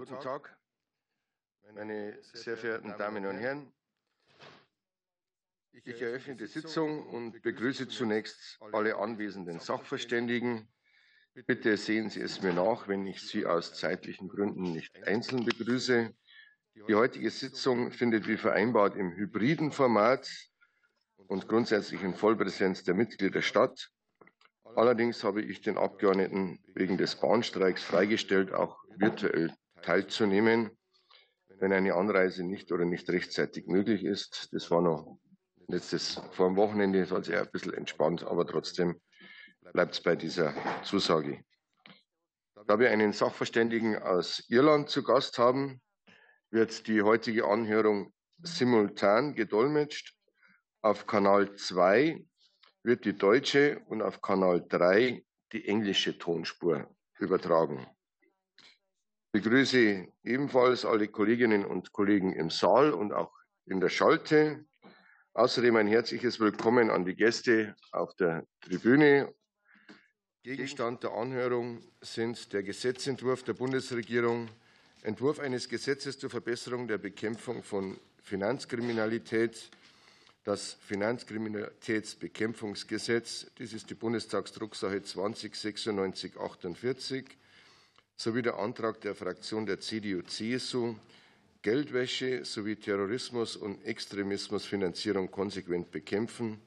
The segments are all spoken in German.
Guten Tag, meine sehr verehrten Damen und Herren. Ich eröffne die Sitzung und begrüße zunächst alle anwesenden Sachverständigen. Bitte sehen Sie es mir nach, wenn ich Sie aus zeitlichen Gründen nicht einzeln begrüße. Die heutige Sitzung findet wie vereinbart im hybriden Format und grundsätzlich in Vollpräsenz der Mitglieder statt. Allerdings habe ich den Abgeordneten wegen des Bahnstreiks freigestellt, auch virtuell teilzunehmen, wenn eine Anreise nicht oder nicht rechtzeitig möglich ist. Das war noch letztes vor dem Wochenende, ist also eher ein bisschen entspannt, aber trotzdem bleibt es bei dieser Zusage. Da wir einen Sachverständigen aus Irland zu Gast haben, wird die heutige Anhörung simultan gedolmetscht. Auf Kanal 2 wird die deutsche und auf Kanal 3 die englische Tonspur übertragen begrüße ebenfalls alle Kolleginnen und Kollegen im Saal und auch in der Schalte. Außerdem ein herzliches Willkommen an die Gäste auf der Tribüne. Gegenstand der Anhörung sind der Gesetzentwurf der Bundesregierung, Entwurf eines Gesetzes zur Verbesserung der Bekämpfung von Finanzkriminalität, das Finanzkriminalitätsbekämpfungsgesetz, dies ist die Bundestagsdrucksache 20 96 48, sowie der Antrag der Fraktion der CDU-CSU, Geldwäsche sowie Terrorismus und Extremismusfinanzierung konsequent bekämpfen,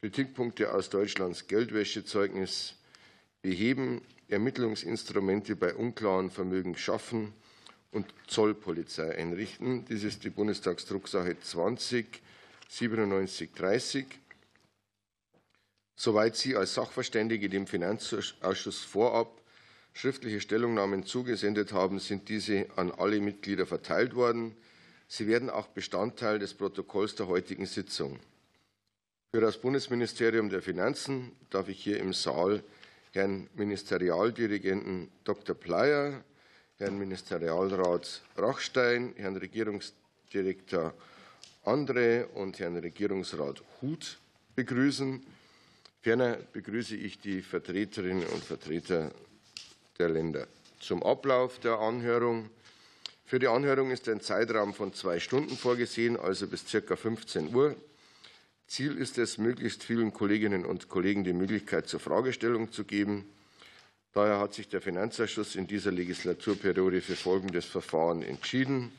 Kritikpunkte aus Deutschlands Geldwäschezeugnis beheben, Ermittlungsinstrumente bei unklaren Vermögen schaffen und Zollpolizei einrichten. Dies ist die Bundestagsdrucksache 20 9730. Soweit Sie als Sachverständige dem Finanzausschuss vorab schriftliche Stellungnahmen zugesendet haben, sind diese an alle Mitglieder verteilt worden. Sie werden auch Bestandteil des Protokolls der heutigen Sitzung. Für das Bundesministerium der Finanzen darf ich hier im Saal Herrn Ministerialdirigenten Dr. Pleyer, Herrn Ministerialrat Rachstein, Herrn Regierungsdirektor Andre und Herrn Regierungsrat Huth begrüßen. Ferner begrüße ich die Vertreterinnen und Vertreter der Länder. Zum Ablauf der Anhörung. Für die Anhörung ist ein Zeitraum von zwei Stunden vorgesehen, also bis ca. 15 Uhr. Ziel ist es, möglichst vielen Kolleginnen und Kollegen die Möglichkeit zur Fragestellung zu geben. Daher hat sich der Finanzausschuss in dieser Legislaturperiode für folgendes Verfahren entschieden.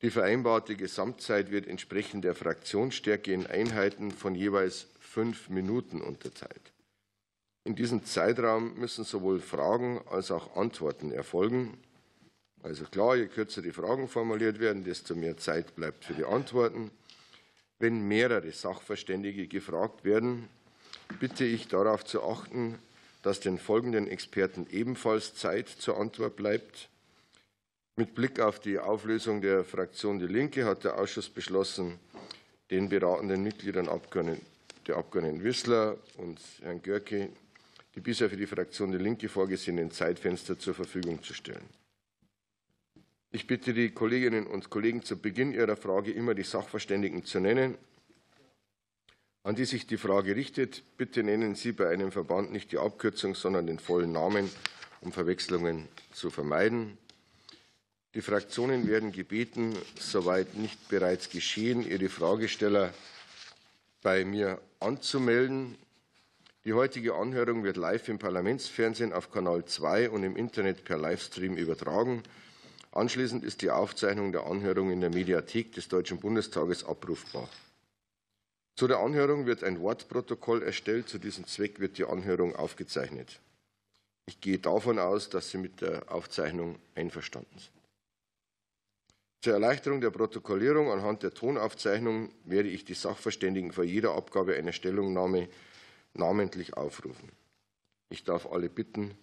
Die vereinbarte Gesamtzeit wird entsprechend der Fraktionsstärke in Einheiten von jeweils fünf Minuten unterteilt. In diesem Zeitraum müssen sowohl Fragen als auch Antworten erfolgen. Also klar, je kürzer die Fragen formuliert werden, desto mehr Zeit bleibt für die Antworten. Wenn mehrere Sachverständige gefragt werden, bitte ich darauf zu achten, dass den folgenden Experten ebenfalls Zeit zur Antwort bleibt. Mit Blick auf die Auflösung der Fraktion Die Linke hat der Ausschuss beschlossen, den beratenden Mitgliedern der Abgeordneten Wissler und Herrn Görke die bisher für die Fraktion Die Linke vorgesehenen Zeitfenster zur Verfügung zu stellen. Ich bitte die Kolleginnen und Kollegen zu Beginn ihrer Frage immer die Sachverständigen zu nennen, an die sich die Frage richtet. Bitte nennen Sie bei einem Verband nicht die Abkürzung, sondern den vollen Namen, um Verwechslungen zu vermeiden. Die Fraktionen werden gebeten, soweit nicht bereits geschehen, ihre Fragesteller bei mir anzumelden. Die heutige Anhörung wird live im Parlamentsfernsehen auf Kanal 2 und im Internet per Livestream übertragen. Anschließend ist die Aufzeichnung der Anhörung in der Mediathek des Deutschen Bundestages abrufbar. Zu der Anhörung wird ein Wortprotokoll erstellt. Zu diesem Zweck wird die Anhörung aufgezeichnet. Ich gehe davon aus, dass Sie mit der Aufzeichnung einverstanden sind. Zur Erleichterung der Protokollierung anhand der Tonaufzeichnung werde ich die Sachverständigen vor jeder Abgabe einer Stellungnahme namentlich aufrufen. Ich darf alle bitten,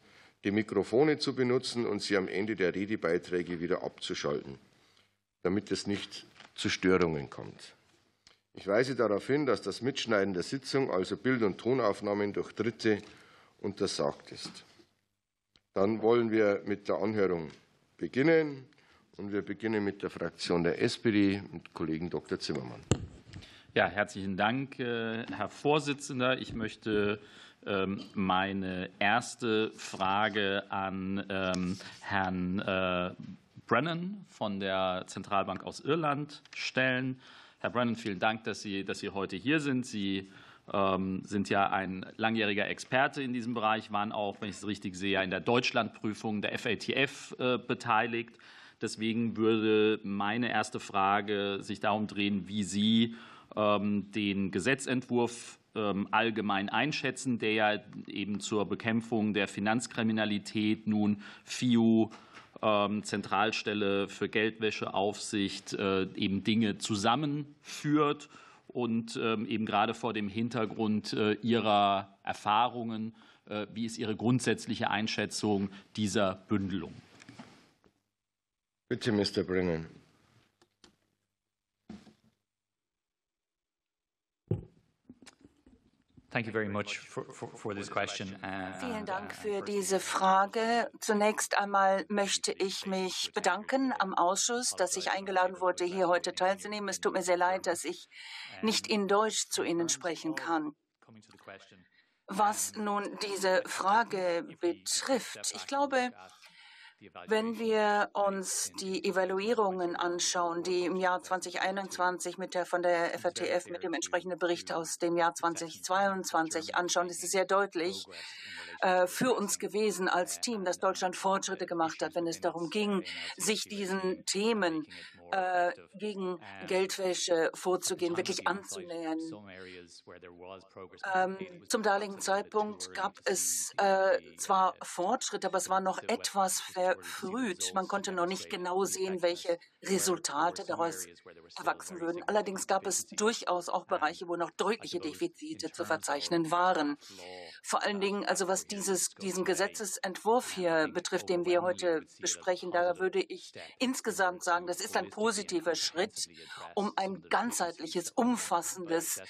die Mikrofone zu benutzen und sie am Ende der Redebeiträge wieder abzuschalten, damit es nicht zu Störungen kommt. Ich weise darauf hin, dass das Mitschneiden der Sitzung, also Bild- und Tonaufnahmen durch Dritte, untersagt ist. Dann wollen wir mit der Anhörung beginnen. Und wir beginnen mit der Fraktion der SPD mit Kollegen Dr. Zimmermann. Ja, herzlichen Dank, äh, Herr Vorsitzender. Ich möchte ähm, meine erste Frage an ähm, Herrn äh, Brennan von der Zentralbank aus Irland stellen. Herr Brennan, vielen Dank, dass Sie, dass Sie heute hier sind. Sie ähm, sind ja ein langjähriger Experte in diesem Bereich, waren auch, wenn ich es richtig sehe, in der Deutschlandprüfung der FATF äh, beteiligt. Deswegen würde meine erste Frage sich darum drehen, wie Sie den Gesetzentwurf ähm, allgemein einschätzen, der ja eben zur Bekämpfung der Finanzkriminalität nun FIU ähm, Zentralstelle für Geldwäscheaufsicht äh, eben Dinge zusammenführt und ähm, eben gerade vor dem Hintergrund äh, Ihrer Erfahrungen, äh, wie ist Ihre grundsätzliche Einschätzung dieser Bündelung? Bitte, Mr. Brennan. Vielen Dank für diese Frage. Zunächst einmal möchte ich mich bedanken am Ausschuss, dass ich eingeladen wurde, hier heute teilzunehmen. Es tut mir sehr leid, dass ich nicht in Deutsch zu Ihnen sprechen kann. Was nun diese Frage betrifft, ich glaube, wenn wir uns die Evaluierungen anschauen, die im Jahr 2021 mit der, von der FATF mit dem entsprechenden Bericht aus dem Jahr 2022 anschauen, ist es sehr deutlich, äh, für uns gewesen als Team, dass Deutschland Fortschritte gemacht hat, wenn es darum ging, sich diesen Themen äh, gegen Geldwäsche vorzugehen, wirklich anzunähern. Ähm, zum damaligen Zeitpunkt gab es äh, zwar Fortschritte, aber es war noch etwas verfrüht. Man konnte noch nicht genau sehen, welche Resultate daraus erwachsen würden. Allerdings gab es durchaus auch Bereiche, wo noch deutliche Defizite zu verzeichnen waren. Vor allen Dingen, also was dieses, diesen Gesetzesentwurf hier betrifft, den wir heute besprechen, da würde ich insgesamt sagen, das ist ein positiver Schritt, um ein ganzheitliches, umfassendes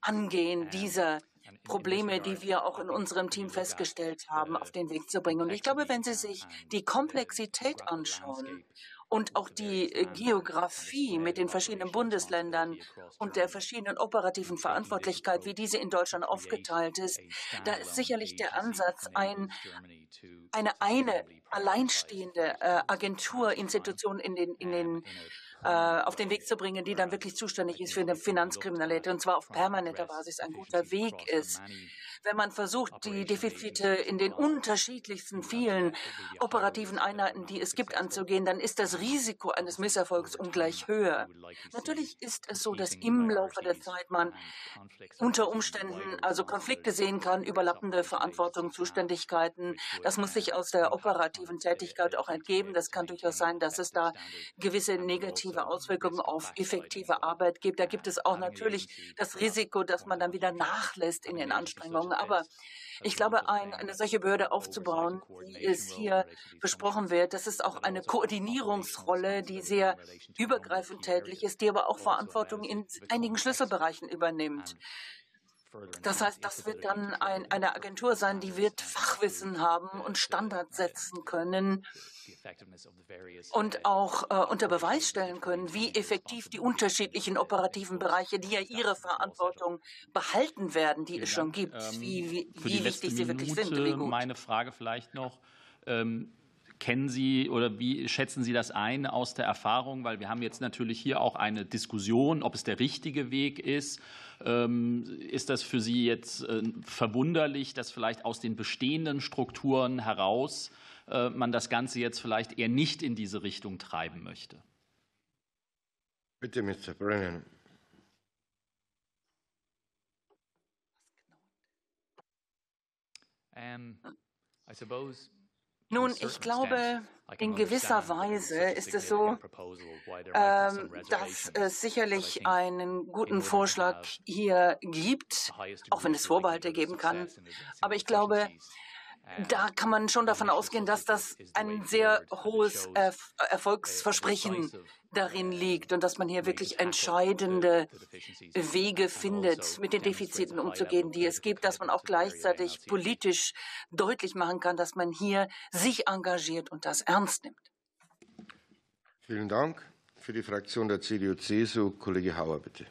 Angehen dieser Probleme, die wir auch in unserem Team festgestellt haben, auf den Weg zu bringen. Und ich glaube, wenn Sie sich die Komplexität anschauen und auch die äh, Geografie mit den verschiedenen Bundesländern und der verschiedenen operativen Verantwortlichkeit, wie diese in Deutschland aufgeteilt ist, da ist sicherlich der Ansatz, ein, eine eine alleinstehende äh, Agentur, Institution in den, in den auf den Weg zu bringen, die dann wirklich zuständig ist für eine Finanzkriminalität und zwar auf permanenter Basis ein guter Weg ist wenn man versucht, die Defizite in den unterschiedlichsten vielen operativen Einheiten, die es gibt, anzugehen, dann ist das Risiko eines Misserfolgs ungleich höher. Natürlich ist es so, dass im Laufe der Zeit man unter Umständen also Konflikte sehen kann, überlappende Verantwortung, Zuständigkeiten. Das muss sich aus der operativen Tätigkeit auch entgeben. Das kann durchaus sein, dass es da gewisse negative Auswirkungen auf effektive Arbeit gibt. Da gibt es auch natürlich das Risiko, dass man dann wieder nachlässt in den Anstrengungen. Aber ich glaube, ein, eine solche Behörde aufzubauen, wie es hier besprochen wird, das ist auch eine Koordinierungsrolle, die sehr übergreifend tätig ist, die aber auch Verantwortung in einigen Schlüsselbereichen übernimmt. Das heißt, das wird dann ein, eine Agentur sein, die wird Fachwissen haben und Standards setzen können und auch äh, unter Beweis stellen können, wie effektiv die unterschiedlichen operativen Bereiche, die ja ihre Verantwortung behalten werden, die es schon gibt, ähm, wie, wie, wie wichtig sie wirklich sind. Meine Frage vielleicht noch. Ähm, Kennen Sie oder wie schätzen Sie das ein aus der Erfahrung? Weil wir haben jetzt natürlich hier auch eine Diskussion, ob es der richtige Weg ist. Ähm, ist das für Sie jetzt äh, verwunderlich, dass vielleicht aus den bestehenden Strukturen heraus äh, man das Ganze jetzt vielleicht eher nicht in diese Richtung treiben möchte? Bitte, Mr. Brennan. Um, I suppose nun, ich glaube, in gewisser Weise ist es so, ähm, dass es sicherlich einen guten Vorschlag hier gibt, auch wenn es Vorbehalte geben kann. Aber ich glaube, da kann man schon davon ausgehen, dass das ein sehr hohes Erfolgsversprechen darin liegt und dass man hier wirklich entscheidende Wege findet, mit den Defiziten umzugehen, die es gibt, dass man auch gleichzeitig politisch deutlich machen kann, dass man hier sich engagiert und das ernst nimmt. Vielen Dank. Für die Fraktion der CDU-CSU, Kollege Hauer, bitte.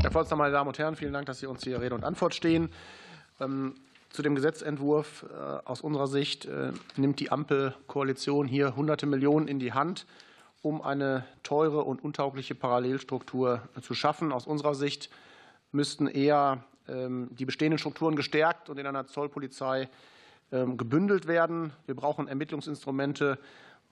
Herr Vorsitzender, meine Damen und Herren, vielen Dank, dass Sie uns hier Rede und Antwort stehen. Ähm, zu dem Gesetzentwurf. Aus unserer Sicht nimmt die Ampelkoalition hier hunderte Millionen in die Hand, um eine teure und untaugliche Parallelstruktur zu schaffen. Aus unserer Sicht müssten eher ähm, die bestehenden Strukturen gestärkt und in einer Zollpolizei ähm, gebündelt werden. Wir brauchen Ermittlungsinstrumente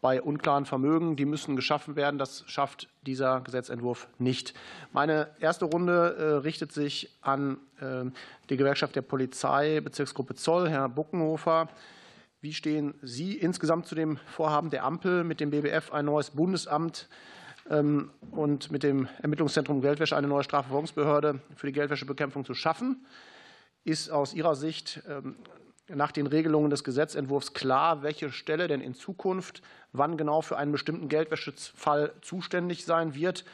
bei unklaren Vermögen. Die müssen geschaffen werden. Das schafft dieser Gesetzentwurf nicht. Meine erste Runde äh, richtet sich an ähm, die Gewerkschaft der Polizei, Bezirksgruppe Zoll, Herr Buckenhofer. Wie stehen Sie insgesamt zu dem Vorhaben der Ampel, mit dem BBF ein neues Bundesamt ähm, und mit dem Ermittlungszentrum Geldwäsche eine neue Strafverfolgungsbehörde für die Geldwäschebekämpfung zu schaffen? Ist aus Ihrer Sicht ähm, nach den Regelungen des Gesetzentwurfs klar, welche Stelle denn in Zukunft wann genau für einen bestimmten Geldwäschefall zuständig sein wird?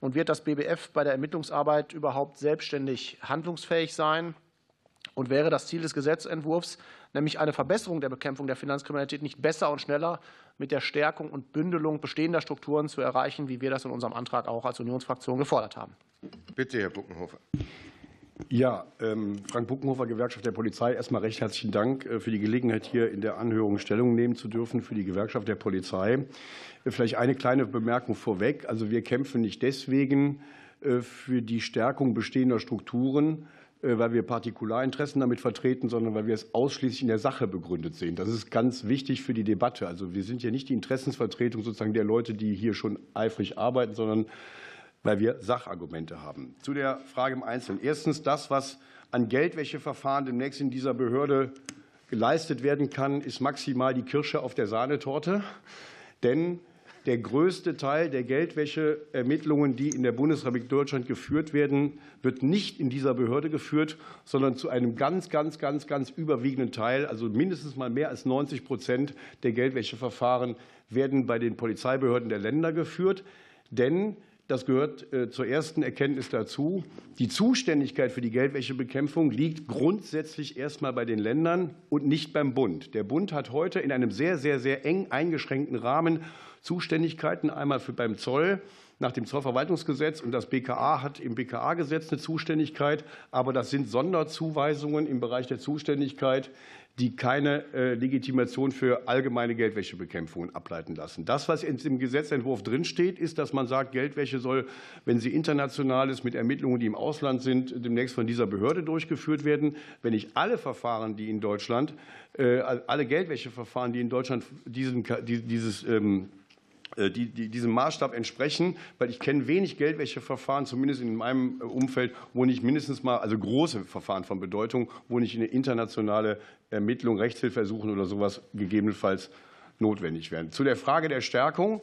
Und wird das BBF bei der Ermittlungsarbeit überhaupt selbstständig handlungsfähig sein? Und wäre das Ziel des Gesetzentwurfs, nämlich eine Verbesserung der Bekämpfung der Finanzkriminalität, nicht besser und schneller mit der Stärkung und Bündelung bestehender Strukturen zu erreichen, wie wir das in unserem Antrag auch als Unionsfraktion gefordert haben? Bitte, Herr Buckenhofer. Ja, ähm, Frank Buckenhofer, Gewerkschaft der Polizei. Erstmal recht herzlichen Dank äh, für die Gelegenheit, hier in der Anhörung Stellung nehmen zu dürfen für die Gewerkschaft der Polizei. Äh, vielleicht eine kleine Bemerkung vorweg. Also wir kämpfen nicht deswegen äh, für die Stärkung bestehender Strukturen, weil wir Partikularinteressen damit vertreten, sondern weil wir es ausschließlich in der Sache begründet sehen. Das ist ganz wichtig für die Debatte. Also wir sind ja nicht die Interessensvertretung sozusagen der Leute, die hier schon eifrig arbeiten, sondern weil wir Sachargumente haben. Zu der Frage im Einzelnen. Erstens das, was an Geldwäscheverfahren demnächst in dieser Behörde geleistet werden kann, ist maximal die Kirsche auf der Sahnetorte. Denn der größte Teil der Geldwäscheermittlungen, die in der Bundesrepublik Deutschland geführt werden, wird nicht in dieser Behörde geführt, sondern zu einem ganz, ganz, ganz, ganz überwiegenden Teil, also mindestens mal mehr als 90 Prozent der Geldwäscheverfahren werden bei den Polizeibehörden der Länder geführt. Denn das gehört äh, zur ersten Erkenntnis dazu. Die Zuständigkeit für die Geldwäschebekämpfung liegt grundsätzlich erstmal bei den Ländern und nicht beim Bund. Der Bund hat heute in einem sehr, sehr, sehr eng eingeschränkten Rahmen Zuständigkeiten, einmal für beim Zoll nach dem Zollverwaltungsgesetz und das BKA hat im BKA-Gesetz eine Zuständigkeit, aber das sind Sonderzuweisungen im Bereich der Zuständigkeit, die keine äh, Legitimation für allgemeine Geldwäschebekämpfung ableiten lassen. Das, was im Gesetzentwurf drinsteht, ist, dass man sagt, Geldwäsche soll, wenn sie international ist, mit Ermittlungen, die im Ausland sind, demnächst von dieser Behörde durchgeführt werden. Wenn ich alle Verfahren, die in Deutschland, äh, alle Geldwäscheverfahren, die in Deutschland diesen, dieses ähm, äh, die, die diesem Maßstab entsprechen, weil ich kenne wenig Geldwäscheverfahren, zumindest in meinem Umfeld, wo nicht mindestens mal, also große Verfahren von Bedeutung, wo nicht eine internationale Ermittlung, Rechtshilfeersuchen oder sowas gegebenenfalls notwendig wären. Zu der Frage der Stärkung.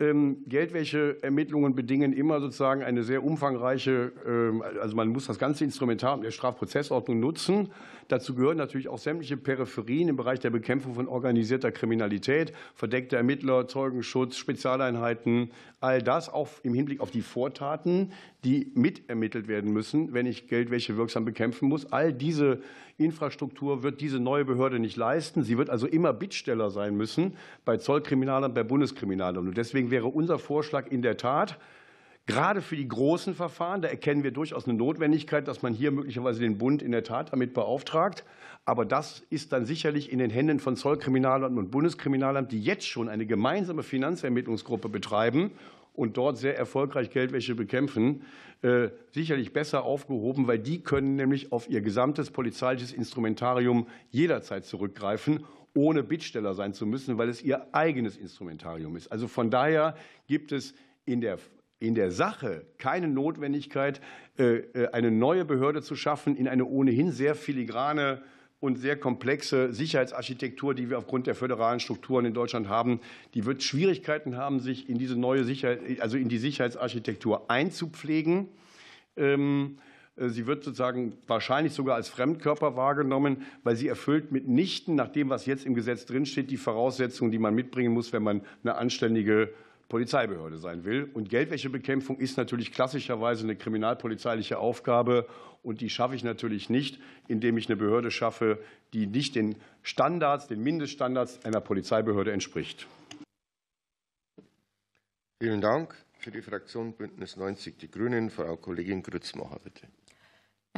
Ähm, Geldwäscheermittlungen bedingen immer sozusagen eine sehr umfangreiche, ähm, also man muss das ganze Instrumentarium der Strafprozessordnung nutzen. Dazu gehören natürlich auch sämtliche Peripherien im Bereich der Bekämpfung von organisierter Kriminalität, verdeckte Ermittler, Zeugenschutz, Spezialeinheiten, all das auch im Hinblick auf die Vortaten, die mitermittelt werden müssen, wenn ich Geldwäsche wirksam bekämpfen muss. All diese Infrastruktur wird diese neue Behörde nicht leisten. Sie wird also immer Bittsteller sein müssen bei Zollkriminalern, bei Bundeskriminalern. Und deswegen wäre unser Vorschlag in der Tat, Gerade für die großen Verfahren, da erkennen wir durchaus eine Notwendigkeit, dass man hier möglicherweise den Bund in der Tat damit beauftragt. Aber das ist dann sicherlich in den Händen von Zollkriminalern und Bundeskriminalamt, die jetzt schon eine gemeinsame Finanzermittlungsgruppe betreiben und dort sehr erfolgreich Geldwäsche bekämpfen, äh, sicherlich besser aufgehoben, weil die können nämlich auf ihr gesamtes polizeiliches Instrumentarium jederzeit zurückgreifen, ohne Bittsteller sein zu müssen, weil es ihr eigenes Instrumentarium ist. Also von daher gibt es in der in der Sache keine Notwendigkeit, äh, äh, eine neue Behörde zu schaffen in eine ohnehin sehr filigrane und sehr komplexe Sicherheitsarchitektur, die wir aufgrund der föderalen Strukturen in Deutschland haben, die wird Schwierigkeiten haben, sich in diese neue Sicherheit, also in die Sicherheitsarchitektur einzupflegen. Ähm, äh, sie wird sozusagen wahrscheinlich sogar als Fremdkörper wahrgenommen, weil sie erfüllt mitnichten nach dem, was jetzt im Gesetz drinsteht, die Voraussetzungen, die man mitbringen muss, wenn man eine anständige Polizeibehörde sein will. Und Geldwäschebekämpfung ist natürlich klassischerweise eine kriminalpolizeiliche Aufgabe. Und die schaffe ich natürlich nicht, indem ich eine Behörde schaffe, die nicht den Standards, den Mindeststandards einer Polizeibehörde entspricht. Vielen Dank. Für die Fraktion Bündnis 90 Die Grünen, Frau Kollegin Grützmacher, bitte.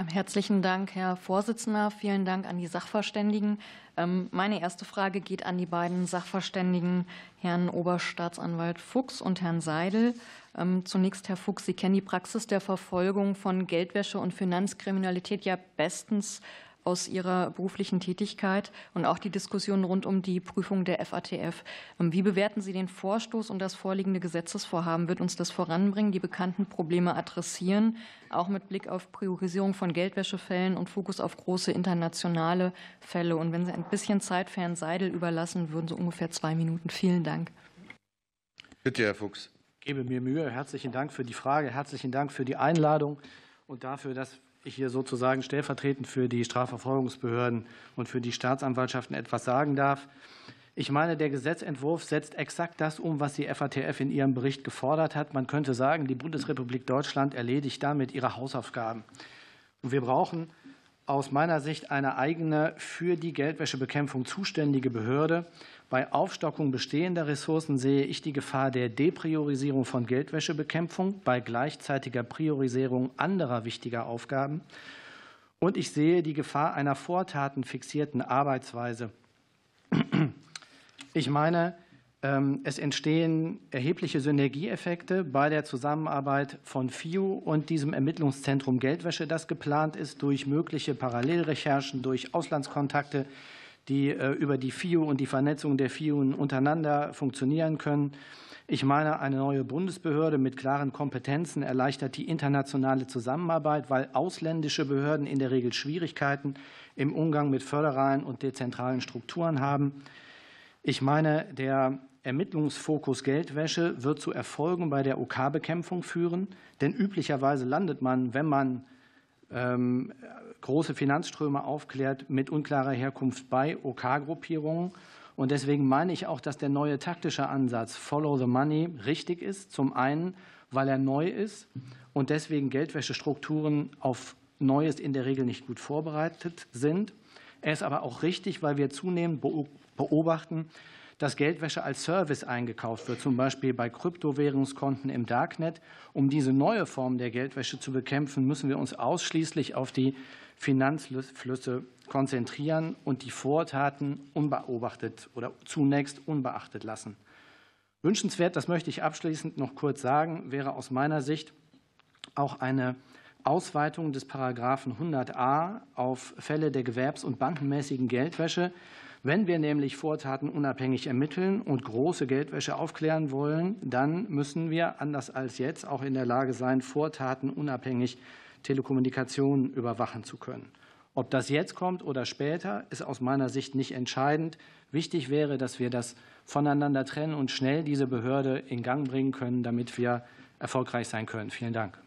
Herzlichen Dank, Herr Vorsitzender. Vielen Dank an die Sachverständigen. Ähm, meine erste Frage geht an die beiden Sachverständigen, Herrn Oberstaatsanwalt Fuchs und Herrn Seidel. Ähm, zunächst, Herr Fuchs, Sie kennen die Praxis der Verfolgung von Geldwäsche und Finanzkriminalität ja bestens aus Ihrer beruflichen Tätigkeit und auch die Diskussion rund um die Prüfung der FATF. Ähm, wie bewerten Sie den Vorstoß und das vorliegende Gesetzesvorhaben? Wird uns das voranbringen, die bekannten Probleme adressieren, auch mit Blick auf Priorisierung von Geldwäschefällen und Fokus auf große internationale Fälle? Und wenn Sie ein bisschen Zeit für Herrn Seidel überlassen, würden Sie ungefähr zwei Minuten. Vielen Dank. Bitte, Herr Fuchs. Ich gebe mir Mühe. Herzlichen Dank für die Frage. Herzlichen Dank für die Einladung und dafür, dass hier sozusagen stellvertretend für die Strafverfolgungsbehörden und für die Staatsanwaltschaften etwas sagen darf. Ich meine, der Gesetzentwurf setzt exakt das um, was die FATF in ihrem Bericht gefordert hat. Man könnte sagen, die Bundesrepublik Deutschland erledigt damit ihre Hausaufgaben. Und wir brauchen aus meiner Sicht eine eigene für die Geldwäschebekämpfung zuständige Behörde, bei Aufstockung bestehender Ressourcen sehe ich die Gefahr der Depriorisierung von Geldwäschebekämpfung bei gleichzeitiger Priorisierung anderer wichtiger Aufgaben. Und ich sehe die Gefahr einer vortatenfixierten Arbeitsweise. Ich meine, ähm, es entstehen erhebliche Synergieeffekte bei der Zusammenarbeit von FIU und diesem Ermittlungszentrum Geldwäsche, das geplant ist durch mögliche Parallelrecherchen, durch Auslandskontakte, die äh, über die FIU und die Vernetzung der FIU untereinander funktionieren können. Ich meine, eine neue Bundesbehörde mit klaren Kompetenzen erleichtert die internationale Zusammenarbeit, weil ausländische Behörden in der Regel Schwierigkeiten im Umgang mit föderalen und dezentralen Strukturen haben. Ich meine, der Ermittlungsfokus Geldwäsche wird zu Erfolgen bei der OK-Bekämpfung führen, denn üblicherweise landet man, wenn man große Finanzströme aufklärt mit unklarer Herkunft bei OK-Gruppierungen. Und deswegen meine ich auch, dass der neue taktische Ansatz Follow the Money richtig ist. Zum einen, weil er neu ist und deswegen Geldwäschestrukturen auf Neues in der Regel nicht gut vorbereitet sind. Er ist aber auch richtig, weil wir zunehmend beobachten, dass Geldwäsche als Service eingekauft wird, zum Beispiel bei Kryptowährungskonten im Darknet. Um diese neue Form der Geldwäsche zu bekämpfen, müssen wir uns ausschließlich auf die Finanzflüsse konzentrieren und die Vortaten unbeobachtet oder zunächst unbeachtet lassen. Wünschenswert, das möchte ich abschließend noch kurz sagen, wäre aus meiner Sicht auch eine Ausweitung des Paragraphen 100a auf Fälle der gewerbs- und bankenmäßigen Geldwäsche. Wenn wir nämlich Vortaten unabhängig ermitteln und große Geldwäsche aufklären wollen, dann müssen wir, anders als jetzt, auch in der Lage sein, Vortaten unabhängig Telekommunikation überwachen zu können. Ob das jetzt kommt oder später, ist aus meiner Sicht nicht entscheidend. Wichtig wäre, dass wir das voneinander trennen und schnell diese Behörde in Gang bringen können, damit wir erfolgreich sein können. Vielen Dank.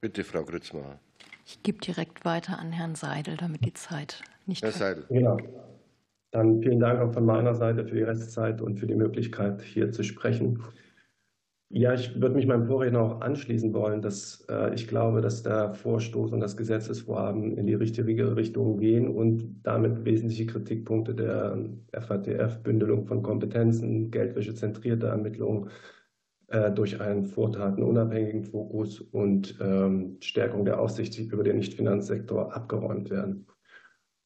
Bitte, Frau Grützmacher. Ich gebe direkt weiter an Herrn Seidel, damit die Zeit nicht. Herr Seidel. Genau. Dann vielen Dank auch von meiner Seite für die Restzeit und für die Möglichkeit, hier zu sprechen. Ja, ich würde mich meinem Vorredner auch anschließen wollen, dass äh, ich glaube, dass der Vorstoß und das Gesetzesvorhaben in die richtige Richtung gehen und damit wesentliche Kritikpunkte der FATF, Bündelung von Kompetenzen, geldwäschezentrierte Ermittlungen äh, durch einen vortatenunabhängigen Fokus und ähm, Stärkung der Aufsicht über den Nichtfinanzsektor abgeräumt werden.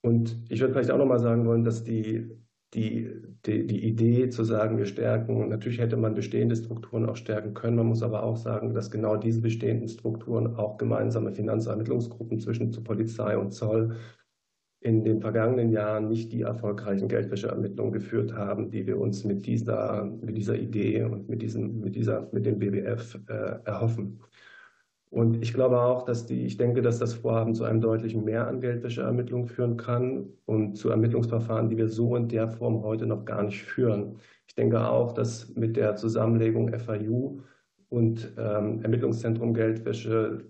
Und ich würde vielleicht auch noch mal sagen wollen, dass die, die, die, die Idee zu sagen, wir stärken, natürlich hätte man bestehende Strukturen auch stärken können. Man muss aber auch sagen, dass genau diese bestehenden Strukturen auch gemeinsame Finanzermittlungsgruppen zwischen Polizei und Zoll in den vergangenen Jahren nicht die erfolgreichen Geldwäscheermittlungen geführt haben, die wir uns mit dieser, mit dieser Idee und mit, diesem, mit, dieser, mit dem BWF äh, erhoffen. Und ich glaube auch, dass die, ich denke, dass das Vorhaben zu einem deutlichen Mehr an Geldwäscheermittlungen führen kann und zu Ermittlungsverfahren, die wir so in der Form heute noch gar nicht führen. Ich denke auch, dass mit der Zusammenlegung FIU und ähm, Ermittlungszentrum Geldwäsche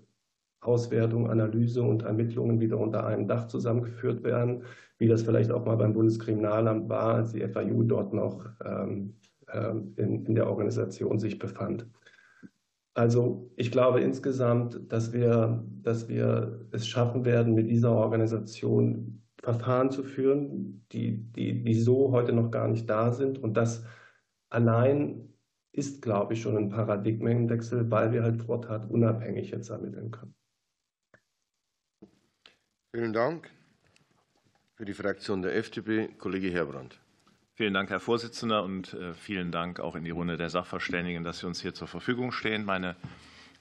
Auswertung, Analyse und Ermittlungen wieder unter einem Dach zusammengeführt werden, wie das vielleicht auch mal beim Bundeskriminalamt war, als die FIU dort noch ähm, ähm, in, in der Organisation sich befand. Also ich glaube insgesamt, dass wir, dass wir es schaffen werden, mit dieser Organisation Verfahren zu führen, die, die, die so heute noch gar nicht da sind. Und das allein ist, glaube ich, schon ein Paradigmenwechsel, weil wir halt Vortat unabhängig jetzt ermitteln können. Vielen Dank. Für die Fraktion der FDP, Kollege Herbrand. Vielen Dank, Herr Vorsitzender, und äh, vielen Dank auch in die Runde der Sachverständigen, dass Sie uns hier zur Verfügung stehen. Meine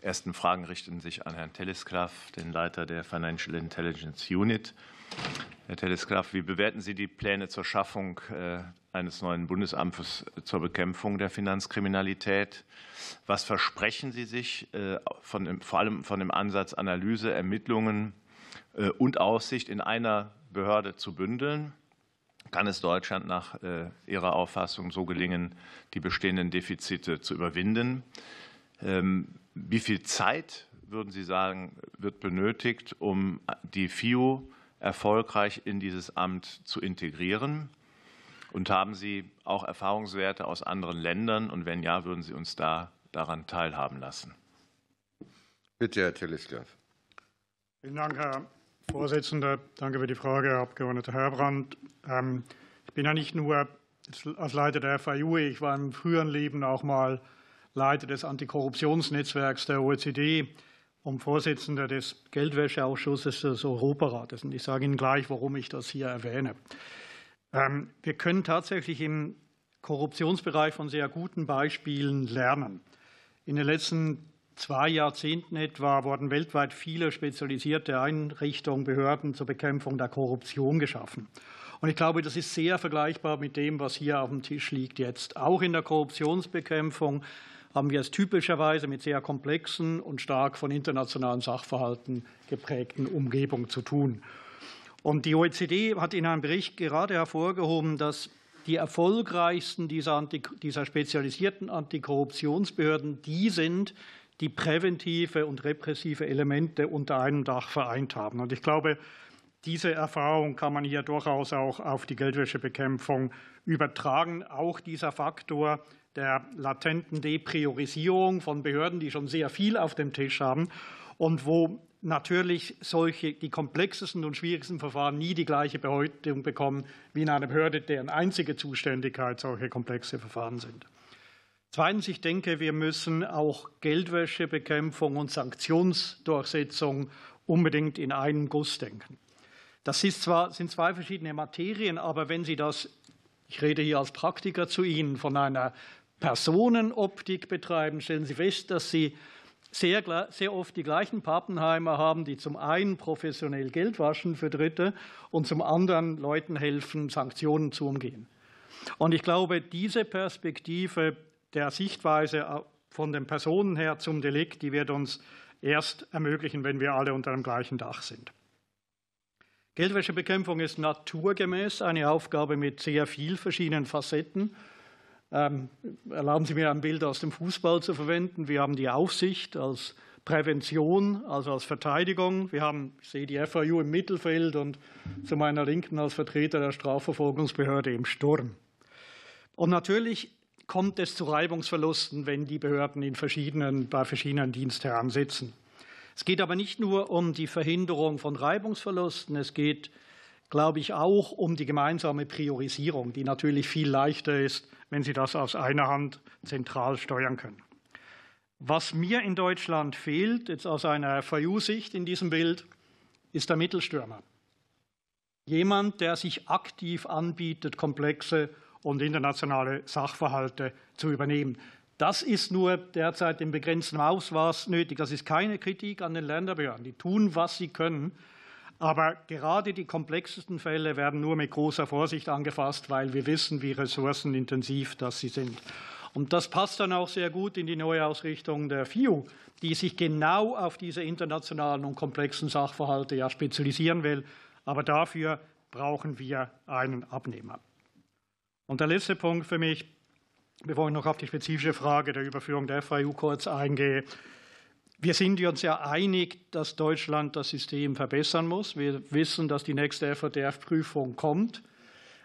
ersten Fragen richten sich an Herrn Telesklav, den Leiter der Financial Intelligence Unit. Herr Telesklav, wie bewerten Sie die Pläne zur Schaffung äh, eines neuen Bundesamtes zur Bekämpfung der Finanzkriminalität? Was versprechen Sie sich äh, von, vor allem von dem Ansatz Analyse, Ermittlungen und Aussicht in einer Behörde zu bündeln? Kann es Deutschland nach Ihrer Auffassung so gelingen, die bestehenden Defizite zu überwinden? Ähm, wie viel Zeit, würden Sie sagen, wird benötigt, um die FIU erfolgreich in dieses Amt zu integrieren? Und haben Sie auch Erfahrungswerte aus anderen Ländern? Und wenn ja, würden Sie uns da daran teilhaben lassen? Bitte, Herr Telesklav. Vielen Dank, Herr Vorsitzender. Danke für die Frage, Herr Abgeordneter Herbrand. Ähm, ich bin ja nicht nur als Leiter der FAU, ich war im früheren Leben auch mal Leiter des Antikorruptionsnetzwerks der OECD und Vorsitzender des Geldwäscheausschusses des Europarates. Und ich sage Ihnen gleich, warum ich das hier erwähne. Ähm, wir können tatsächlich im Korruptionsbereich von sehr guten Beispielen lernen. In den letzten zwei Jahrzehnten etwa wurden weltweit viele spezialisierte Einrichtungen, Behörden zur Bekämpfung der Korruption geschaffen. Und ich glaube, das ist sehr vergleichbar mit dem, was hier auf dem Tisch liegt jetzt. Auch in der Korruptionsbekämpfung haben wir es typischerweise mit sehr komplexen und stark von internationalen Sachverhalten geprägten Umgebungen zu tun. Und die OECD hat in einem Bericht gerade hervorgehoben, dass die erfolgreichsten dieser, dieser spezialisierten Antikorruptionsbehörden die sind, die präventive und repressive Elemente unter einem Dach vereint haben. Und ich glaube, diese Erfahrung kann man hier durchaus auch auf die Geldwäschebekämpfung übertragen. Auch dieser Faktor der latenten Depriorisierung von Behörden, die schon sehr viel auf dem Tisch haben und wo natürlich solche, die komplexesten und schwierigsten Verfahren nie die gleiche Bedeutung bekommen wie in einer Behörde, deren einzige Zuständigkeit solche komplexe Verfahren sind. Zweitens, ich denke, wir müssen auch Geldwäschebekämpfung und Sanktionsdurchsetzung unbedingt in einen Guss denken. Das ist zwar, sind zwei verschiedene Materien, aber wenn Sie das, ich rede hier als Praktiker zu Ihnen, von einer Personenoptik betreiben, stellen Sie fest, dass Sie sehr, sehr oft die gleichen Pappenheimer haben, die zum einen professionell Geld waschen für Dritte und zum anderen Leuten helfen, Sanktionen zu umgehen. Und ich glaube, diese Perspektive der Sichtweise von den Personen her zum Delikt, die wird uns erst ermöglichen, wenn wir alle unter dem gleichen Dach sind. Geldwäschebekämpfung ist naturgemäß eine Aufgabe mit sehr vielen verschiedenen Facetten. Ähm, erlauben Sie mir ein Bild aus dem Fußball zu verwenden. Wir haben die Aufsicht als Prävention, also als Verteidigung. Wir haben, ich sehe die FAU im Mittelfeld und zu meiner Linken als Vertreter der Strafverfolgungsbehörde im Sturm. Und natürlich kommt es zu Reibungsverlusten, wenn die Behörden in verschiedenen, bei verschiedenen Dienstherren sitzen. Es geht aber nicht nur um die Verhinderung von Reibungsverlusten, es geht, glaube ich, auch um die gemeinsame Priorisierung, die natürlich viel leichter ist, wenn Sie das aus einer Hand zentral steuern können. Was mir in Deutschland fehlt, jetzt aus einer VU-Sicht in diesem Bild, ist der Mittelstürmer. Jemand, der sich aktiv anbietet, komplexe und internationale Sachverhalte zu übernehmen. Das ist nur derzeit in begrenztem Ausmaß nötig. Das ist keine Kritik an den Länderbehörden. Die tun, was sie können. Aber gerade die komplexesten Fälle werden nur mit großer Vorsicht angefasst, weil wir wissen, wie ressourcenintensiv das sie sind. Und das passt dann auch sehr gut in die Neuausrichtung der FIU, die sich genau auf diese internationalen und komplexen Sachverhalte ja spezialisieren will. Aber dafür brauchen wir einen Abnehmer. Und der letzte Punkt für mich, bevor ich noch auf die spezifische Frage der Überführung der FAU kurz eingehe, wir sind uns ja einig, dass Deutschland das System verbessern muss. Wir wissen, dass die nächste FATF-Prüfung kommt.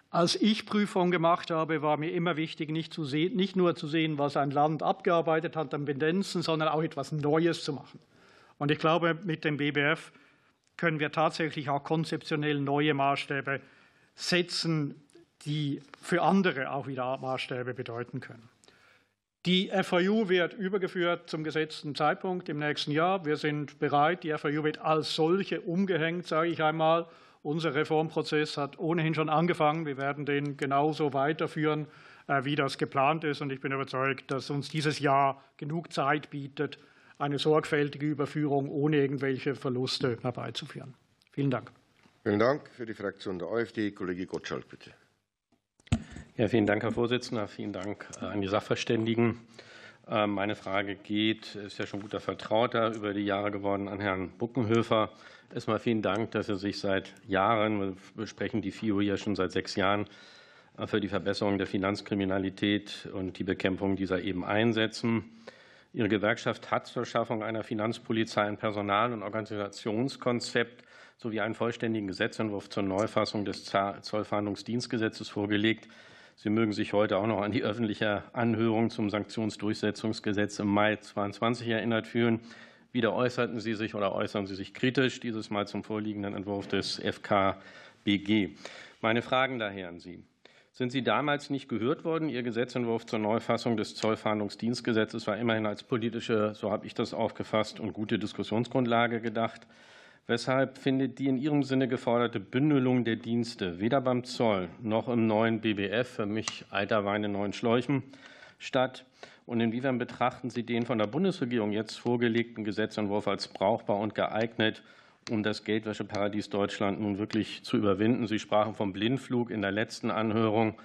Als ich Prüfung gemacht habe, war mir immer wichtig, nicht, zu sehen, nicht nur zu sehen, was ein Land abgearbeitet hat an Pendenzen, sondern auch etwas Neues zu machen. Und ich glaube, mit dem BBF können wir tatsächlich auch konzeptionell neue Maßstäbe setzen, die für andere auch wieder Maßstäbe bedeuten können. Die FAU wird übergeführt zum gesetzten Zeitpunkt im nächsten Jahr. Wir sind bereit. Die FAU wird als solche umgehängt, sage ich einmal. Unser Reformprozess hat ohnehin schon angefangen. Wir werden den genauso weiterführen, äh, wie das geplant ist. Und ich bin überzeugt, dass uns dieses Jahr genug Zeit bietet, eine sorgfältige Überführung ohne irgendwelche Verluste herbeizuführen. Vielen Dank. Vielen Dank. Für die Fraktion der AfD, Kollege Gottschalk, bitte. Ja, vielen Dank, Herr Vorsitzender. Vielen Dank äh, an die Sachverständigen. Ähm, meine Frage geht, ist ja schon guter Vertrauter über die Jahre geworden, an Herrn Buckenhöfer. Erstmal vielen Dank, dass er sich seit Jahren, wir besprechen die FIO ja schon seit sechs Jahren, äh, für die Verbesserung der Finanzkriminalität und die Bekämpfung dieser eben einsetzen. Ihre Gewerkschaft hat zur Schaffung einer Finanzpolizei ein Personal- und Organisationskonzept sowie einen vollständigen Gesetzentwurf zur Neufassung des Zollfahndungsdienstgesetzes vorgelegt. Sie mögen sich heute auch noch an die öffentliche Anhörung zum Sanktionsdurchsetzungsgesetz im Mai 2022 erinnert fühlen. Wieder äußerten Sie sich oder äußern Sie sich kritisch, dieses Mal zum vorliegenden Entwurf des FKBG. Meine Fragen daher an Sie. Sind Sie damals nicht gehört worden? Ihr Gesetzentwurf zur Neufassung des Zollfahndungsdienstgesetzes war immerhin als politische, so habe ich das aufgefasst, und gute Diskussionsgrundlage gedacht. Weshalb findet die in Ihrem Sinne geforderte Bündelung der Dienste weder beim Zoll noch im neuen BBF, für mich alter Wein in neuen Schläuchen, statt? Und inwiefern betrachten Sie den von der Bundesregierung jetzt vorgelegten Gesetzentwurf als brauchbar und geeignet, um das Geldwäscheparadies Deutschland nun wirklich zu überwinden? Sie sprachen vom Blindflug in der letzten Anhörung.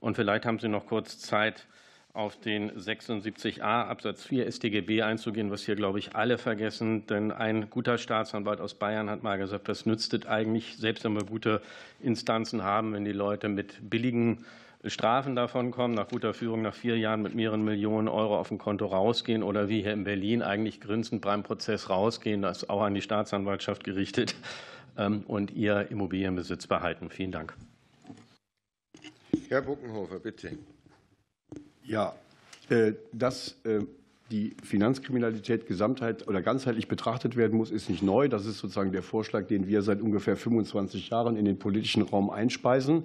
Und vielleicht haben Sie noch kurz Zeit, auf den 76a Absatz 4 StGB einzugehen, was hier, glaube ich, alle vergessen. Denn ein guter Staatsanwalt aus Bayern hat mal gesagt, das nützt es eigentlich, selbst wenn wir gute Instanzen haben, wenn die Leute mit billigen Strafen davon kommen, nach guter Führung nach vier Jahren mit mehreren Millionen Euro auf dem Konto rausgehen oder wie hier in Berlin eigentlich grinsend beim Prozess rausgehen, das auch an die Staatsanwaltschaft gerichtet ähm, und ihr Immobilienbesitz behalten. Vielen Dank. Herr Buckenhofer, bitte. Ja, äh, dass äh, die Finanzkriminalität gesamtheit oder ganzheitlich betrachtet werden muss, ist nicht neu. Das ist sozusagen der Vorschlag, den wir seit ungefähr 25 Jahren in den politischen Raum einspeisen.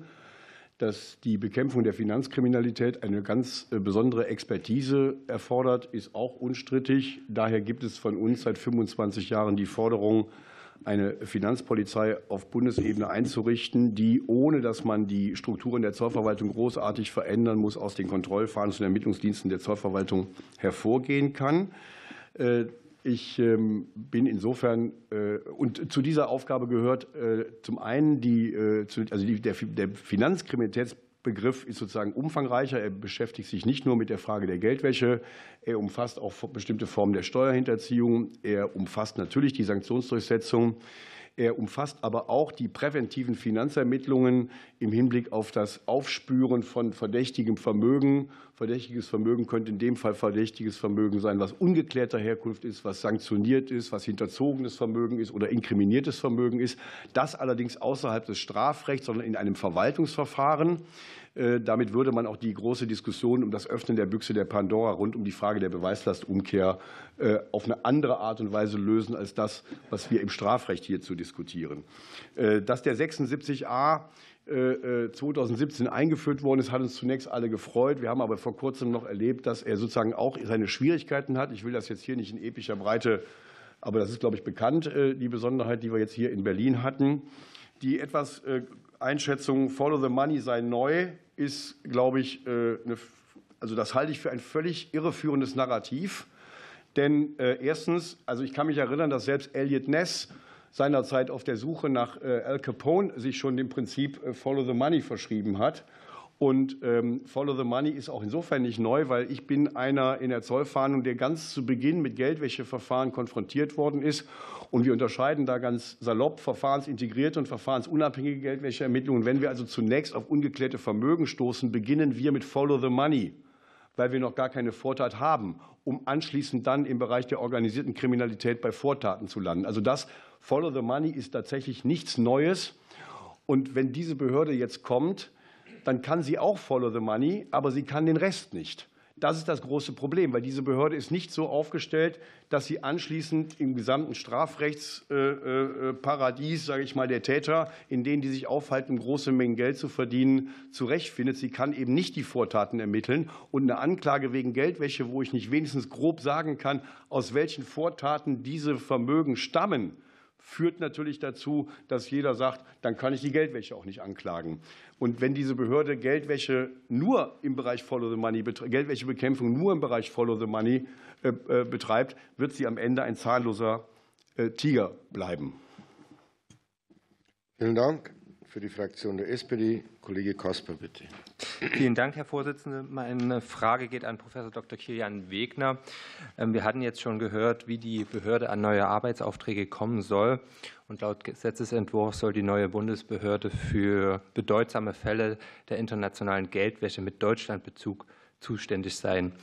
Dass die Bekämpfung der Finanzkriminalität eine ganz äh, besondere Expertise erfordert, ist auch unstrittig. Daher gibt es von uns seit 25 Jahren die Forderung, eine Finanzpolizei auf Bundesebene einzurichten, die, ohne dass man die Strukturen der Zollverwaltung großartig verändern muss, aus den Kontrollfahndungs- und Ermittlungsdiensten der Zollverwaltung hervorgehen kann. Äh, ich ähm, bin insofern äh, und zu dieser Aufgabe gehört äh, zum einen die, also der Finanzkriminalitäts Begriff ist sozusagen umfangreicher. Er beschäftigt sich nicht nur mit der Frage der Geldwäsche, er umfasst auch bestimmte Formen der Steuerhinterziehung, er umfasst natürlich die Sanktionsdurchsetzung. Er umfasst aber auch die präventiven Finanzermittlungen im Hinblick auf das Aufspüren von verdächtigem Vermögen. Verdächtiges Vermögen könnte in dem Fall verdächtiges Vermögen sein, was ungeklärter Herkunft ist, was sanktioniert ist, was hinterzogenes Vermögen ist oder inkriminiertes Vermögen ist. Das allerdings außerhalb des Strafrechts, sondern in einem Verwaltungsverfahren. Äh, damit würde man auch die große Diskussion um das Öffnen der Büchse der Pandora rund um die Frage der Beweislastumkehr äh, auf eine andere Art und Weise lösen als das, was wir im Strafrecht hierzu diskutieren. Äh, dass der 76a 2017 eingeführt worden ist, hat uns zunächst alle gefreut. Wir haben aber vor kurzem noch erlebt, dass er sozusagen auch seine Schwierigkeiten hat. Ich will das jetzt hier nicht in epischer Breite, aber das ist, glaube ich, bekannt, die Besonderheit, die wir jetzt hier in Berlin hatten. Die etwas Einschätzung Follow the Money sei neu, ist, glaube ich, äh, eine, also das halte ich für ein völlig irreführendes Narrativ. Denn äh, erstens, also ich kann mich erinnern, dass selbst Elliot Ness seinerzeit auf der Suche nach äh, Al Capone sich schon dem Prinzip Follow the Money verschrieben hat. Und ähm, Follow the Money ist auch insofern nicht neu, weil ich bin einer in der Zollfahndung, der ganz zu Beginn mit Geldwäscheverfahren konfrontiert worden ist. Und wir unterscheiden da ganz salopp verfahrensintegrierte und verfahrensunabhängige Geldwäscheermittlungen. Wenn wir also zunächst auf ungeklärte Vermögen stoßen, beginnen wir mit Follow the Money, weil wir noch gar keine Vortat haben, um anschließend dann im Bereich der organisierten Kriminalität bei Vortaten zu landen. Also das Follow the Money ist tatsächlich nichts Neues. Und wenn diese Behörde jetzt kommt, dann kann sie auch Follow the Money, aber sie kann den Rest nicht. Das ist das große Problem, weil diese Behörde ist nicht so aufgestellt, dass sie anschließend im gesamten Strafrechtsparadies, sage ich mal, der Täter, in denen die sich aufhalten, große Mengen Geld zu verdienen, zurechtfindet. Sie kann eben nicht die Vortaten ermitteln. Und eine Anklage wegen Geldwäsche, wo ich nicht wenigstens grob sagen kann, aus welchen Vortaten diese Vermögen stammen, führt natürlich dazu, dass jeder sagt, dann kann ich die Geldwäsche auch nicht anklagen. Und wenn diese Behörde Geldwäsche nur im Bereich Follow the Money, Geldwäschebekämpfung nur im Bereich Follow the Money äh, äh, betreibt, wird sie am Ende ein zahnloser äh, Tiger bleiben. Vielen Dank. Für die Fraktion der SPD, Kollege Kasper, bitte. Vielen Dank, Herr Vorsitzender. Meine Frage geht an Professor Dr. Kilian Wegner. Ähm, wir hatten jetzt schon gehört, wie die Behörde an neue Arbeitsaufträge kommen soll. Und laut Gesetzesentwurf soll die neue Bundesbehörde für bedeutsame Fälle der internationalen Geldwäsche mit Deutschlandbezug zuständig sein.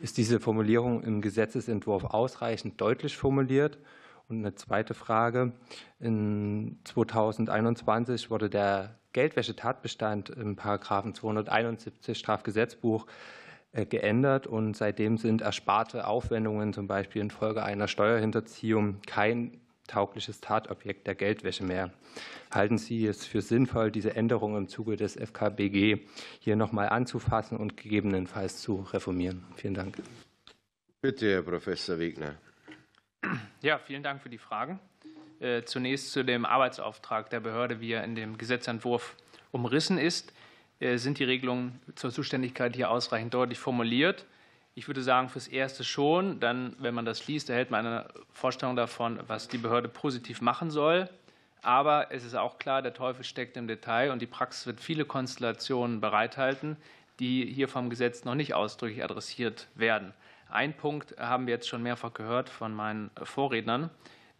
Ist diese Formulierung im Gesetzesentwurf ausreichend deutlich formuliert? Und eine zweite Frage. In 2021 wurde der Geldwäschetatbestand im Paragraphen 271 Strafgesetzbuch äh, geändert und seitdem sind ersparte Aufwendungen zum Beispiel infolge einer Steuerhinterziehung kein taugliches Tatobjekt der Geldwäsche mehr. Halten Sie es für sinnvoll, diese Änderung im Zuge des FKBG hier nochmal anzufassen und gegebenenfalls zu reformieren? Vielen Dank. Bitte, Herr Professor Wegner. Ja, vielen Dank für die Fragen. Äh, zunächst zu dem Arbeitsauftrag der Behörde, wie er in dem Gesetzentwurf umrissen ist. Äh, sind die Regelungen zur Zuständigkeit hier ausreichend deutlich formuliert? Ich würde sagen, fürs Erste schon. Dann, wenn man das liest, erhält man eine Vorstellung davon, was die Behörde positiv machen soll. Aber es ist auch klar, der Teufel steckt im Detail und die Praxis wird viele Konstellationen bereithalten, die hier vom Gesetz noch nicht ausdrücklich adressiert werden. Ein Punkt haben wir jetzt schon mehrfach gehört von meinen Vorrednern,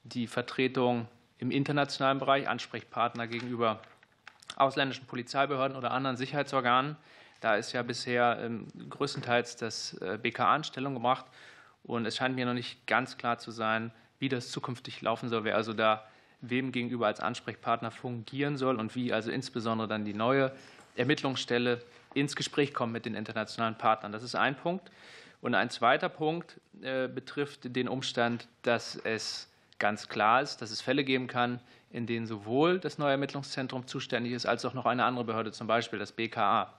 die Vertretung im internationalen Bereich, Ansprechpartner gegenüber ausländischen Polizeibehörden oder anderen Sicherheitsorganen. Da ist ja bisher ähm, größtenteils das äh, BKA in Stellung gebracht. Und es scheint mir noch nicht ganz klar zu sein, wie das zukünftig laufen soll, wer also da wem gegenüber als Ansprechpartner fungieren soll und wie also insbesondere dann die neue Ermittlungsstelle ins Gespräch kommt mit den internationalen Partnern. Das ist ein Punkt. Und ein zweiter Punkt äh, betrifft den Umstand, dass es ganz klar ist, dass es Fälle geben kann, in denen sowohl das neue Ermittlungszentrum zuständig ist, als auch noch eine andere Behörde, zum Beispiel das BKA.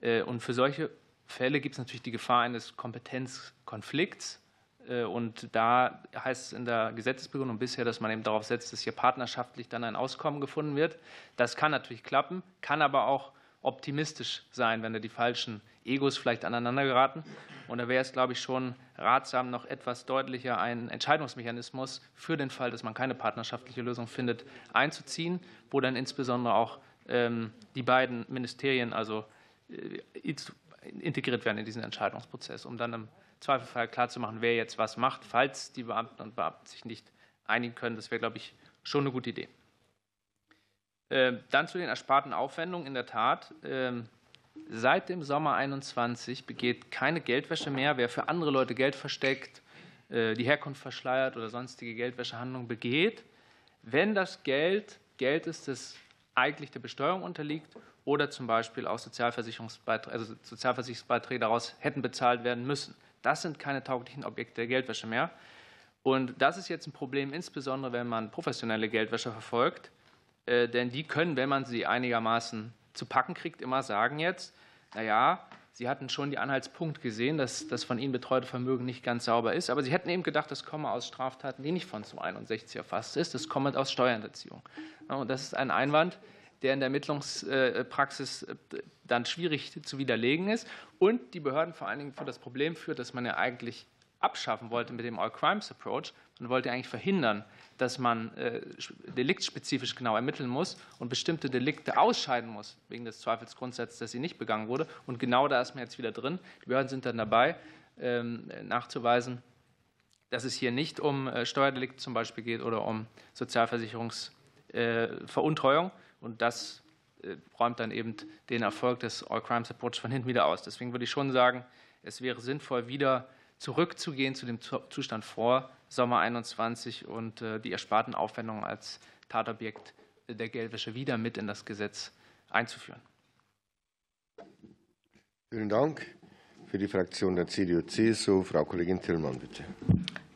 Äh, und für solche Fälle gibt es natürlich die Gefahr eines Kompetenzkonflikts. Äh, und da heißt es in der Gesetzesbegründung bisher, dass man eben darauf setzt, dass hier partnerschaftlich dann ein Auskommen gefunden wird. Das kann natürlich klappen, kann aber auch optimistisch sein, wenn da die falschen Egos vielleicht aneinander geraten. Und da wäre es, glaube ich, schon ratsam, noch etwas deutlicher einen Entscheidungsmechanismus für den Fall, dass man keine partnerschaftliche Lösung findet, einzuziehen, wo dann insbesondere auch ähm, die beiden Ministerien also äh, integriert werden in diesen Entscheidungsprozess, um dann im Zweifelfall klarzumachen, wer jetzt was macht, falls die Beamten und Beamten sich nicht einigen können. Das wäre, glaube ich, schon eine gute Idee. Ähm, dann zu den ersparten Aufwendungen. In der Tat, ähm, seit dem Sommer 21 begeht keine Geldwäsche mehr. Wer für andere Leute Geld versteckt, äh, die Herkunft verschleiert oder sonstige Geldwäschehandlungen begeht, wenn das Geld Geld ist, das eigentlich der Besteuerung unterliegt oder zum Beispiel auch Sozialversicherungsbeiträge, also Sozialversicherungsbeiträge daraus hätten bezahlt werden müssen. Das sind keine tauglichen Objekte der Geldwäsche mehr. Und das ist jetzt ein Problem, insbesondere wenn man professionelle Geldwäsche verfolgt, äh, denn die können, wenn man sie einigermaßen zu packen kriegt, immer sagen jetzt, naja, Sie hatten schon die Anhaltspunkt gesehen, dass das von Ihnen betreute Vermögen nicht ganz sauber ist, aber Sie hätten eben gedacht, das komme aus Straftaten, die nicht von 261 erfasst ist, das komme aus Steuerhinterziehung. Und das ist ein Einwand, der in der Ermittlungspraxis äh, dann schwierig zu widerlegen ist und die Behörden vor allen Dingen für das Problem führt, dass man ja eigentlich abschaffen wollte mit dem All Crimes Approach. Man wollte eigentlich verhindern, dass man äh, deliktspezifisch genau ermitteln muss und bestimmte Delikte ausscheiden muss, wegen des Zweifelsgrundsatzes, dass sie nicht begangen wurde. Und genau da ist man jetzt wieder drin. Die Behörden sind dann dabei, ähm, nachzuweisen, dass es hier nicht um äh, Steuerdelikte zum Beispiel geht oder um Sozialversicherungsveruntreuung. Äh, und das räumt dann eben den Erfolg des All Crimes Approach von hinten wieder aus. Deswegen würde ich schon sagen, es wäre sinnvoll, wieder zurückzugehen zu dem Zustand vor Sommer 21 und äh, die ersparten Aufwendungen als Tatobjekt der Geldwäsche wieder mit in das Gesetz einzuführen. Vielen Dank. Für die Fraktion der CDU-CSU, Frau Kollegin Tillmann, bitte.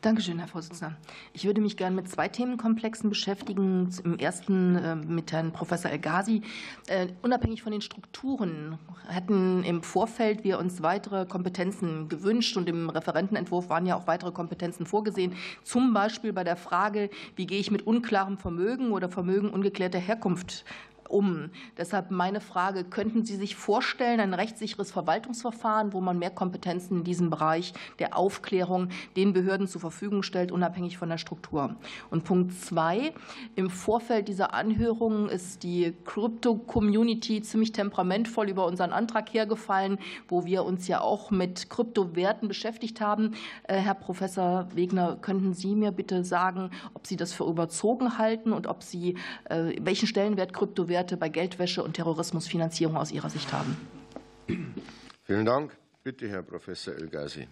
Dankeschön, Herr Vorsitzender. Ich würde mich gerne mit zwei Themenkomplexen beschäftigen. Im ersten äh, mit Herrn Professor El-Ghazi. Äh, unabhängig von den Strukturen hatten im Vorfeld wir uns weitere Kompetenzen gewünscht und im Referentenentwurf waren ja auch weitere Kompetenzen vorgesehen. Zum Beispiel bei der Frage, wie gehe ich mit unklarem Vermögen oder Vermögen ungeklärter Herkunft um. Deshalb meine Frage, könnten Sie sich vorstellen, ein rechtssicheres Verwaltungsverfahren, wo man mehr Kompetenzen in diesem Bereich der Aufklärung den Behörden zur Verfügung stellt, unabhängig von der Struktur? Und Punkt zwei, im Vorfeld dieser Anhörung ist die Krypto-Community ziemlich temperamentvoll über unseren Antrag hergefallen, wo wir uns ja auch mit Kryptowerten beschäftigt haben. Äh, Herr Professor Wegner, könnten Sie mir bitte sagen, ob Sie das für überzogen halten und ob Sie, äh, welchen Stellenwert Kryptowerte Werte bei Geldwäsche und Terrorismusfinanzierung aus Ihrer Sicht haben. Vielen Dank. Bitte, Herr Professor El-Ghazi.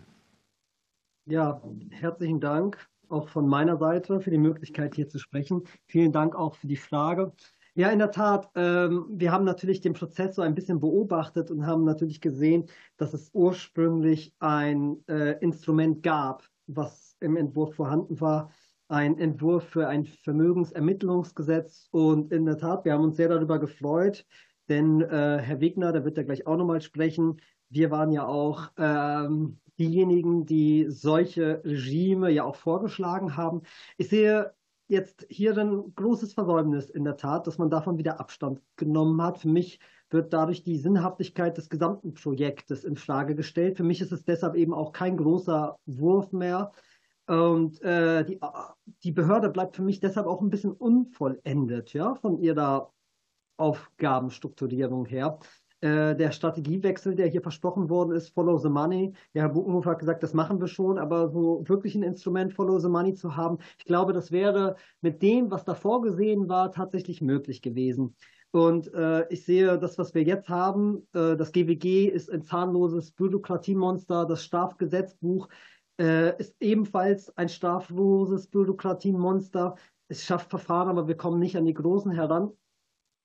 Ja, herzlichen Dank auch von meiner Seite für die Möglichkeit, hier zu sprechen. Vielen Dank auch für die Frage. Ja, in der Tat. Ähm, wir haben natürlich den Prozess so ein bisschen beobachtet und haben natürlich gesehen, dass es ursprünglich ein äh, Instrument gab, was im Entwurf vorhanden war, ein Entwurf für ein Vermögensermittlungsgesetz. Und in der Tat, wir haben uns sehr darüber gefreut, denn äh, Herr Wegner, der wird ja gleich auch nochmal sprechen, wir waren ja auch ähm, diejenigen, die solche Regime ja auch vorgeschlagen haben. Ich sehe jetzt hier ein großes Versäumnis in der Tat, dass man davon wieder Abstand genommen hat. Für mich wird dadurch die Sinnhaftigkeit des gesamten Projektes in Frage gestellt. Für mich ist es deshalb eben auch kein großer Wurf mehr, und äh, die, die Behörde bleibt für mich deshalb auch ein bisschen unvollendet, ja, von ihrer Aufgabenstrukturierung her. Äh, der Strategiewechsel, der hier versprochen worden ist, Follow the Money. Ja, Herr Buchenhofer hat gesagt, das machen wir schon, aber so wirklich ein Instrument Follow the Money zu haben, ich glaube, das wäre mit dem, was da vorgesehen war, tatsächlich möglich gewesen. Und äh, ich sehe, das, was wir jetzt haben, äh, das GWG ist ein zahnloses Bürokratiemonster, das Strafgesetzbuch äh, ist ebenfalls ein strafloses Bürokratienmonster. Es schafft Verfahren, aber wir kommen nicht an die Großen heran.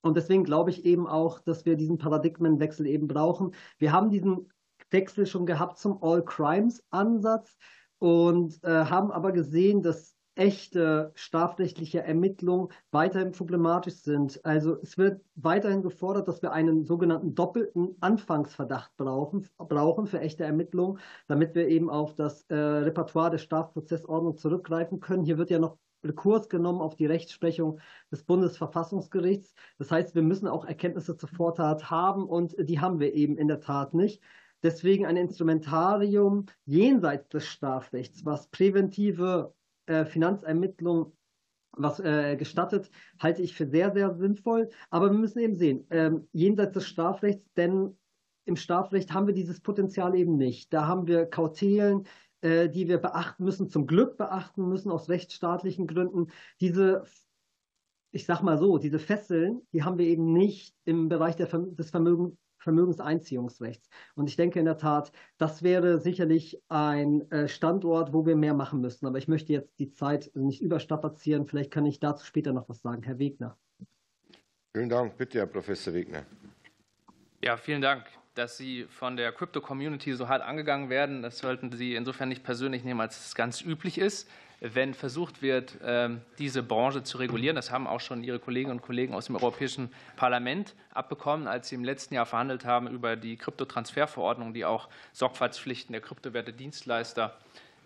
Und deswegen glaube ich eben auch, dass wir diesen Paradigmenwechsel eben brauchen. Wir haben diesen Wechsel schon gehabt zum All-Crimes-Ansatz und äh, haben aber gesehen, dass echte strafrechtliche Ermittlungen weiterhin problematisch sind. Also es wird weiterhin gefordert, dass wir einen sogenannten doppelten Anfangsverdacht brauchen, brauchen für echte Ermittlungen, damit wir eben auf das äh, Repertoire der Strafprozessordnung zurückgreifen können. Hier wird ja noch Rekurs genommen auf die Rechtsprechung des Bundesverfassungsgerichts. Das heißt, wir müssen auch Erkenntnisse zur Vortat haben und die haben wir eben in der Tat nicht. Deswegen ein Instrumentarium jenseits des Strafrechts, was präventive Finanzermittlung was äh, gestattet, halte ich für sehr, sehr sinnvoll. Aber wir müssen eben sehen, ähm, jenseits des Strafrechts, denn im Strafrecht haben wir dieses Potenzial eben nicht. Da haben wir Kautelen, äh, die wir beachten müssen, zum Glück beachten müssen aus rechtsstaatlichen Gründen. Diese ich sag mal so, diese Fesseln, die haben wir eben nicht im Bereich der, des Vermögen, Vermögenseinziehungsrechts. Und ich denke in der Tat, das wäre sicherlich ein äh, Standort, wo wir mehr machen müssen. Aber ich möchte jetzt die Zeit nicht überstrapazieren. Vielleicht kann ich dazu später noch was sagen. Herr Wegner. Vielen Dank. Bitte, Herr Professor Wegner. Ja, vielen Dank. Dass Sie von der Crypto-Community so hart angegangen werden, das sollten Sie insofern nicht persönlich nehmen, als es ganz üblich ist wenn versucht wird, ähm, diese Branche zu regulieren. Das haben auch schon Ihre Kolleginnen und Kollegen aus dem Europäischen Parlament abbekommen, als sie im letzten Jahr verhandelt haben über die Kryptotransferverordnung, die auch Sorgfaltspflichten der Kryptowerte-Dienstleister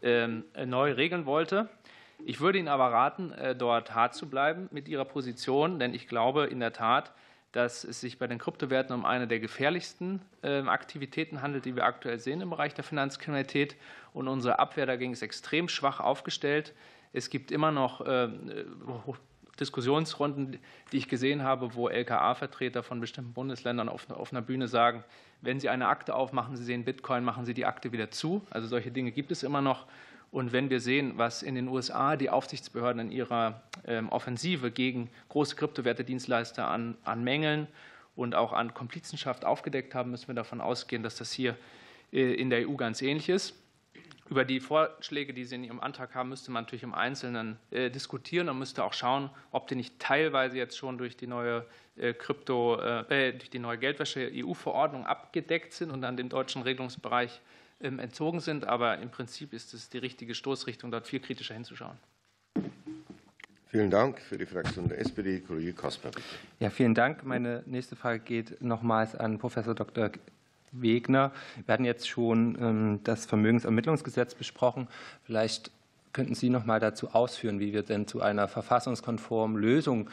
ähm, neu regeln wollte. Ich würde Ihnen aber raten, äh, dort hart zu bleiben mit Ihrer Position, denn ich glaube in der Tat, dass es sich bei den Kryptowerten um eine der gefährlichsten ähm, Aktivitäten handelt, die wir aktuell sehen im Bereich der Finanzkriminalität. Und unsere Abwehr dagegen ist extrem schwach aufgestellt. Es gibt immer noch ähm, Diskussionsrunden, die ich gesehen habe, wo LKA-Vertreter von bestimmten Bundesländern auf, einer Bühne sagen, wenn Sie eine Akte aufmachen, Sie sehen Bitcoin, machen Sie die Akte wieder zu. Also solche Dinge gibt es immer noch. Und wenn wir sehen, was in den USA die Aufsichtsbehörden in ihrer ähm, Offensive gegen große Kryptowertedienstleister an, an Mängeln und auch an Komplizenschaft aufgedeckt haben, müssen wir davon ausgehen, dass das hier äh, in der EU ganz ähnlich ist. Über die Vorschläge, die Sie in Ihrem Antrag haben, müsste man natürlich im Einzelnen äh, diskutieren und müsste auch schauen, ob die nicht teilweise jetzt schon durch die neue äh, Krypto, äh, durch die neue Geldwäsche-EU-Verordnung abgedeckt sind und an den deutschen Regelungsbereich entzogen sind. Aber im Prinzip ist es die richtige Stoßrichtung, dort viel kritischer hinzuschauen. Vielen Dank für die Fraktion der SPD, Kollege Kasper. Bitte. Ja, vielen Dank. Meine nächste Frage geht nochmals an Professor Dr. Wegner. Wir hatten jetzt schon ähm, das Vermögensermittlungsgesetz besprochen. Vielleicht könnten Sie noch mal dazu ausführen, wie wir denn zu einer verfassungskonformen Lösung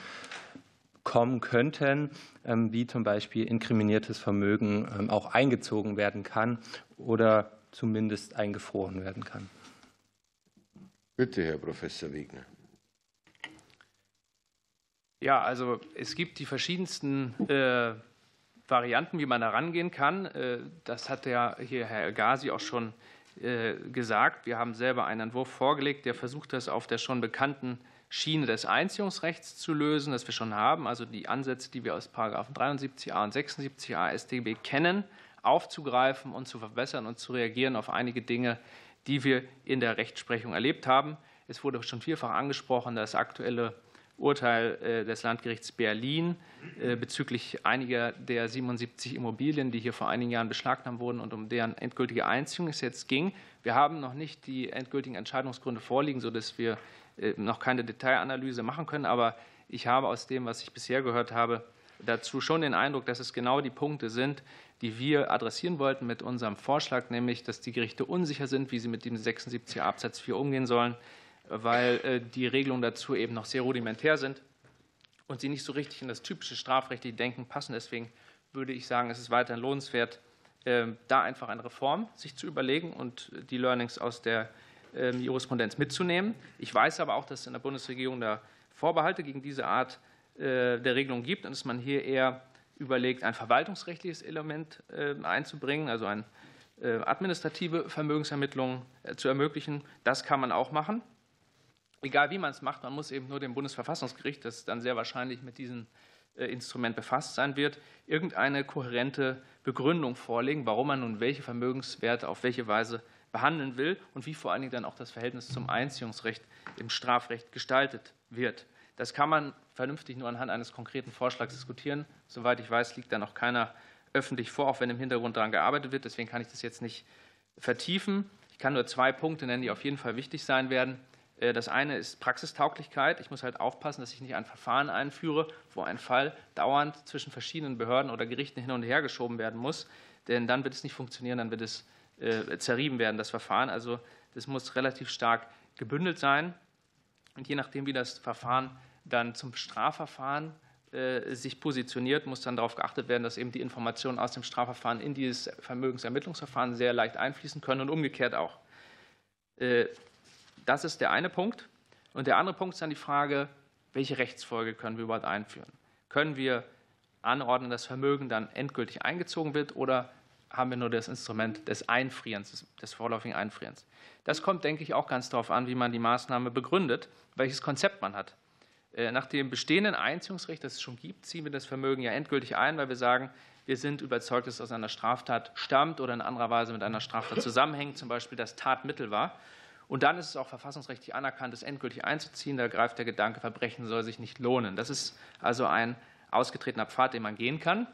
kommen könnten, ähm, wie zum Beispiel inkriminiertes Vermögen ähm, auch eingezogen werden kann oder zumindest eingefroren werden kann. Bitte, Herr Professor Wegner. Ja, also es gibt die verschiedensten äh, Varianten, wie man da rangehen kann. Äh, das hat ja hier Herr El-Ghazi auch schon äh, gesagt. Wir haben selber einen Entwurf vorgelegt, der versucht, das auf der schon bekannten Schiene des Einziehungsrechts zu lösen, das wir schon haben, also die Ansätze, die wir aus 73a und 76a StGB kennen, aufzugreifen und zu verbessern und zu reagieren auf einige Dinge, die wir in der Rechtsprechung erlebt haben. Es wurde schon vielfach angesprochen, das aktuelle Urteil äh, des Landgerichts Berlin äh, bezüglich einiger der 77 Immobilien, die hier vor einigen Jahren beschlagnahmt wurden und um deren endgültige Einziehung es jetzt ging. Wir haben noch nicht die endgültigen Entscheidungsgründe vorliegen, sodass wir äh, noch keine Detailanalyse machen können. Aber ich habe aus dem, was ich bisher gehört habe, dazu schon den Eindruck, dass es genau die Punkte sind, die wir adressieren wollten mit unserem Vorschlag, nämlich, dass die Gerichte unsicher sind, wie sie mit dem 76 Absatz 4 umgehen sollen weil äh, die Regelungen dazu eben noch sehr rudimentär sind und sie nicht so richtig in das typische strafrechtliche Denken passen. Deswegen würde ich sagen, es ist weiterhin lohnenswert, ähm, da einfach eine Reform sich zu überlegen und die Learnings aus der ähm, Jurisprudenz mitzunehmen. Ich weiß aber auch, dass in der Bundesregierung da Vorbehalte gegen diese Art der Regelung gibt und dass man hier eher überlegt, ein verwaltungsrechtliches Element ähm, einzubringen, also eine äh, administrative Vermögensermittlung zu ermöglichen. Das kann man auch machen egal wie man es macht, man muss eben nur dem Bundesverfassungsgericht, das dann sehr wahrscheinlich mit diesem äh, Instrument befasst sein wird, irgendeine kohärente Begründung vorlegen, warum man nun welche Vermögenswerte auf welche Weise behandeln will und wie vor allen Dingen dann auch das Verhältnis zum Einziehungsrecht im Strafrecht gestaltet wird. Das kann man vernünftig nur anhand eines konkreten Vorschlags diskutieren. Soweit ich weiß, liegt da noch keiner öffentlich vor, auch wenn im Hintergrund daran gearbeitet wird. Deswegen kann ich das jetzt nicht vertiefen. Ich kann nur zwei Punkte nennen, die auf jeden Fall wichtig sein werden. Äh, das eine ist Praxistauglichkeit. Ich muss halt aufpassen, dass ich nicht ein Verfahren einführe, wo ein Fall dauernd zwischen verschiedenen Behörden oder Gerichten hin und her geschoben werden muss. Denn dann wird es nicht funktionieren, dann wird es äh, zerrieben werden, das Verfahren. Also das muss relativ stark gebündelt sein. Und je nachdem, wie das Verfahren dann zum Strafverfahren äh, sich positioniert, muss dann darauf geachtet werden, dass eben die Informationen aus dem Strafverfahren in dieses Vermögensermittlungsverfahren sehr leicht einfließen können und umgekehrt auch. Das ist der eine Punkt. Und der andere Punkt ist dann die Frage, welche Rechtsfolge können wir überhaupt einführen? Können wir anordnen, dass Vermögen dann endgültig eingezogen wird oder haben wir nur das Instrument des Einfrierens, des vorläufigen Einfrierens? Das kommt, denke ich, auch ganz darauf an, wie man die Maßnahme begründet, welches Konzept man hat. Äh, nach dem bestehenden Einziehungsrecht, das es schon gibt, ziehen wir das Vermögen ja endgültig ein, weil wir sagen, wir sind überzeugt, dass es aus einer Straftat stammt oder in anderer Weise mit einer Straftat zusammenhängt, zum Beispiel das Tatmittel war. Und dann ist es auch verfassungsrechtlich anerkannt, es endgültig einzuziehen. Da greift der Gedanke, Verbrechen soll sich nicht lohnen. Das ist also ein ausgetretener Pfad, den man gehen kann.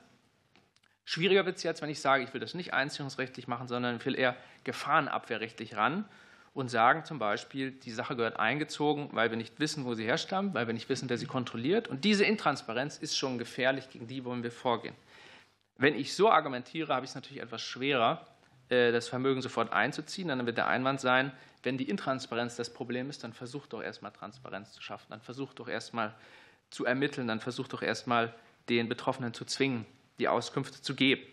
Schwieriger wird es jetzt, wenn ich sage, ich will das nicht einziehungsrechtlich machen, sondern ich will eher gefahrenabwehrrechtlich ran und sagen zum Beispiel, die Sache gehört eingezogen, weil wir nicht wissen, wo sie herstammt, weil wir nicht wissen, wer sie kontrolliert. Und diese Intransparenz ist schon gefährlich, gegen die wollen wir vorgehen. Wenn ich so argumentiere, habe ich es natürlich etwas schwerer, äh, das Vermögen sofort einzuziehen. Dann wird der Einwand sein, wenn die Intransparenz das Problem ist, dann versucht doch erstmal Transparenz zu schaffen, dann versucht doch erstmal zu ermitteln, dann versucht doch erstmal den Betroffenen zu zwingen, die Auskünfte zu geben.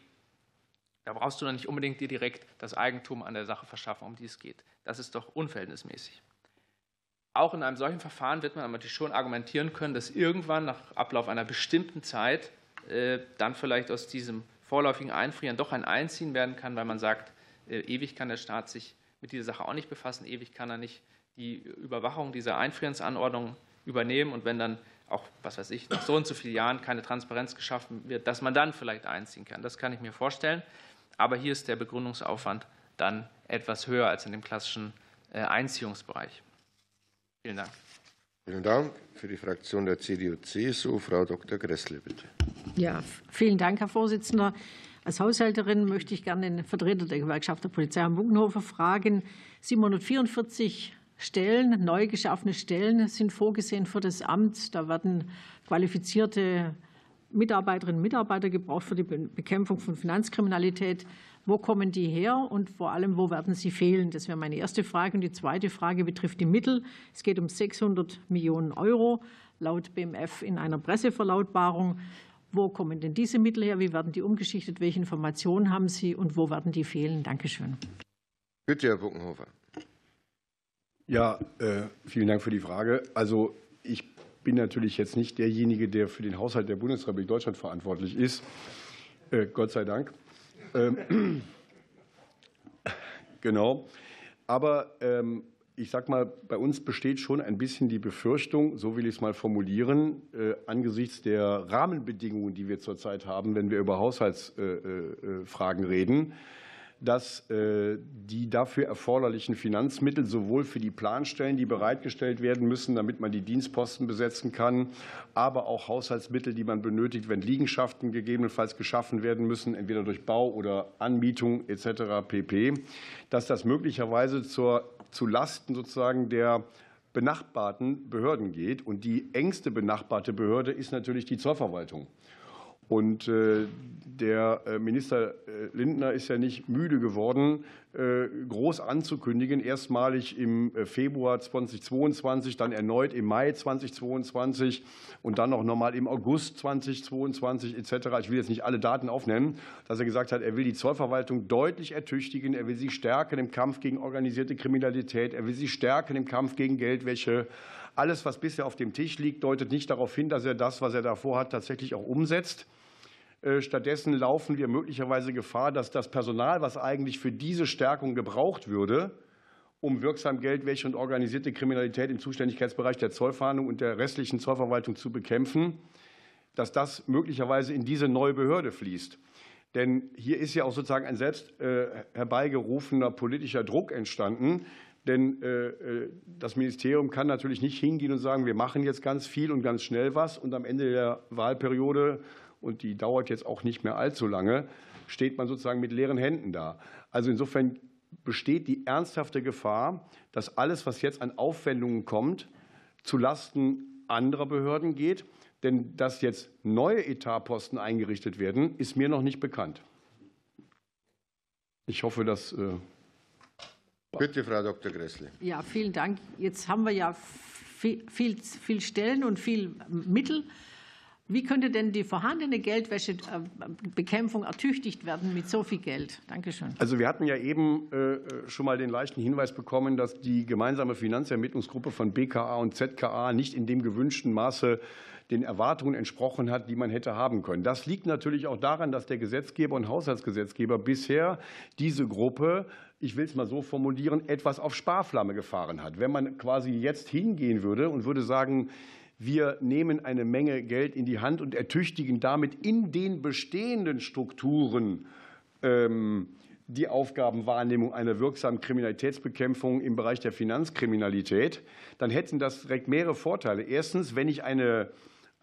Da brauchst du dann nicht unbedingt dir direkt das Eigentum an der Sache verschaffen, um die es geht. Das ist doch unverhältnismäßig. Auch in einem solchen Verfahren wird man aber natürlich schon argumentieren können, dass irgendwann nach Ablauf einer bestimmten Zeit äh, dann vielleicht aus diesem vorläufigen Einfrieren doch ein Einziehen werden kann, weil man sagt, äh, ewig kann der Staat sich mit dieser Sache auch nicht befassen. Ewig kann er nicht die Überwachung dieser Einfrierensanordnung übernehmen. Und wenn dann auch, was weiß ich, nach so und so vielen Jahren keine Transparenz geschaffen wird, dass man dann vielleicht einziehen kann. Das kann ich mir vorstellen. Aber hier ist der Begründungsaufwand dann etwas höher als in dem klassischen Einziehungsbereich. Vielen Dank. Vielen Dank. Für die Fraktion der CDU-CSU, Frau Dr. Gressle, bitte. Ja, vielen Dank, Herr Vorsitzender. Als Haushälterin möchte ich gerne den Vertreter der Gewerkschaft der Polizei am Buckenhofer fragen. 744 Stellen, neu geschaffene Stellen sind vorgesehen für das Amt. Da werden qualifizierte Mitarbeiterinnen und Mitarbeiter gebraucht für die Bekämpfung von Finanzkriminalität. Wo kommen die her und vor allem, wo werden sie fehlen? Das wäre meine erste Frage. Und die zweite Frage betrifft die Mittel. Es geht um 600 Millionen Euro laut BMF in einer Presseverlautbarung. Wo kommen denn diese Mittel her? Wie werden die umgeschichtet? Welche Informationen haben Sie und wo werden die fehlen? Dankeschön. Bitte, Herr Buckenhofer. Ja, äh, vielen Dank für die Frage. Also ich bin natürlich jetzt nicht derjenige, der für den Haushalt der Bundesrepublik Deutschland verantwortlich ist. Äh, Gott sei Dank. Ähm, genau. Aber ähm, ich sage mal, bei uns besteht schon ein bisschen die Befürchtung, so will ich es mal formulieren, äh, angesichts der Rahmenbedingungen, die wir zurzeit haben, wenn wir über Haushaltsfragen reden, dass äh, die dafür erforderlichen Finanzmittel sowohl für die Planstellen, die bereitgestellt werden müssen, damit man die Dienstposten besetzen kann, aber auch Haushaltsmittel, die man benötigt, wenn Liegenschaften gegebenenfalls geschaffen werden müssen, entweder durch Bau oder Anmietung etc. pp., dass das möglicherweise zur, zu Lasten sozusagen der benachbarten Behörden geht. Und die engste benachbarte Behörde ist natürlich die Zollverwaltung. Und äh, der äh, Minister äh, Lindner ist ja nicht müde geworden, groß anzukündigen, erstmalig im Februar 2022, dann erneut im Mai 2022 und dann noch nochmal im August 2022 etc. Ich will jetzt nicht alle Daten aufnehmen, dass er gesagt hat, er will die Zollverwaltung deutlich ertüchtigen, er will sie stärken im Kampf gegen organisierte Kriminalität, er will sie stärken im Kampf gegen Geldwäsche. Alles, was bisher auf dem Tisch liegt, deutet nicht darauf hin, dass er das, was er davor hat, tatsächlich auch umsetzt. Äh, stattdessen laufen wir möglicherweise Gefahr, dass das Personal, was eigentlich für diese Stärkung gebraucht würde, um wirksam Geldwäsche und organisierte Kriminalität im Zuständigkeitsbereich der Zollfahndung und der restlichen Zollverwaltung zu bekämpfen, dass das möglicherweise in diese neue Behörde fließt. Denn hier ist ja auch sozusagen ein selbst äh, herbeigerufener politischer Druck entstanden. Denn äh, das Ministerium kann natürlich nicht hingehen und sagen, wir machen jetzt ganz viel und ganz schnell was und am Ende der Wahlperiode und die dauert jetzt auch nicht mehr allzu lange, steht man sozusagen mit leeren Händen da. Also insofern besteht die ernsthafte Gefahr, dass alles, was jetzt an Aufwendungen kommt, zu Lasten anderer Behörden geht. Denn dass jetzt neue Etatposten eingerichtet werden, ist mir noch nicht bekannt. Ich hoffe, dass. Äh, Bitte, Frau Dr. Gressle. Ja, vielen Dank. Jetzt haben wir ja viel, viel, viel Stellen und viel Mittel. Wie könnte denn die vorhandene Geldwäschebekämpfung ertüchtigt werden mit so viel Geld? Dankeschön. Also wir hatten ja eben äh, schon mal den leichten Hinweis bekommen, dass die gemeinsame Finanzermittlungsgruppe von BKA und ZKA nicht in dem gewünschten Maße den Erwartungen entsprochen hat, die man hätte haben können. Das liegt natürlich auch daran, dass der Gesetzgeber und Haushaltsgesetzgeber bisher diese Gruppe ich will es mal so formulieren, etwas auf Sparflamme gefahren hat. Wenn man quasi jetzt hingehen würde und würde sagen, wir nehmen eine Menge Geld in die Hand und ertüchtigen damit in den bestehenden Strukturen ähm, die Aufgabenwahrnehmung einer wirksamen Kriminalitätsbekämpfung im Bereich der Finanzkriminalität, dann hätten das direkt mehrere Vorteile. Erstens, wenn ich eine,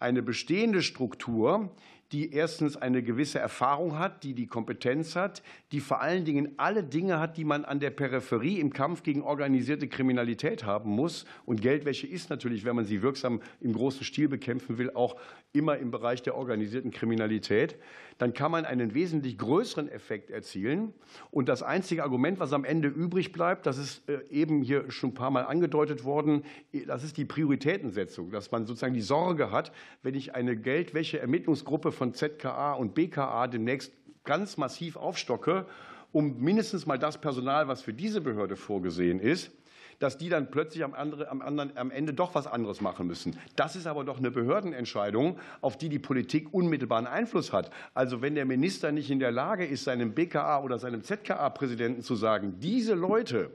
eine bestehende Struktur die erstens eine gewisse Erfahrung hat, die die Kompetenz hat, die vor allen Dingen alle Dinge hat, die man an der Peripherie im Kampf gegen organisierte Kriminalität haben muss. Und Geldwäsche ist natürlich, wenn man sie wirksam im großen Stil bekämpfen will, auch immer im Bereich der organisierten Kriminalität. Dann kann man einen wesentlich größeren Effekt erzielen. Und das einzige Argument, was am Ende übrig bleibt, das ist äh, eben hier schon ein paar Mal angedeutet worden, das ist die Prioritätensetzung, dass man sozusagen die Sorge hat, wenn ich eine Geldwäsche-Ermittlungsgruppe von ZKA und BKA demnächst ganz massiv aufstocke, um mindestens mal das Personal, was für diese Behörde vorgesehen ist, dass die dann plötzlich am, andere, am, anderen, am Ende doch was anderes machen müssen. Das ist aber doch eine Behördenentscheidung, auf die die Politik unmittelbaren Einfluss hat. Also wenn der Minister nicht in der Lage ist, seinem BKA oder seinem ZKA-Präsidenten zu sagen, diese Leute,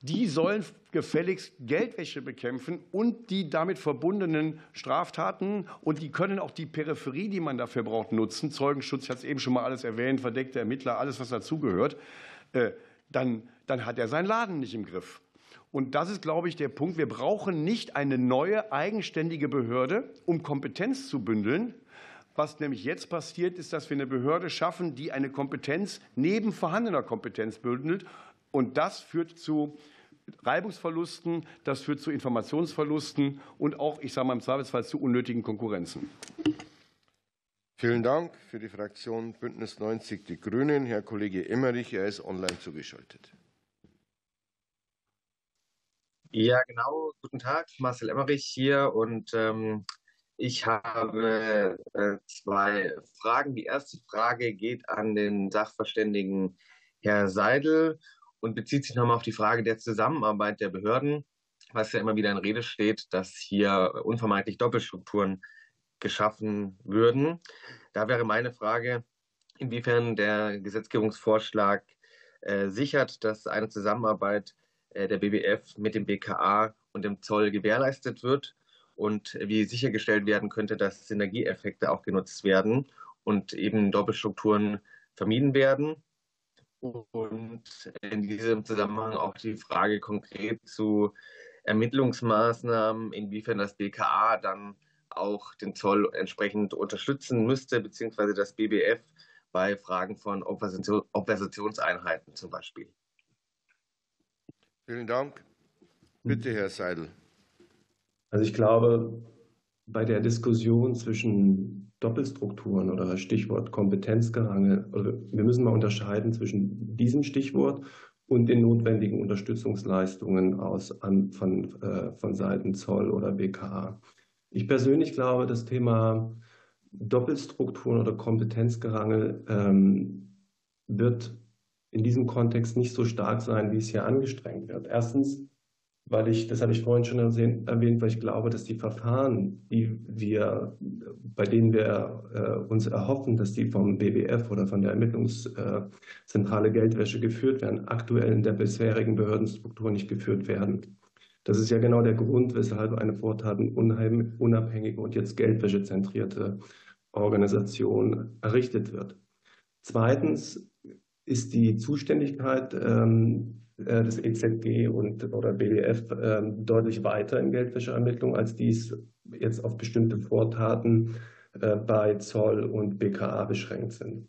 die sollen gefälligst Geldwäsche bekämpfen und die damit verbundenen Straftaten. Und die können auch die Peripherie, die man dafür braucht, nutzen. Zeugenschutz, ich hatte es eben schon mal alles erwähnt, verdeckte Ermittler, alles, was dazugehört. Äh, dann, dann hat er seinen Laden nicht im Griff. Und das ist, glaube ich, der Punkt. Wir brauchen nicht eine neue eigenständige Behörde, um Kompetenz zu bündeln. Was nämlich jetzt passiert, ist, dass wir eine Behörde schaffen, die eine Kompetenz neben vorhandener Kompetenz bündelt. Und das führt zu Reibungsverlusten, das führt zu Informationsverlusten und auch, ich sage mal im Zweifelsfall, zu unnötigen Konkurrenzen. Vielen Dank für die Fraktion Bündnis 90 Die Grünen. Herr Kollege Emmerich, er ist online zugeschaltet. Ja, genau. Guten Tag, Marcel Emmerich hier und ähm, ich habe äh, zwei Fragen. Die erste Frage geht an den Sachverständigen Herr Seidel und bezieht sich nochmal auf die Frage der Zusammenarbeit der Behörden, was ja immer wieder in Rede steht, dass hier unvermeidlich Doppelstrukturen geschaffen würden. Da wäre meine Frage, inwiefern der Gesetzgebungsvorschlag äh, sichert, dass eine Zusammenarbeit der BBF mit dem BKA und dem Zoll gewährleistet wird und wie sichergestellt werden könnte, dass Synergieeffekte auch genutzt werden und eben Doppelstrukturen vermieden werden. Und in diesem Zusammenhang auch die Frage konkret zu Ermittlungsmaßnahmen, inwiefern das BKA dann auch den Zoll entsprechend unterstützen müsste, beziehungsweise das BBF bei Fragen von Oppositionseinheiten zum Beispiel. Vielen Dank. Bitte, Herr Seidel. Also ich glaube, bei der Diskussion zwischen Doppelstrukturen oder Stichwort Kompetenzgerangel, wir müssen mal unterscheiden zwischen diesem Stichwort und den notwendigen Unterstützungsleistungen aus, an, von, äh, von Seiten Zoll oder BKA. Ich persönlich glaube, das Thema Doppelstrukturen oder Kompetenzgerangel ähm, wird in diesem Kontext nicht so stark sein, wie es hier angestrengt wird. Erstens, weil ich, das habe ich vorhin schon erwähnt, weil ich glaube, dass die Verfahren, die wir, bei denen wir äh, uns erhoffen, dass die vom BWF oder von der Ermittlungszentrale Geldwäsche geführt werden, aktuell in der bisherigen Behördenstruktur nicht geführt werden. Das ist ja genau der Grund, weshalb eine vortatenunabhängige und jetzt geldwäschezentrierte Organisation errichtet wird. Zweitens ist die Zuständigkeit ähm, äh, des EZG und oder BWF ähm, deutlich weiter in Geldwäscheermittlungen, als dies jetzt auf bestimmte Vortaten äh, bei Zoll und BKA beschränkt sind.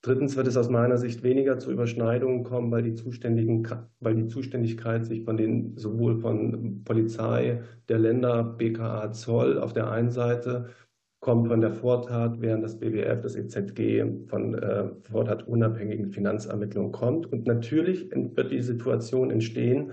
Drittens wird es aus meiner Sicht weniger zu Überschneidungen kommen, weil die, Zuständigen, weil die Zuständigkeit sich von den sowohl von Polizei der Länder, BKA, Zoll auf der einen Seite kommt von der Vortat, während das BWF, das EZG von äh, vortatunabhängigen Finanzermittlungen kommt. Und natürlich wird die Situation entstehen,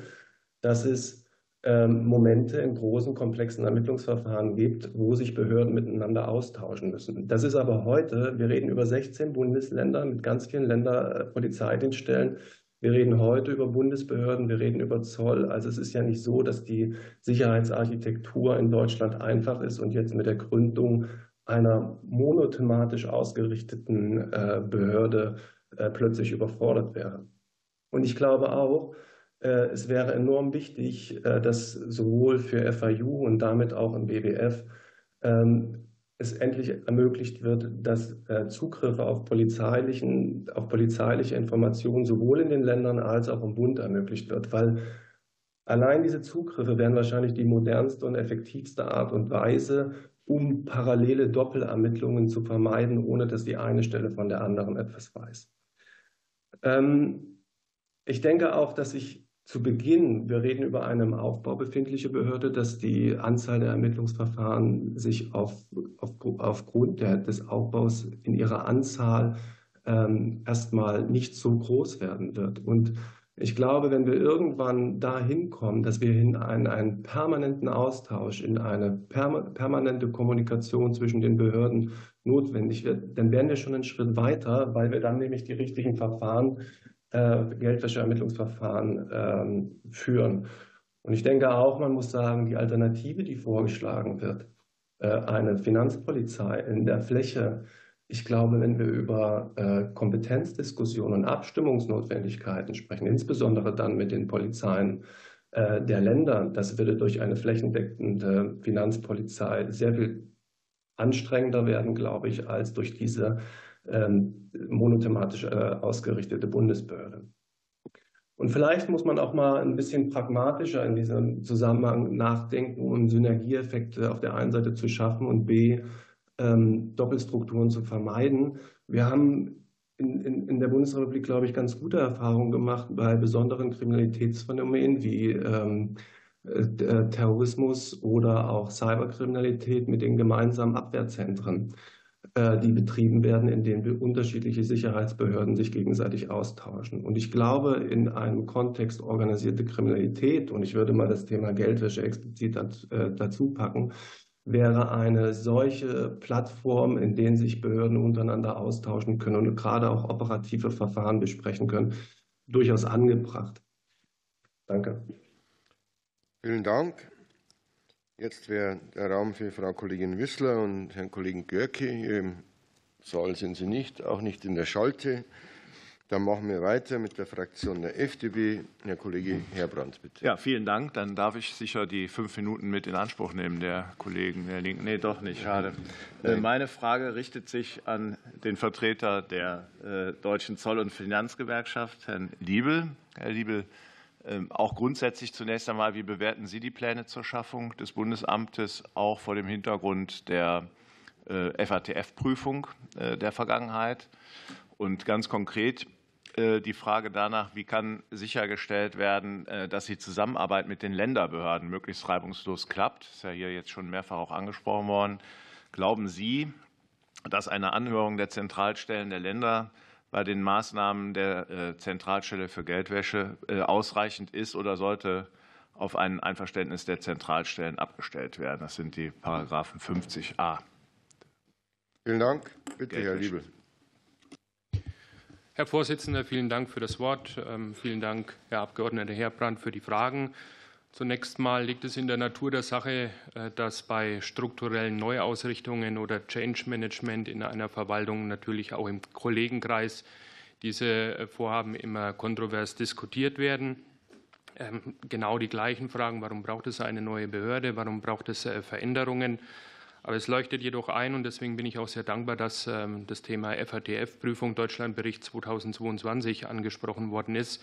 dass es ähm, Momente in großen, komplexen Ermittlungsverfahren gibt, wo sich Behörden miteinander austauschen müssen. Das ist aber heute, wir reden über 16 Bundesländer mit ganz vielen Länderpolizeidienststellen, wir reden heute über Bundesbehörden, wir reden über Zoll. Also es ist ja nicht so, dass die Sicherheitsarchitektur in Deutschland einfach ist und jetzt mit der Gründung einer monothematisch ausgerichteten äh, Behörde äh, plötzlich überfordert wäre. Und ich glaube auch, äh, es wäre enorm wichtig, dass sowohl für FIU und damit auch im BWF es endlich ermöglicht wird, dass äh, Zugriffe auf, polizeilichen, auf polizeiliche Informationen sowohl in den Ländern als auch im Bund ermöglicht wird, weil allein diese Zugriffe wären wahrscheinlich die modernste und effektivste Art und Weise, um parallele Doppelermittlungen zu vermeiden, ohne dass die eine Stelle von der anderen etwas weiß. Ähm, ich denke auch, dass sich zu Beginn, wir reden über eine im Aufbau befindliche Behörde, dass die Anzahl der Ermittlungsverfahren sich auf, auf, aufgrund der, des Aufbaus in ihrer Anzahl ähm, erstmal nicht so groß werden wird. Und ich glaube, wenn wir irgendwann dahin kommen, dass wir in einen, einen permanenten Austausch, in eine permanente Kommunikation zwischen den Behörden notwendig wird, dann werden wir schon einen Schritt weiter, weil wir dann nämlich die richtigen Verfahren Geldwäscheermittlungsverfahren ähm, führen. Und ich denke auch, man muss sagen, die Alternative, die vorgeschlagen wird, äh, eine Finanzpolizei in der Fläche, ich glaube, wenn wir über äh, Kompetenzdiskussionen und Abstimmungsnotwendigkeiten sprechen, insbesondere dann mit den Polizeien der Länder, das würde durch eine flächendeckende Finanzpolizei sehr viel anstrengender werden, glaube ich, als durch diese ähm, monothematisch äh, ausgerichtete Bundesbehörde. Und vielleicht muss man auch mal ein bisschen pragmatischer in diesem Zusammenhang nachdenken, um Synergieeffekte auf der einen Seite zu schaffen und b, ähm, Doppelstrukturen zu vermeiden. Wir haben in, in, in der Bundesrepublik, glaube ich, ganz gute Erfahrungen gemacht bei besonderen Kriminalitätsphänomenen wie ähm, äh, Terrorismus oder auch Cyberkriminalität mit den gemeinsamen Abwehrzentren. Äh, die betrieben werden, in denen unterschiedliche Sicherheitsbehörden sich gegenseitig austauschen. Und ich glaube, in einem Kontext organisierte Kriminalität, und ich würde mal das Thema Geldwäsche explizit äh, dazu packen, wäre eine solche Plattform, in denen sich Behörden untereinander austauschen können und gerade auch operative Verfahren besprechen können, durchaus angebracht. Danke. Vielen Dank. Jetzt wäre der Raum für Frau Kollegin Wissler und Herrn Kollegen Görke. Hier im Saal sind sie nicht, auch nicht in der Schalte. Dann machen wir weiter mit der Fraktion der FDP. Herr Kollege Herbrand, bitte. Ja, vielen Dank. Dann darf ich sicher die fünf Minuten mit in Anspruch nehmen, der Kollegen der Linken. Nee, doch nicht. Schade. Nein. Meine Frage richtet sich an den Vertreter der äh, Deutschen Zoll- und Finanzgewerkschaft, Herrn Liebel. Herr Liebel, auch grundsätzlich zunächst einmal, wie bewerten Sie die Pläne zur Schaffung des Bundesamtes auch vor dem Hintergrund der äh, FATF-Prüfung äh, der Vergangenheit? Und ganz konkret äh, die Frage danach, wie kann sichergestellt werden, dass die Zusammenarbeit mit den Länderbehörden möglichst reibungslos klappt. Das ist ja hier jetzt schon mehrfach auch angesprochen worden. Glauben Sie, dass eine Anhörung der Zentralstellen der Länder bei den Maßnahmen der äh, Zentralstelle für Geldwäsche äh, ausreichend ist oder sollte auf ein Einverständnis der Zentralstellen abgestellt werden. Das sind die Paragraphen 50a. Vielen Dank. Bitte, Herr Liebel. Herr Vorsitzender, vielen Dank für das Wort. Ähm, vielen Dank, Herr Abgeordneter Herbrand, für die Fragen. Zunächst mal liegt es in der Natur der Sache, äh, dass bei strukturellen Neuausrichtungen oder Change Management in einer Verwaltung natürlich auch im Kollegenkreis diese äh, Vorhaben immer kontrovers diskutiert werden. Ähm, genau die gleichen Fragen, warum braucht es eine neue Behörde, warum braucht es äh, Veränderungen. Aber es leuchtet jedoch ein, und deswegen bin ich auch sehr dankbar, dass ähm, das Thema FATF-Prüfung Deutschlandbericht 2022 angesprochen worden ist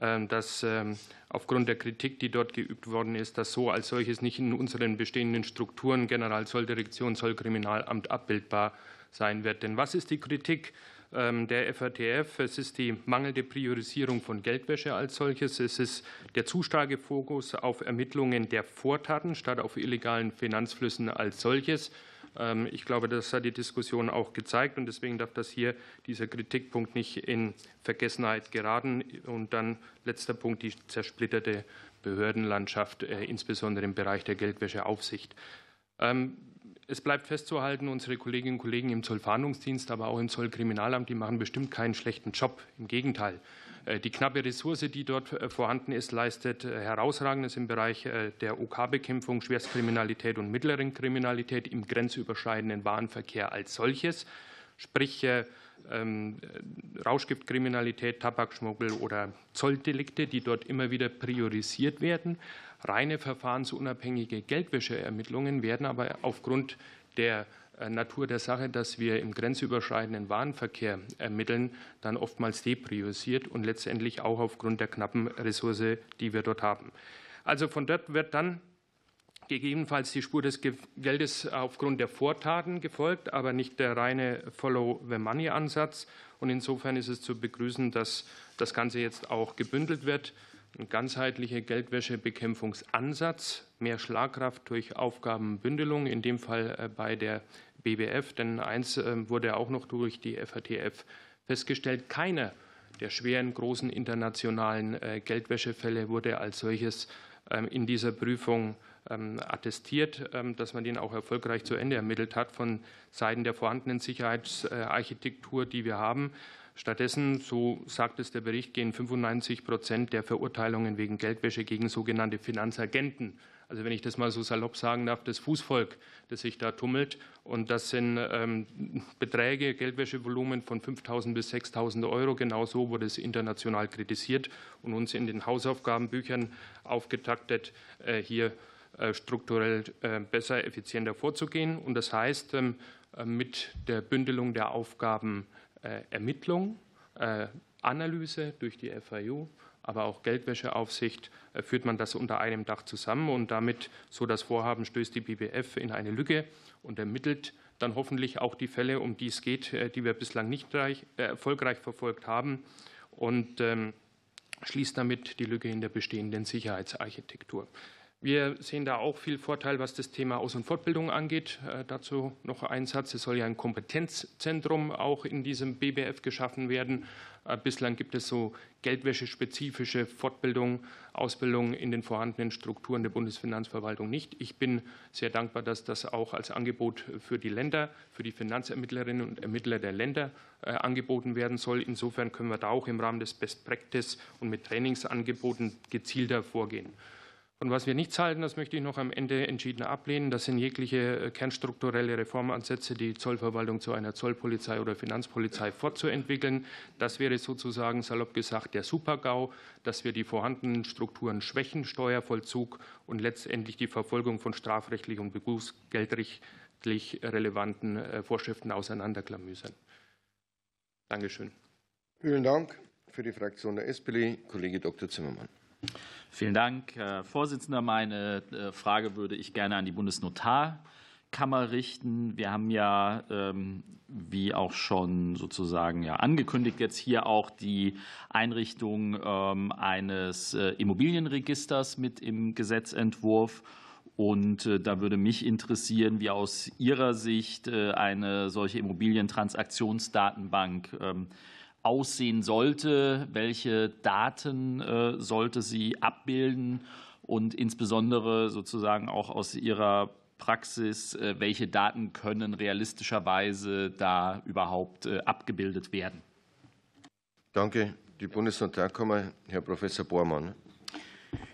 dass ähm, aufgrund der Kritik, die dort geübt worden ist, das so als solches nicht in unseren bestehenden Strukturen Generalzolldirektion, Zollkriminalamt abbildbar sein wird. Denn was ist die Kritik? Ähm, der FATF. Es ist die mangelnde Priorisierung von Geldwäsche als solches. Es ist der zu starke Fokus auf Ermittlungen der Vortaten statt auf illegalen Finanzflüssen als solches. Ähm, ich glaube, das hat die Diskussion auch gezeigt und deswegen darf das hier dieser Kritikpunkt nicht in Vergessenheit geraten. Und dann letzter Punkt, die zersplitterte Behördenlandschaft, äh, insbesondere im Bereich der Geldwäscheaufsicht. Ähm, es bleibt festzuhalten, unsere Kolleginnen und Kollegen im Zollfahndungsdienst, aber auch im Zollkriminalamt, die machen bestimmt keinen schlechten Job. Im Gegenteil. Äh, die knappe Ressource, die dort äh, vorhanden ist, leistet äh, herausragendes im Bereich der OK-Bekämpfung, Schwerstkriminalität und mittleren Kriminalität im grenzüberschreitenden Warenverkehr als solches. Sprich, ähm, Rauschgiftkriminalität, Tabakschmuggel oder Zolldelikte, die dort immer wieder priorisiert werden. Reine verfahrensunabhängige Geldwäscheermittlungen werden aber aufgrund der Natur der Sache, dass wir im grenzüberschreitenden Warenverkehr ermitteln, dann oftmals depriorisiert und letztendlich auch aufgrund der knappen Ressource, die wir dort haben. Also von dort wird dann gegebenenfalls die Spur des Geldes aufgrund der Vortaten gefolgt, aber nicht der reine Follow-the-Money-Ansatz. Und insofern ist es zu begrüßen, dass das Ganze jetzt auch gebündelt wird. Ein ganzheitlicher Geldwäschebekämpfungsansatz, mehr Schlagkraft durch Aufgabenbündelung, in dem Fall äh, bei der BWF, denn eins ähm, wurde auch noch durch die FATF festgestellt, keiner der schweren großen internationalen äh, Geldwäschefälle wurde als solches ähm, in dieser Prüfung ähm, attestiert, dass man den auch erfolgreich zu Ende ermittelt hat von Seiten der vorhandenen Sicherheitsarchitektur, die wir haben. Stattdessen, so sagt es der Bericht, gehen 95 Prozent der Verurteilungen wegen Geldwäsche gegen sogenannte Finanzagenten also wenn ich das mal so salopp sagen darf, das Fußvolk, das sich da tummelt. Und das sind ähm, Beträge, Geldwäschevolumen von 5.000 bis 6.000 Euro. Genau so wurde es international kritisiert und uns in den Hausaufgabenbüchern aufgetaktet, äh, hier äh, strukturell äh, besser, effizienter vorzugehen. Und das heißt, ähm, mit der Bündelung der Aufgaben Ermittlung, Analyse durch die FIU, aber auch Geldwäscheaufsicht, führt man das unter einem Dach zusammen. Und damit, so das Vorhaben, stößt die BBF in eine Lücke und ermittelt dann hoffentlich auch die Fälle, um die es geht, die wir bislang nicht erfolgreich verfolgt haben. Und ähm, schließt damit die Lücke in der bestehenden Sicherheitsarchitektur. Wir sehen da auch viel Vorteil, was das Thema Aus- und Fortbildung angeht. Äh, dazu noch ein Satz. Es soll ja ein Kompetenzzentrum auch in diesem BBF geschaffen werden. Äh, bislang gibt es so geldwäschespezifische Fortbildung, Ausbildung in den vorhandenen Strukturen der Bundesfinanzverwaltung nicht. Ich bin sehr dankbar, dass das auch als Angebot für die Länder, für die Finanzermittlerinnen und Ermittler der Länder äh, angeboten werden soll. Insofern können wir da auch im Rahmen des Best Practice und mit Trainingsangeboten gezielter vorgehen. Und was wir nicht halten, das möchte ich noch am Ende entschieden ablehnen, das sind jegliche äh, kernstrukturelle Reformansätze, die Zollverwaltung zu einer Zollpolizei oder Finanzpolizei fortzuentwickeln. Das wäre sozusagen salopp gesagt der Supergau, dass wir die vorhandenen Strukturen schwächen, Steuervollzug und letztendlich die Verfolgung von strafrechtlich und berufsgeldrechtlich relevanten äh, Vorschriften auseinanderklamüsern. Dankeschön. Vielen Dank. Für die Fraktion der SPD, Kollege Dr. Zimmermann. Vielen Dank, Herr Vorsitzender. Meine äh, Frage würde ich gerne an die Bundesnotarkammer richten. Wir haben ja, ähm, wie auch schon sozusagen angekündigt, jetzt hier auch die Einrichtung ähm, eines äh, Immobilienregisters mit im Gesetzentwurf. Und äh, da würde mich interessieren, wie aus Ihrer Sicht eine solche Immobilientransaktionsdatenbank ähm, aussehen sollte, welche Daten äh, sollte sie abbilden und insbesondere sozusagen auch aus Ihrer Praxis, äh, welche Daten können realistischerweise da überhaupt äh, abgebildet werden? Danke. Die Bundesnotarkammer, Herr Professor Bormann.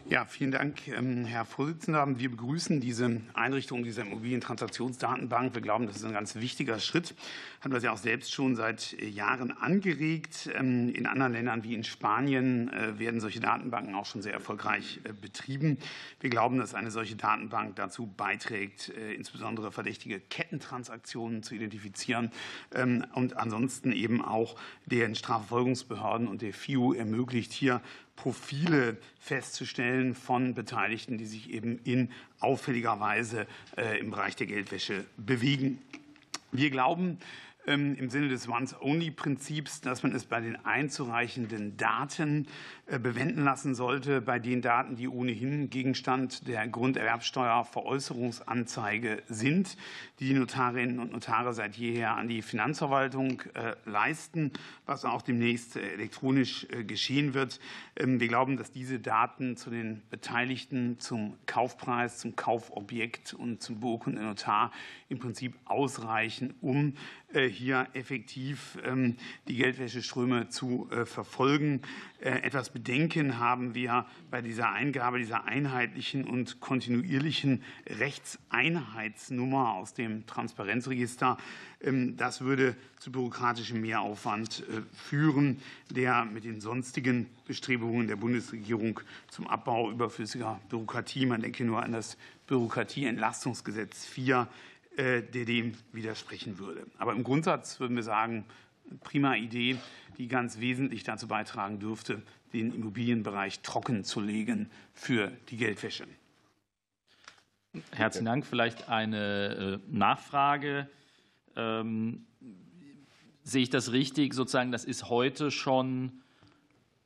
Ja, vielen Dank, ähm, Herr Vorsitzender. Wir begrüßen diese Einrichtung dieser Immobilientransaktionsdatenbank. Wir glauben, das ist ein ganz wichtiger Schritt. Haben das ja auch selbst schon seit Jahren angeregt. Ähm, in anderen Ländern wie in Spanien äh, werden solche Datenbanken auch schon sehr erfolgreich äh, betrieben. Wir glauben, dass eine solche Datenbank dazu beiträgt, äh, insbesondere verdächtige Kettentransaktionen zu identifizieren ähm, und ansonsten eben auch den Strafverfolgungsbehörden und der FIU ermöglicht, hier Profile festzustellen von Beteiligten, die sich eben in auffälliger Weise äh, im Bereich der Geldwäsche bewegen. Wir glauben, ähm, im Sinne des Once-Only-Prinzips, dass man es bei den einzureichenden Daten bewenden lassen sollte, bei den Daten, die ohnehin Gegenstand der Grunderwerbsteuerveräußerungsanzeige sind, die die Notarinnen und Notare seit jeher an die Finanzverwaltung äh, leisten, was auch demnächst äh, elektronisch geschehen wird. Ähm, wir glauben, dass diese Daten zu den Beteiligten zum Kaufpreis, zum Kaufobjekt und zum beurkundenden Notar im Prinzip ausreichen, um hier effektiv ähm, die Geldwäscheströme zu verfolgen. Etwas Bedenken haben wir bei dieser Eingabe dieser einheitlichen und kontinuierlichen Rechtseinheitsnummer aus dem Transparenzregister. Ähm, das würde zu bürokratischem Mehraufwand äh, führen, der mit den sonstigen Bestrebungen der Bundesregierung zum Abbau überflüssiger Bürokratie, man denke nur an das Bürokratieentlastungsgesetz 4, äh, der dem widersprechen würde. Aber im Grundsatz würden wir sagen, prima Idee, die ganz wesentlich dazu beitragen dürfte, den Immobilienbereich trocken zu legen für die Geldwäsche. Herzlichen Dank. Vielleicht eine äh, Nachfrage. Ähm, sehe ich das richtig? Sozusagen, das ist heute schon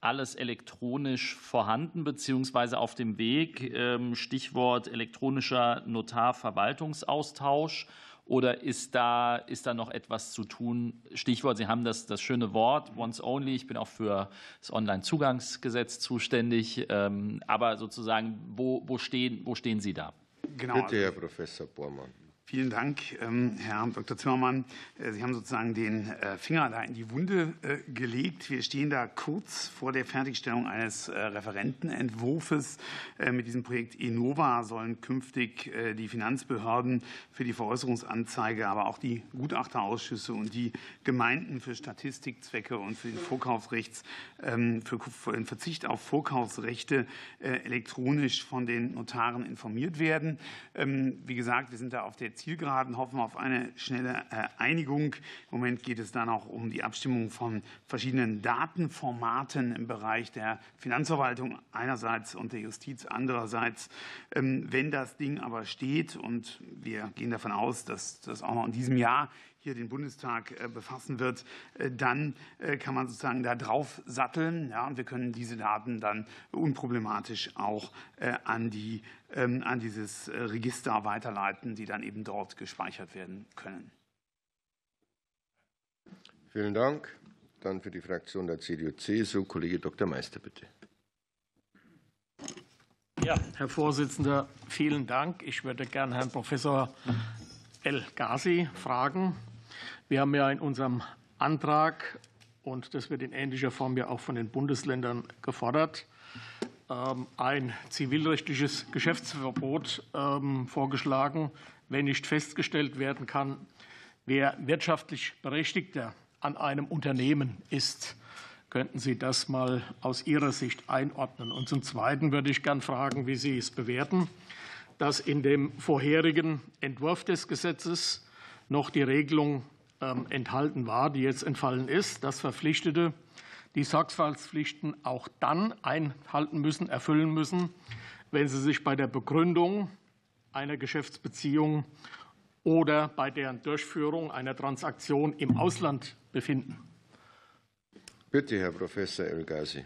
alles elektronisch vorhanden beziehungsweise auf dem Weg. Ähm, Stichwort elektronischer Notarverwaltungsaustausch. Oder ist da, ist da noch etwas zu tun? Stichwort, Sie haben das, das schöne Wort, once only. Ich bin auch für das Onlinezugangsgesetz zuständig. Ähm, aber sozusagen, wo, wo, stehen, wo stehen Sie da? Genau. Bitte, Herr Professor Bormann. Vielen Dank, ähm, Herr Dr. Zimmermann. Äh, Sie haben sozusagen den äh, Finger da in die Wunde äh, gelegt. Wir stehen da kurz vor der Fertigstellung eines Referentenentwurfs. Mit diesem Projekt Enova sollen künftig die Finanzbehörden für die Veräußerungsanzeige, aber auch die Gutachterausschüsse und die Gemeinden für Statistikzwecke und für den Vorkaufsrechts, ähm, für den Verzicht auf Vorkaufsrechte elektronisch von den Notaren informiert werden. Ähm, wie gesagt, wir sind da auf der Zielgeraden, hoffen auf eine schnelle Einigung. Im Moment geht es dann auch um die Abstimmung von verschiedenen Datenformaten im Bereich der Finanzverwaltung einerseits und der Justiz andererseits. Ähm, wenn das Ding aber steht und wir gehen davon aus, dass das auch noch in diesem Jahr hier den Bundestag äh, befassen wird, äh, dann äh, kann man sozusagen da drauf satteln. Ja, und wir können diese Daten dann unproblematisch auch an, die, ähm, an dieses Register weiterleiten, die dann eben dort gespeichert werden können. Vielen Dank. Dann für die Fraktion der CDU-CSU Kollege Dr. Meister, bitte. Ja, Herr Vorsitzender, vielen Dank. Ich würde gerne Herrn Professor El Ghazi fragen. Wir haben ja in unserem Antrag, und das wird in ähnlicher Form ja auch von den Bundesländern gefordert, ähm, ein zivilrechtliches Geschäftsverbot ähm, vorgeschlagen, wenn nicht festgestellt werden kann, wer wirtschaftlich Berechtigter an einem Unternehmen ist. Könnten Sie das mal aus Ihrer Sicht einordnen? Und zum Zweiten würde ich gern fragen, wie Sie es bewerten, dass in dem vorherigen Entwurf des Gesetzes noch die Regelung enthalten war, die jetzt entfallen ist, dass Verpflichtete die Sorgfaltspflichten auch dann einhalten müssen, erfüllen müssen, wenn sie sich bei der Begründung einer Geschäftsbeziehung oder bei deren Durchführung einer Transaktion im Ausland befinden. Bitte, Herr Professor El-Ghazi.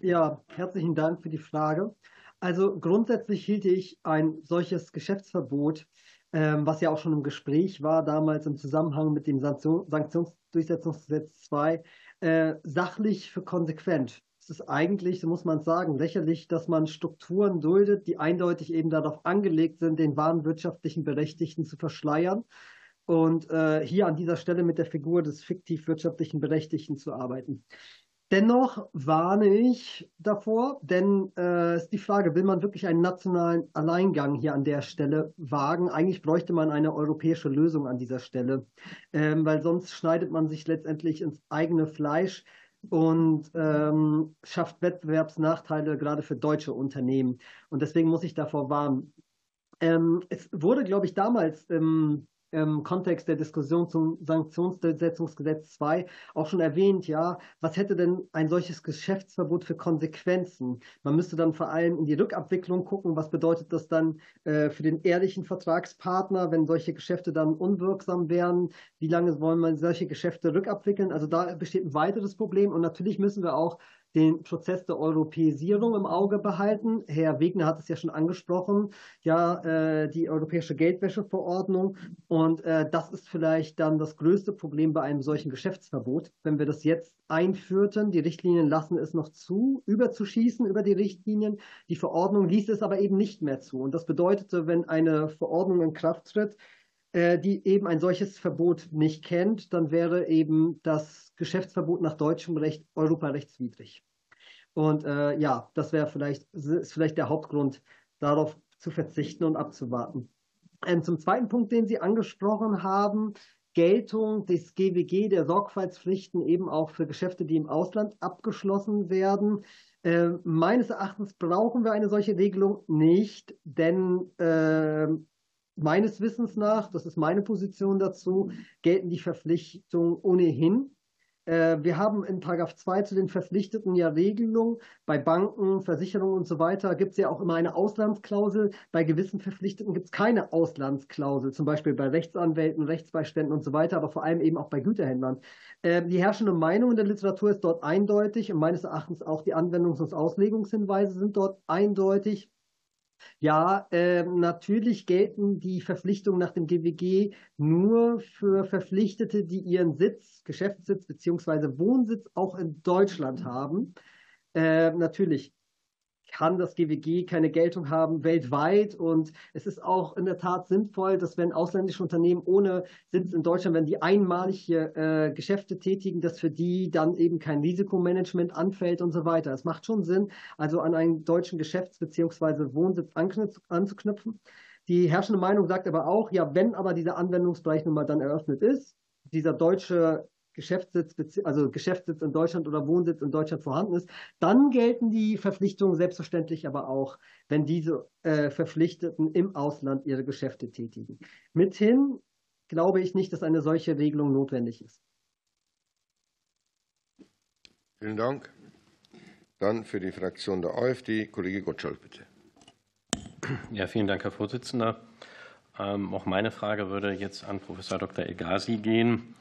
Ja, herzlichen Dank für die Frage. Also grundsätzlich hielte ich ein solches Geschäftsverbot, ähm, was ja auch schon im Gespräch war damals im Zusammenhang mit dem Sanktionsdurchsetzungsgesetz 2, äh, sachlich für konsequent. Es ist eigentlich, so muss man sagen, lächerlich, dass man Strukturen duldet, die eindeutig eben darauf angelegt sind, den wahren wirtschaftlichen Berechtigten zu verschleiern und äh, hier an dieser Stelle mit der Figur des fiktiv wirtschaftlichen Berechtigten zu arbeiten. Dennoch warne ich davor, denn äh, ist die Frage, will man wirklich einen nationalen Alleingang hier an der Stelle wagen? Eigentlich bräuchte man eine europäische Lösung an dieser Stelle, ähm, weil sonst schneidet man sich letztendlich ins eigene Fleisch und ähm, schafft Wettbewerbsnachteile gerade für deutsche Unternehmen. Und deswegen muss ich davor warnen. Ähm, es wurde, glaube ich, damals im im Kontext der Diskussion zum Sanktionsdurchsetzungsgesetz 2 auch schon erwähnt, ja, was hätte denn ein solches Geschäftsverbot für Konsequenzen? Man müsste dann vor allem in die Rückabwicklung gucken, was bedeutet das dann äh, für den ehrlichen Vertragspartner, wenn solche Geschäfte dann unwirksam wären? Wie lange wollen wir solche Geschäfte rückabwickeln? Also da besteht ein weiteres Problem und natürlich müssen wir auch den Prozess der Europäisierung im Auge behalten. Herr Wegner hat es ja schon angesprochen, ja, äh, die europäische Geldwäscheverordnung. Und äh, das ist vielleicht dann das größte Problem bei einem solchen Geschäftsverbot. Wenn wir das jetzt einführten, die Richtlinien lassen es noch zu, überzuschießen über die Richtlinien. Die Verordnung ließ es aber eben nicht mehr zu. Und das bedeutete, wenn eine Verordnung in Kraft tritt, äh, die eben ein solches Verbot nicht kennt, dann wäre eben das Geschäftsverbot nach deutschem Recht europarechtswidrig. Und äh, ja, das wäre vielleicht, ist vielleicht der Hauptgrund, darauf zu verzichten und abzuwarten. Ähm, zum zweiten Punkt, den Sie angesprochen haben, Geltung des GWG, der Sorgfaltspflichten eben auch für Geschäfte, die im Ausland abgeschlossen werden. Äh, meines Erachtens brauchen wir eine solche Regelung nicht, denn äh, meines Wissens nach, das ist meine Position dazu, gelten die Verpflichtungen ohnehin. Äh, wir haben in Paragraph 2 zu den Verpflichteten ja Regelungen. Bei Banken, Versicherungen und so weiter gibt es ja auch immer eine Auslandsklausel. Bei gewissen Verpflichteten gibt es keine Auslandsklausel, zum Beispiel bei Rechtsanwälten, Rechtsbeiständen und so weiter, aber vor allem eben auch bei Güterhändlern. Äh, die herrschende Meinung in der Literatur ist dort eindeutig und meines Erachtens auch die Anwendungs- und Auslegungshinweise sind dort eindeutig. Ja, äh, natürlich gelten die Verpflichtungen nach dem GWG nur für Verpflichtete, die ihren Sitz, Geschäftssitz bzw. Wohnsitz auch in Deutschland haben. Äh, natürlich kann das GWG keine Geltung haben weltweit. Und es ist auch in der Tat sinnvoll, dass wenn ausländische Unternehmen ohne Sitz in Deutschland, wenn die einmalig hier äh, Geschäfte tätigen, dass für die dann eben kein Risikomanagement anfällt und so weiter. Es macht schon Sinn, also an einen deutschen Geschäfts- bzw. Wohnsitz anzuknüpfen. Die herrschende Meinung sagt aber auch, ja, wenn aber dieser Anwendungsbereich nun mal dann eröffnet ist, dieser deutsche Geschäftssitz, also Geschäftssitz in Deutschland oder Wohnsitz in Deutschland vorhanden ist, dann gelten die Verpflichtungen selbstverständlich aber auch, wenn diese äh, Verpflichteten im Ausland ihre Geschäfte tätigen. Mithin glaube ich nicht, dass eine solche Regelung notwendig ist. Vielen Dank. Dann für die Fraktion der AfD, Kollege Gottschalk, bitte. Ja, vielen Dank, Herr Vorsitzender. Ähm, auch meine Frage würde jetzt an Professor Dr. Elgazi gehen.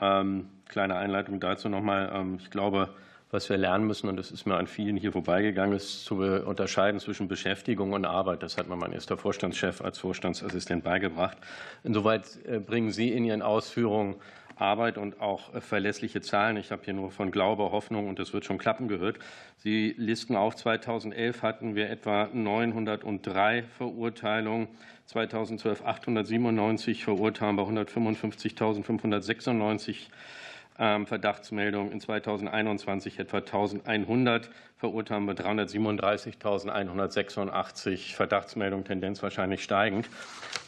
Ähm, kleine Einleitung dazu nochmal. Ähm, ich glaube, was wir lernen müssen, und das ist mir an vielen hier vorbeigegangen, ist zu unterscheiden zwischen Beschäftigung und Arbeit. Das hat mir mein erster Vorstandschef als Vorstandsassistent beigebracht. Insoweit äh, bringen Sie in Ihren Ausführungen Arbeit und auch äh, verlässliche Zahlen. Ich habe hier nur von Glaube, Hoffnung und das wird schon klappen gehört. Sie listen auf, 2011 hatten wir etwa 903 Verurteilungen, 2012 897 Verurteilungen bei 155.596 ähm, Verdachtsmeldungen, in 2021 etwa 1100 Verurteilungen bei 337.186 Verdachtsmeldungen, Tendenz wahrscheinlich steigend.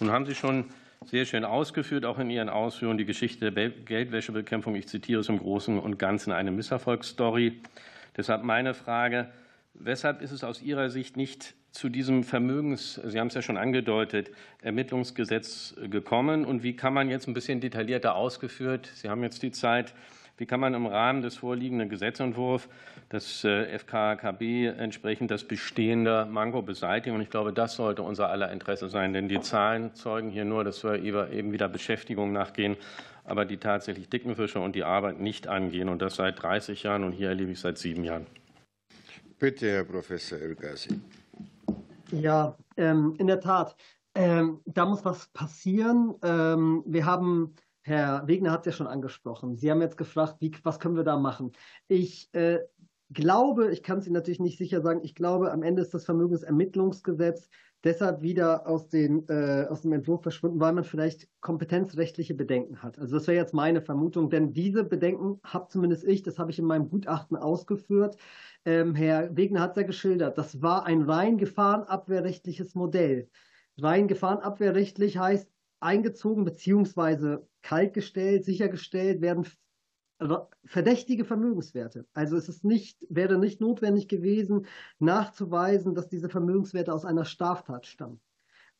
Nun haben Sie schon sehr schön ausgeführt, auch in Ihren Ausführungen, die Geschichte der Geldwäschebekämpfung. Ich zitiere es im Großen und Ganzen eine Misserfolgsstory. Deshalb meine Frage, weshalb ist es aus Ihrer Sicht nicht zu diesem Vermögens, Sie haben es ja schon angedeutet, Ermittlungsgesetz gekommen? Und wie kann man jetzt ein bisschen detaillierter ausgeführt, Sie haben jetzt die Zeit, wie kann man im Rahmen des vorliegenden Gesetzentwurfs das äh, FKKB entsprechend das bestehende Manko beseitigen? Und ich glaube, das sollte unser aller Interesse sein, denn die Zahlen zeugen hier nur, dass wir eben wieder Beschäftigung nachgehen, aber die tatsächlich dicken Fische und die Arbeit nicht angehen. Und das seit 30 Jahren und hier erlebe ich seit sieben Jahren. Bitte, Herr Professor Elgazi. Ja, ähm, in der Tat. Ähm, da muss was passieren. Ähm, wir haben Herr Wegner hat es ja schon angesprochen. Sie haben jetzt gefragt, wie, was können wir da machen? Ich äh, glaube, ich kann es Ihnen natürlich nicht sicher sagen, ich glaube, am Ende ist das Vermögensermittlungsgesetz deshalb wieder aus, den, äh, aus dem Entwurf verschwunden, weil man vielleicht kompetenzrechtliche Bedenken hat. Also das wäre jetzt meine Vermutung, denn diese Bedenken habe zumindest ich, das habe ich in meinem Gutachten ausgeführt. Ähm, Herr Wegner hat es ja geschildert, das war ein rein gefahrenabwehrrechtliches Modell. Rein gefahrenabwehrrechtlich heißt, eingezogen bzw. kaltgestellt, sichergestellt werden verdächtige Vermögenswerte. Also es ist nicht, wäre nicht notwendig gewesen, nachzuweisen, dass diese Vermögenswerte aus einer Straftat stammen.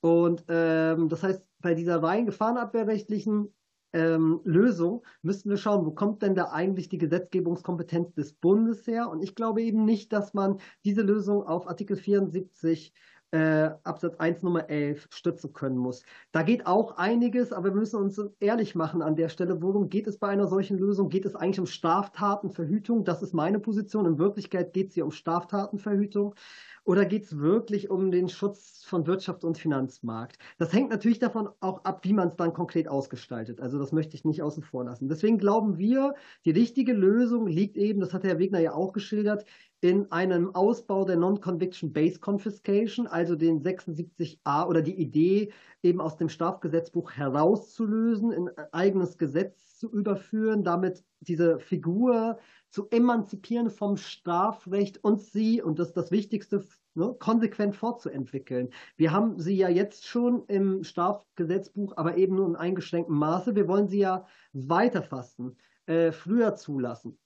Und ähm, das heißt, bei dieser rein gefahrenabwehrrechtlichen ähm, Lösung müssten wir schauen, wo kommt denn da eigentlich die Gesetzgebungskompetenz des Bundes her? Und ich glaube eben nicht, dass man diese Lösung auf Artikel 74 äh, Absatz 1 Nummer 11 stützen können muss. Da geht auch einiges, aber wir müssen uns ehrlich machen an der Stelle, worum geht es bei einer solchen Lösung? Geht es eigentlich um Straftatenverhütung? Das ist meine Position. In Wirklichkeit geht es hier um Straftatenverhütung. Oder geht es wirklich um den Schutz von Wirtschaft und Finanzmarkt? Das hängt natürlich davon auch ab, wie man es dann konkret ausgestaltet. Also das möchte ich nicht außen vor lassen. Deswegen glauben wir, die richtige Lösung liegt eben, das hat Herr Wegner ja auch geschildert, in einem Ausbau der Non-Conviction-Based Confiscation, also den 76a oder die Idee, eben aus dem Strafgesetzbuch herauszulösen, in ein eigenes Gesetz zu überführen, damit diese Figur zu emanzipieren vom Strafrecht und sie, und das ist das Wichtigste, ne, konsequent fortzuentwickeln. Wir haben sie ja jetzt schon im Strafgesetzbuch, aber eben nur in eingeschränktem Maße. Wir wollen sie ja weiterfassen, äh, früher zulassen.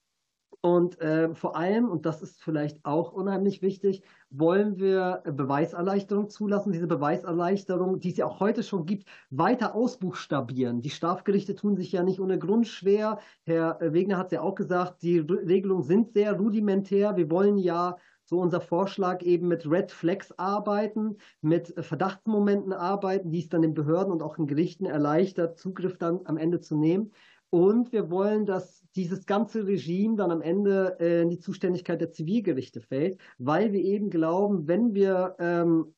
Und äh, vor allem, und das ist vielleicht auch unheimlich wichtig, wollen wir Beweiserleichterung zulassen, diese Beweiserleichterung, die es ja auch heute schon gibt, weiter ausbuchstabieren. Die Strafgerichte tun sich ja nicht ohne Grund schwer. Herr Wegner hat es ja auch gesagt, die Regelungen sind sehr rudimentär. Wir wollen ja so unser Vorschlag eben mit Red Flags arbeiten, mit Verdachtsmomenten arbeiten, die es dann den Behörden und auch den Gerichten erleichtert, Zugriff dann am Ende zu nehmen. Und wir wollen, dass dieses ganze Regime dann am Ende äh, in die Zuständigkeit der Zivilgerichte fällt, weil wir eben glauben, wenn wir, ähm,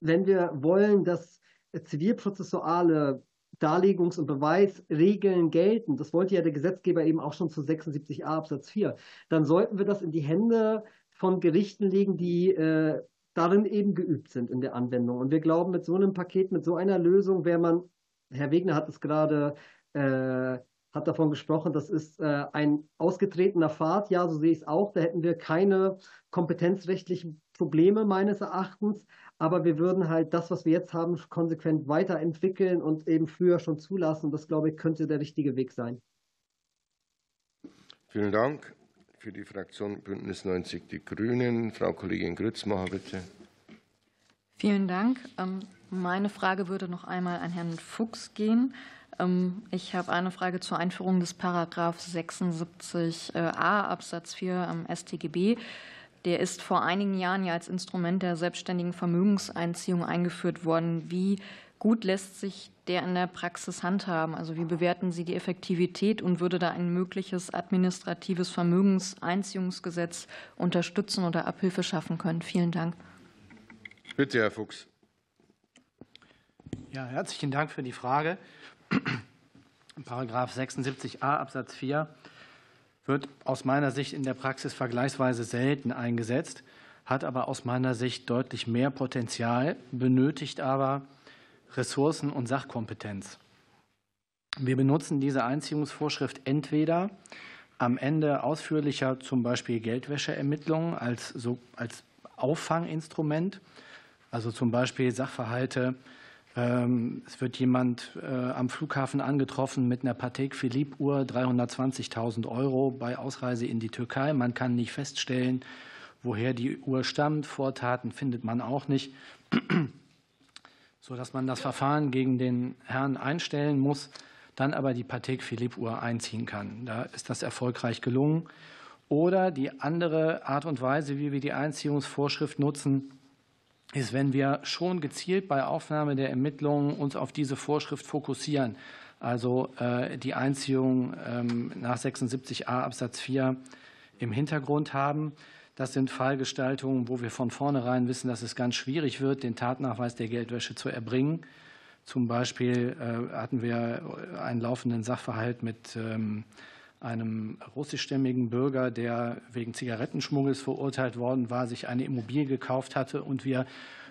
wenn wir wollen, dass zivilprozessuale Darlegungs- und Beweisregeln gelten, das wollte ja der Gesetzgeber eben auch schon zu 76a Absatz 4, dann sollten wir das in die Hände von Gerichten legen, die äh, darin eben geübt sind in der Anwendung. Und wir glauben, mit so einem Paket, mit so einer Lösung wäre man, Herr Wegner hat es gerade äh, hat davon gesprochen, das ist äh, ein ausgetretener Pfad. Ja, so sehe ich es auch. Da hätten wir keine kompetenzrechtlichen Probleme meines Erachtens. Aber wir würden halt das, was wir jetzt haben, konsequent weiterentwickeln und eben früher schon zulassen. Das, glaube ich, könnte der richtige Weg sein. Vielen Dank. Für die Fraktion Bündnis 90 Die Grünen, Frau Kollegin Grützmacher, bitte. Vielen Dank. Ähm, meine Frage würde noch einmal an Herrn Fuchs gehen. Ähm, ich habe eine Frage zur Einführung des Paragraph 76a Absatz 4 am StGB. Der ist vor einigen Jahren ja als Instrument der selbstständigen Vermögenseinziehung eingeführt worden. Wie gut lässt sich der in der Praxis handhaben? Also wie bewerten Sie die Effektivität und würde da ein mögliches administratives Vermögenseinziehungsgesetz unterstützen oder Abhilfe schaffen können? Vielen Dank. Bitte, Herr Fuchs. Ja, herzlichen Dank für die Frage. Paragraph 76a Absatz 4 wird aus meiner Sicht in der Praxis vergleichsweise selten eingesetzt, hat aber aus meiner Sicht deutlich mehr Potenzial, benötigt aber Ressourcen und Sachkompetenz. Wir benutzen diese Einziehungsvorschrift entweder am Ende ausführlicher zum Beispiel Geldwäscheermittlungen als, so, als Auffanginstrument, also zum Beispiel Sachverhalte es wird jemand äh, am Flughafen angetroffen mit einer Patek Philippe Uhr, 320.000 Euro bei Ausreise in die Türkei. Man kann nicht feststellen, woher die Uhr stammt. Vortaten findet man auch nicht, sodass man das Verfahren gegen den Herrn einstellen muss, dann aber die Patek Philippe Uhr einziehen kann. Da ist das erfolgreich gelungen. Oder die andere Art und Weise, wie wir die Einziehungsvorschrift nutzen, ist, wenn wir schon gezielt bei Aufnahme der Ermittlungen uns auf diese Vorschrift fokussieren, also äh, die Einziehung ähm, nach 76a Absatz 4 im Hintergrund haben. Das sind Fallgestaltungen, wo wir von vornherein wissen, dass es ganz schwierig wird, den Tatnachweis der Geldwäsche zu erbringen. Zum Beispiel äh, hatten wir einen laufenden Sachverhalt mit ähm, einem russischstämmigen Bürger, der wegen Zigarettenschmuggels verurteilt worden war, sich eine Immobilie gekauft hatte und wir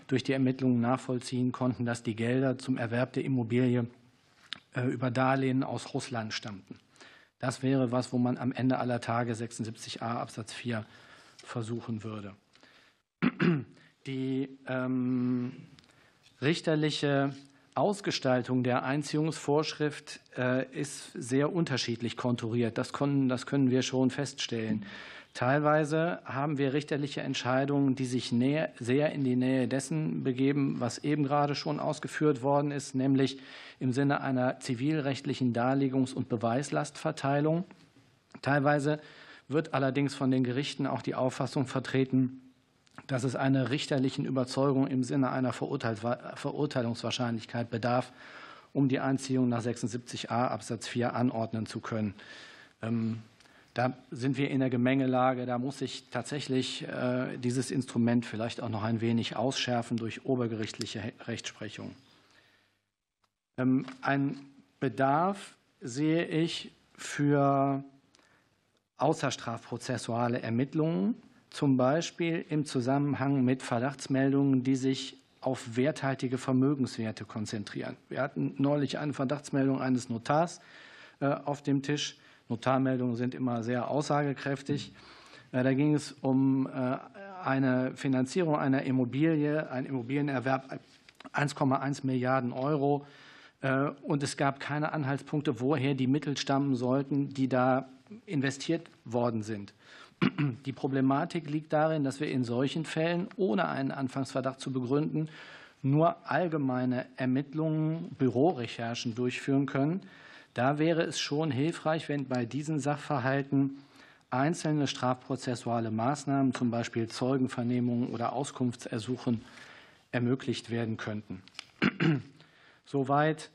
durch die Ermittlungen nachvollziehen konnten, dass die Gelder zum Erwerb der Immobilie äh, über Darlehen aus Russland stammten. Das wäre was, wo man am Ende aller Tage 76a Absatz 4 versuchen würde. Die ähm, richterliche Ausgestaltung der Einziehungsvorschrift äh, ist sehr unterschiedlich konturiert. Das können, das können wir schon feststellen. Teilweise haben wir richterliche Entscheidungen, die sich näher, sehr in die Nähe dessen begeben, was eben gerade schon ausgeführt worden ist, nämlich im Sinne einer zivilrechtlichen Darlegungs- und Beweislastverteilung. Teilweise wird allerdings von den Gerichten auch die Auffassung vertreten, dass es einer richterlichen Überzeugung im Sinne einer Verurteilungswahrscheinlichkeit bedarf, um die Einziehung nach 76a Absatz 4 anordnen zu können. Ähm, da sind wir in der Gemengelage. Da muss sich tatsächlich äh, dieses Instrument vielleicht auch noch ein wenig ausschärfen durch obergerichtliche Rechtsprechung. Ähm, ein Bedarf sehe ich für außerstrafprozessuale Ermittlungen zum Beispiel im Zusammenhang mit Verdachtsmeldungen, die sich auf werthaltige Vermögenswerte konzentrieren. Wir hatten neulich eine Verdachtsmeldung eines Notars äh, auf dem Tisch. Notarmeldungen sind immer sehr aussagekräftig. Äh, da ging es um äh, eine Finanzierung einer Immobilie, ein Immobilienerwerb 1,1 Milliarden Euro. Und es gab keine Anhaltspunkte, woher die Mittel stammen sollten, die da investiert worden sind. Die Problematik liegt darin, dass wir in solchen Fällen, ohne einen Anfangsverdacht zu begründen, nur allgemeine Ermittlungen, Bürorecherchen durchführen können. Da wäre es schon hilfreich, wenn bei diesen Sachverhalten einzelne strafprozessuale Maßnahmen, zum Beispiel Zeugenvernehmungen oder Auskunftsersuchen, ermöglicht werden könnten. Soweit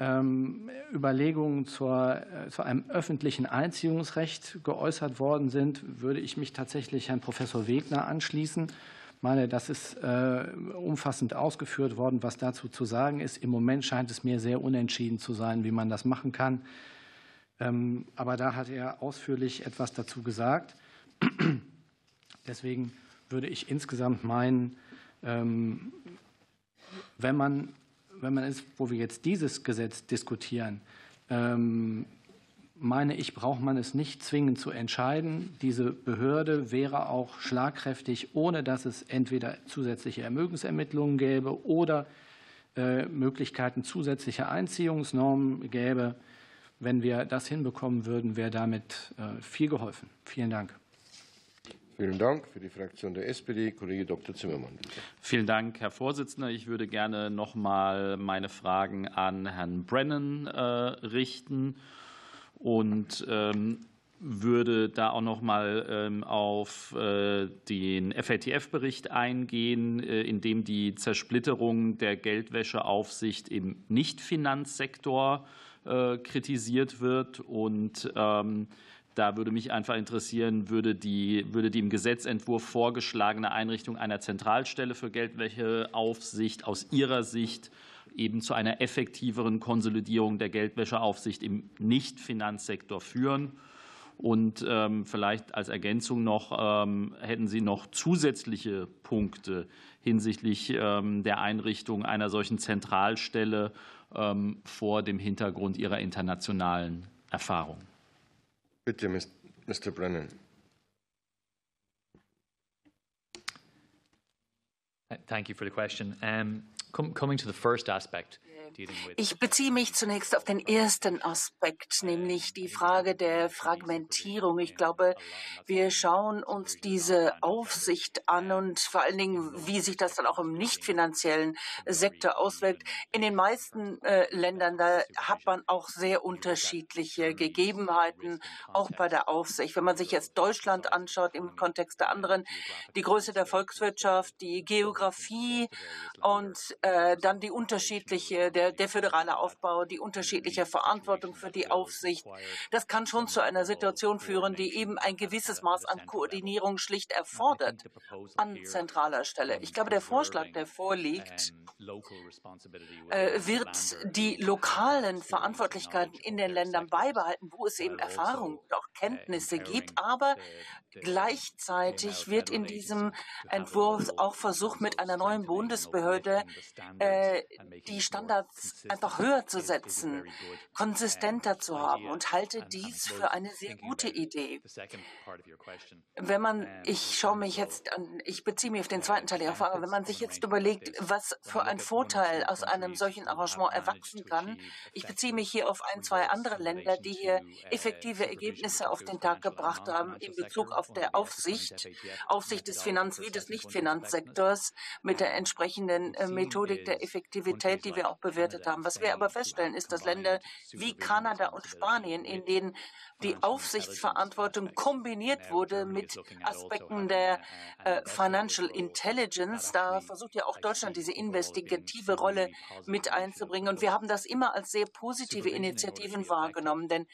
Überlegungen zur, äh, zu einem öffentlichen Einziehungsrecht geäußert worden sind, würde ich mich tatsächlich Herrn Professor Wegner anschließen. Ich meine, das ist äh, umfassend ausgeführt worden, was dazu zu sagen ist. Im Moment scheint es mir sehr unentschieden zu sein, wie man das machen kann. Ähm, aber da hat er ausführlich etwas dazu gesagt. Deswegen würde ich insgesamt meinen, ähm, wenn man wenn man ist, wo wir jetzt dieses Gesetz diskutieren, ähm, meine ich, braucht man es nicht zwingend zu entscheiden. Diese Behörde wäre auch schlagkräftig, ohne dass es entweder zusätzliche Ermögensermittlungen gäbe oder äh, Möglichkeiten zusätzlicher Einziehungsnormen gäbe. Wenn wir das hinbekommen würden, wäre damit viel geholfen. Vielen Dank. Vielen Dank. Für die Fraktion der SPD, Kollege Dr. Zimmermann. Vielen Dank, Herr Vorsitzender. Ich würde gerne noch mal meine Fragen an Herrn Brennan richten und ähm, würde da auch noch mal ähm, auf äh, den FATF-Bericht eingehen, äh, in dem die Zersplitterung der Geldwäscheaufsicht im Nichtfinanzsektor äh, kritisiert wird. Und ähm, da würde mich einfach interessieren, würde die, würde die im Gesetzentwurf vorgeschlagene Einrichtung einer Zentralstelle für Geldwäscheaufsicht aus Ihrer Sicht eben zu einer effektiveren Konsolidierung der Geldwäscheaufsicht im Nichtfinanzsektor führen? Und ähm, vielleicht als Ergänzung noch, ähm, hätten Sie noch zusätzliche Punkte hinsichtlich ähm, der Einrichtung einer solchen Zentralstelle vor dem Hintergrund Ihrer internationalen Erfahrung? Bitte, Mr. Brennan. Thank you for the question. Um, coming to the first aspect, ich beziehe mich zunächst auf den ersten Aspekt, nämlich die Frage der Fragmentierung. Ich glaube, wir schauen uns diese Aufsicht an und vor allen Dingen, wie sich das dann auch im nicht finanziellen Sektor auswirkt. In den meisten äh, Ländern, da hat man auch sehr unterschiedliche Gegebenheiten, auch bei der Aufsicht. Wenn man sich jetzt Deutschland anschaut im Kontext der anderen, die Größe der Volkswirtschaft, die Geografie und äh, dann die unterschiedliche, der der, der föderale Aufbau, die unterschiedliche Verantwortung für die Aufsicht. Das kann schon zu einer Situation führen, die eben ein gewisses Maß an Koordinierung schlicht erfordert an zentraler Stelle. Ich glaube, der Vorschlag, der vorliegt, äh, wird die lokalen Verantwortlichkeiten in den Ländern beibehalten, wo es eben Erfahrung und auch Kenntnisse gibt. Aber gleichzeitig wird in diesem Entwurf auch versucht, mit einer neuen Bundesbehörde äh, die Standards einfach höher zu setzen, konsistenter zu haben und halte dies für eine sehr gute Idee. Wenn man, ich schaue mich jetzt an, ich beziehe mich auf den zweiten Teil Ihrer Frage, wenn man sich jetzt überlegt, was für ein Vorteil aus einem solchen Arrangement erwachsen kann. Ich beziehe mich hier auf ein, zwei andere Länder, die hier effektive Ergebnisse auf den Tag gebracht haben in Bezug auf der Aufsicht, Aufsicht des Finanz- wie des Nichtfinanzsektors mit der entsprechenden äh, Methodik der Effektivität, die wir auch bewertet haben. Was wir aber feststellen, ist, dass Länder wie Kanada und Spanien, in denen die Aufsichtsverantwortung kombiniert wurde mit Aspekten der äh, Financial Intelligence. Da versucht ja auch Deutschland diese investigative Rolle mit einzubringen. Und wir haben das immer als sehr positive Initiativen wahrgenommen. Denn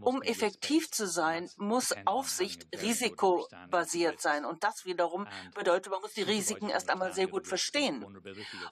um effektiv zu sein, muss Aufsicht risikobasiert sein. Und das wiederum bedeutet, man muss die Risiken erst einmal sehr gut verstehen.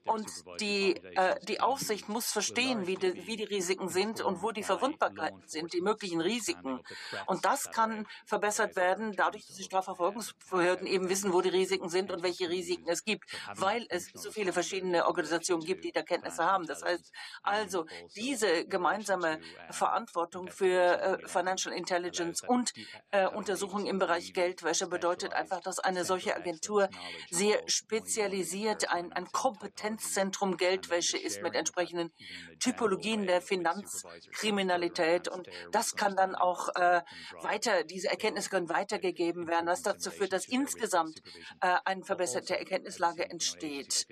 Und die, äh, die Aufsicht muss verstehen, wie die, wie die Risiken sind und wo die Verwundbarkeiten sind, die möglichen Risiken. Und das kann verbessert werden, dadurch, dass die Strafverfolgungsbehörden eben wissen, wo die Risiken sind und welche Risiken es gibt, weil es so viele verschiedene Organisationen gibt, die da Kenntnisse haben. Das heißt also, diese gemeinsame Verantwortung für äh, Financial Intelligence und äh, Untersuchungen im Bereich Geldwäsche bedeutet einfach, dass eine solche Agentur sehr spezialisiert ein, ein Kompetenzzentrum Geldwäsche ist mit entsprechenden Typologien der Finanzkriminalität. Und das kann dann auch äh, weiter, diese Erkenntnisse können weitergegeben werden, was dazu führt, dass insgesamt äh, eine verbesserte Erkenntnislage entsteht.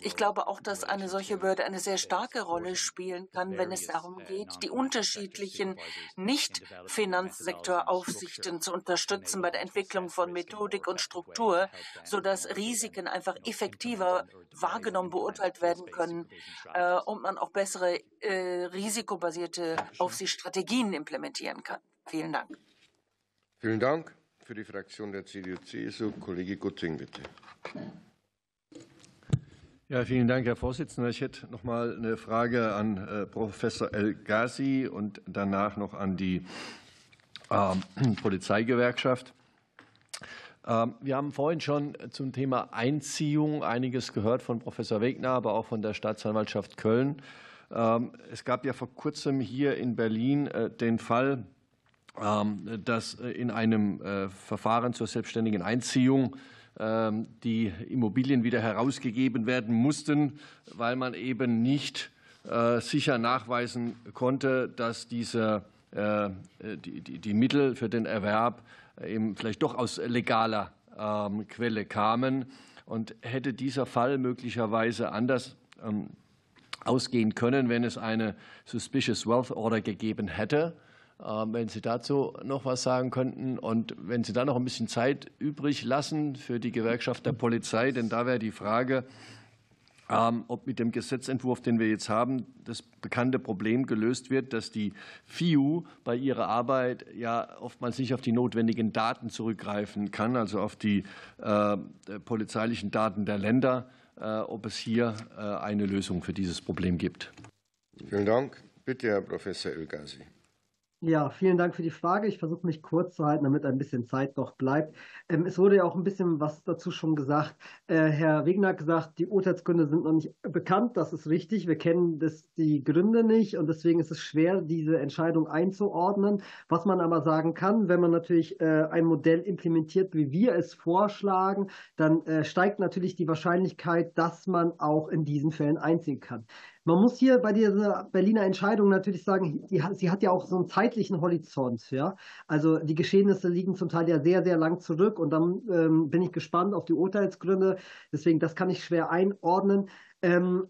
Ich glaube auch, dass eine solche Behörde eine sehr starke Rolle spielen kann, wenn es darum geht, die unterschiedlichen nicht-Finanzsektoraufsichten zu unterstützen bei der Entwicklung von Methodik und Struktur, sodass Risiken einfach effektiver wahrgenommen, beurteilt werden können äh, und man auch bessere äh, risikobasierte Aufsichtsstrategien implementieren kann. Vielen Dank. Vielen Dank. Für die Fraktion der CDU-CSU, Kollege Gutting, bitte. Ja, vielen Dank, Herr Vorsitzender. Ich hätte noch mal eine Frage an äh, Professor El Ghazi und danach noch an die äh, Polizeigewerkschaft. Ähm, wir haben vorhin schon zum Thema Einziehung einiges gehört von Professor Wegner, aber auch von der Staatsanwaltschaft Köln. Ähm, es gab ja vor kurzem hier in Berlin äh, den Fall, ähm, dass äh, in einem äh, Verfahren zur selbstständigen Einziehung die Immobilien wieder herausgegeben werden mussten, weil man eben nicht sicher nachweisen konnte, dass diese, die, die, die Mittel für den Erwerb eben vielleicht doch aus legaler ähm, Quelle kamen. Und hätte dieser Fall möglicherweise anders ähm, ausgehen können, wenn es eine Suspicious Wealth Order gegeben hätte. Ähm, wenn Sie dazu noch was sagen könnten und wenn Sie dann noch ein bisschen Zeit übrig lassen für die Gewerkschaft der Polizei, denn da wäre die Frage, ob mit dem Gesetzentwurf, den wir jetzt haben, das bekannte Problem gelöst wird, dass die FIU bei ihrer Arbeit ja oftmals nicht auf die notwendigen Daten zurückgreifen kann, also auf die äh, polizeilichen Daten der Länder, äh, ob es hier äh, eine Lösung für dieses Problem gibt. Vielen Dank. Bitte, Herr Professor Elgazi. Ja, vielen Dank für die Frage. Ich versuche mich kurz zu halten, damit ein bisschen Zeit noch bleibt. Ähm, es wurde ja auch ein bisschen was dazu schon gesagt. Äh, Herr Wegner hat gesagt, die Urteilsgründe sind noch nicht bekannt. Das ist richtig. Wir kennen das, die Gründe nicht und deswegen ist es schwer, diese Entscheidung einzuordnen. Was man aber sagen kann, wenn man natürlich äh, ein Modell implementiert, wie wir es vorschlagen, dann äh, steigt natürlich die Wahrscheinlichkeit, dass man auch in diesen Fällen einziehen kann. Man muss hier bei dieser Berliner Entscheidung natürlich sagen, die, sie hat ja auch so einen zeitlichen Horizont. Ja? Also die Geschehnisse liegen zum Teil ja sehr, sehr lang zurück und dann ähm, bin ich gespannt auf die Urteilsgründe. Deswegen, das kann ich schwer einordnen. Ähm,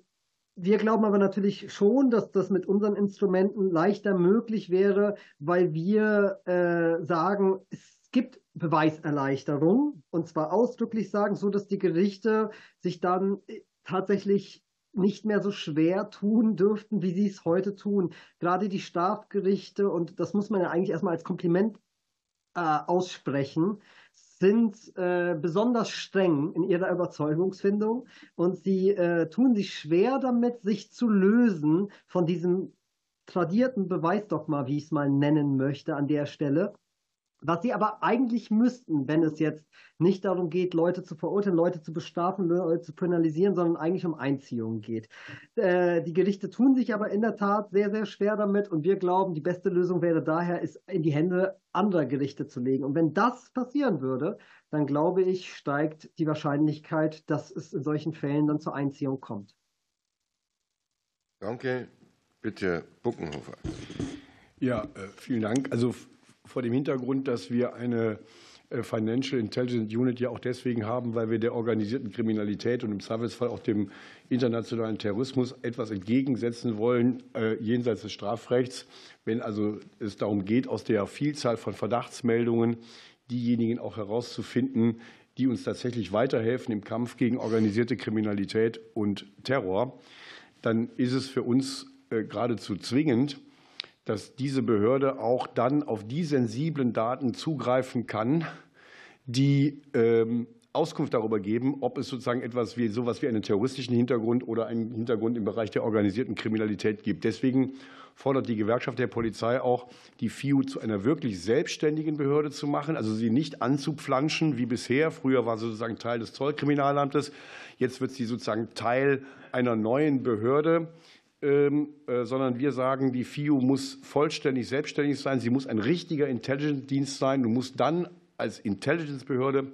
wir glauben aber natürlich schon, dass das mit unseren Instrumenten leichter möglich wäre, weil wir äh, sagen, es gibt Beweiserleichterung und zwar ausdrücklich sagen, so dass die Gerichte sich dann äh, tatsächlich nicht mehr so schwer tun dürften, wie sie es heute tun. Gerade die Strafgerichte, und das muss man ja eigentlich erstmal als Kompliment äh, aussprechen, sind äh, besonders streng in ihrer Überzeugungsfindung und sie äh, tun sich schwer damit, sich zu lösen von diesem tradierten Beweisdogma, wie ich es mal nennen möchte an der Stelle. Was sie aber eigentlich müssten, wenn es jetzt nicht darum geht, Leute zu verurteilen, Leute zu bestrafen, Leute zu penalisieren, sondern eigentlich um Einziehung geht. Äh, die Gerichte tun sich aber in der Tat sehr, sehr schwer damit und wir glauben, die beste Lösung wäre daher, es in die Hände anderer Gerichte zu legen. Und wenn das passieren würde, dann glaube ich, steigt die Wahrscheinlichkeit, dass es in solchen Fällen dann zur Einziehung kommt. Danke. Bitte, Buckenhofer. Ja, äh, vielen Dank. Also vor dem Hintergrund, dass wir eine äh, Financial Intelligence Unit ja auch deswegen haben, weil wir der organisierten Kriminalität und im Zweifelsfall auch dem internationalen Terrorismus etwas entgegensetzen wollen, äh, jenseits des Strafrechts. Wenn also es darum geht, aus der Vielzahl von Verdachtsmeldungen diejenigen auch herauszufinden, die uns tatsächlich weiterhelfen im Kampf gegen organisierte Kriminalität und Terror, dann ist es für uns äh, geradezu zwingend, dass diese Behörde auch dann auf die sensiblen Daten zugreifen kann, die ähm, Auskunft darüber geben, ob es sozusagen etwas wie sowas wie einen terroristischen Hintergrund oder einen Hintergrund im Bereich der organisierten Kriminalität gibt. Deswegen fordert die Gewerkschaft der Polizei auch, die FIU zu einer wirklich selbstständigen Behörde zu machen, also sie nicht anzupflanschen wie bisher. Früher war sie sozusagen Teil des Zollkriminalamtes. Jetzt wird sie sozusagen Teil einer neuen Behörde. Ähm, äh, sondern wir sagen, die FIU muss vollständig selbstständig sein. Sie muss ein richtiger Intelligence-Dienst sein und muss dann als Intelligence-Behörde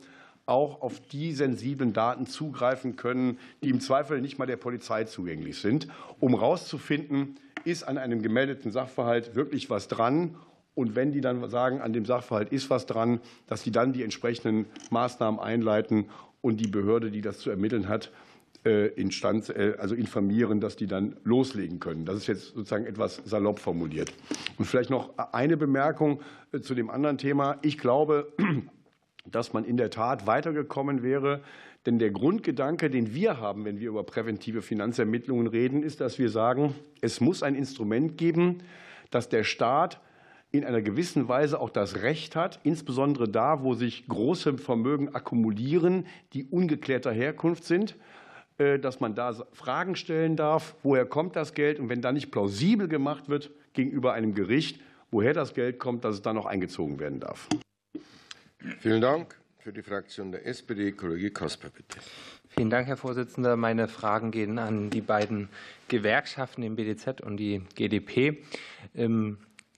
auch auf die sensiblen Daten zugreifen können, die im Zweifel nicht mal der Polizei zugänglich sind, um herauszufinden, ist an einem gemeldeten Sachverhalt wirklich was dran. Und wenn die dann sagen, an dem Sachverhalt ist was dran, dass die dann die entsprechenden Maßnahmen einleiten und die Behörde, die das zu ermitteln hat, instand, äh, also informieren, dass die dann loslegen können. Das ist jetzt sozusagen etwas salopp formuliert. Und vielleicht noch eine Bemerkung äh, zu dem anderen Thema. Ich glaube, dass man in der Tat weitergekommen wäre. Denn der Grundgedanke, den wir haben, wenn wir über präventive Finanzermittlungen reden, ist, dass wir sagen, es muss ein Instrument geben, dass der Staat in einer gewissen Weise auch das Recht hat, insbesondere da, wo sich große Vermögen akkumulieren, die ungeklärter Herkunft sind, äh, dass man da Fragen stellen darf, woher kommt das Geld und wenn dann nicht plausibel gemacht wird gegenüber einem Gericht, woher das Geld kommt, dass es dann noch eingezogen werden darf. Vielen Dank. Für die Fraktion der SPD, Kollege Kasper, bitte. Vielen Dank, Herr Vorsitzender. Meine Fragen gehen an die beiden Gewerkschaften, den BDZ und die GdP.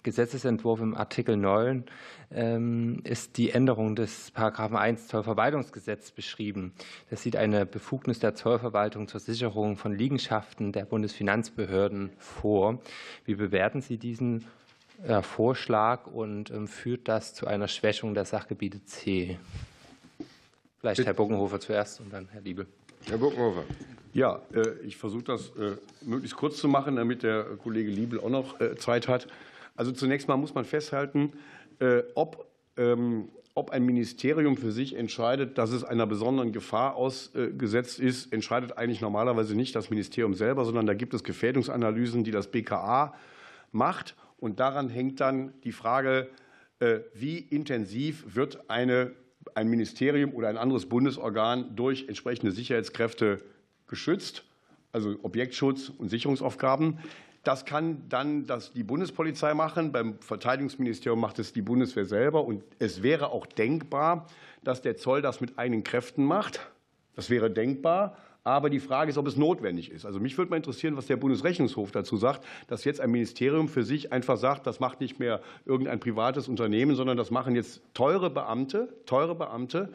Gesetzesentwurf im Artikel 9 ähm, ist die Änderung des Paragraphen 1 Zollverwaltungsgesetz beschrieben. Das sieht eine Befugnis der Zollverwaltung zur Sicherung von Liegenschaften der Bundesfinanzbehörden vor. Wie bewerten Sie diesen äh, Vorschlag und ähm, führt das zu einer Schwächung der Sachgebiete C? Vielleicht Herr Bockenhofer zuerst und dann Herr Liebe. Herr Bockenhofer. Ja, äh, ich versuche das äh, möglichst kurz zu machen, damit der Kollege Liebel auch noch Zeit hat. Also zunächst mal muss man festhalten, äh, ob, ähm, ob ein Ministerium für sich entscheidet, dass es einer besonderen Gefahr ausgesetzt ist, entscheidet eigentlich normalerweise nicht das Ministerium selber, sondern da gibt es Gefährdungsanalysen, die das BKA macht. Und daran hängt dann die Frage, äh, wie intensiv wird eine, ein Ministerium oder ein anderes Bundesorgan durch entsprechende Sicherheitskräfte geschützt, also Objektschutz und Sicherungsaufgaben. Das kann dann das die Bundespolizei machen. Beim Verteidigungsministerium macht es die Bundeswehr selber. Und es wäre auch denkbar, dass der Zoll das mit eigenen Kräften macht. Das wäre denkbar. Aber die Frage ist, ob es notwendig ist. Also mich würde mal interessieren, was der Bundesrechnungshof dazu sagt, dass jetzt ein Ministerium für sich einfach sagt, das macht nicht mehr irgendein privates Unternehmen, sondern das machen jetzt teure Beamte, teure Beamte,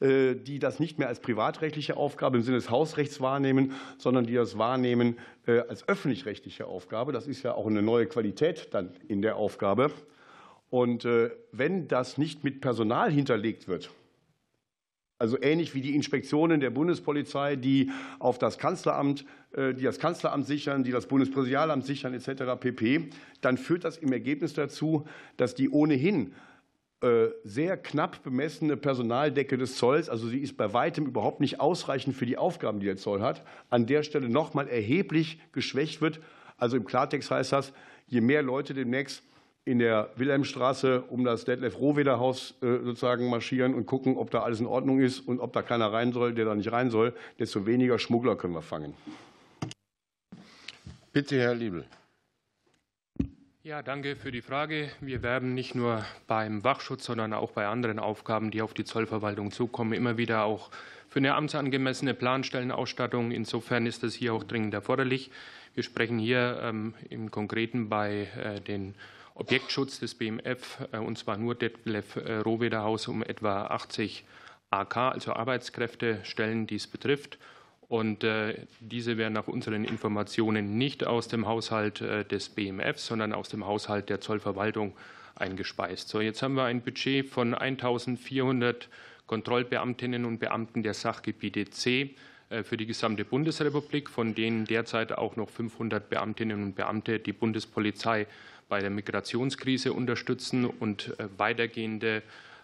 äh, die das nicht mehr als privatrechtliche Aufgabe im Sinne des Hausrechts wahrnehmen, sondern die das wahrnehmen äh, als öffentlich-rechtliche Aufgabe. Das ist ja auch eine neue Qualität dann in der Aufgabe. Und äh, wenn das nicht mit Personal hinterlegt wird, also ähnlich wie die Inspektionen der Bundespolizei, die auf das Kanzleramt, die das Kanzleramt sichern, die das Bundespräsidialamt sichern etc. pp., dann führt das im Ergebnis dazu, dass die ohnehin äh, sehr knapp bemessene Personaldecke des Zolls, also sie ist bei weitem überhaupt nicht ausreichend für die Aufgaben, die der Zoll hat, an der Stelle noch mal erheblich geschwächt wird. Also im Klartext heißt das, je mehr Leute demnächst in der Wilhelmstraße um das Detlef Rohweder Haus äh, sozusagen marschieren und gucken, ob da alles in Ordnung ist und ob da keiner rein soll, der da nicht rein soll, desto weniger Schmuggler können wir fangen. Bitte, Herr Liebel. Ja, danke für die Frage. Wir werben nicht nur beim Wachschutz, sondern auch bei anderen Aufgaben, die auf die Zollverwaltung zukommen, immer wieder auch für eine amtsangemessene Planstellenausstattung. Insofern ist das hier auch dringend erforderlich. Wir sprechen hier ähm, im Konkreten bei äh, den Objektschutz des BMF, äh, und zwar nur Detlef äh, Rohwederhaus um etwa 80 AK, also Arbeitskräftestellen, die es betrifft. Und äh, diese werden nach unseren Informationen nicht aus dem Haushalt des BMF, sondern aus dem Haushalt der Zollverwaltung eingespeist. So, jetzt haben wir ein Budget von 1.400 Kontrollbeamtinnen und Beamten der Sachgebiete C für die gesamte Bundesrepublik, von denen derzeit auch noch 500 Beamtinnen und Beamte die Bundespolizei bei der Migrationskrise unterstützen und weitergehende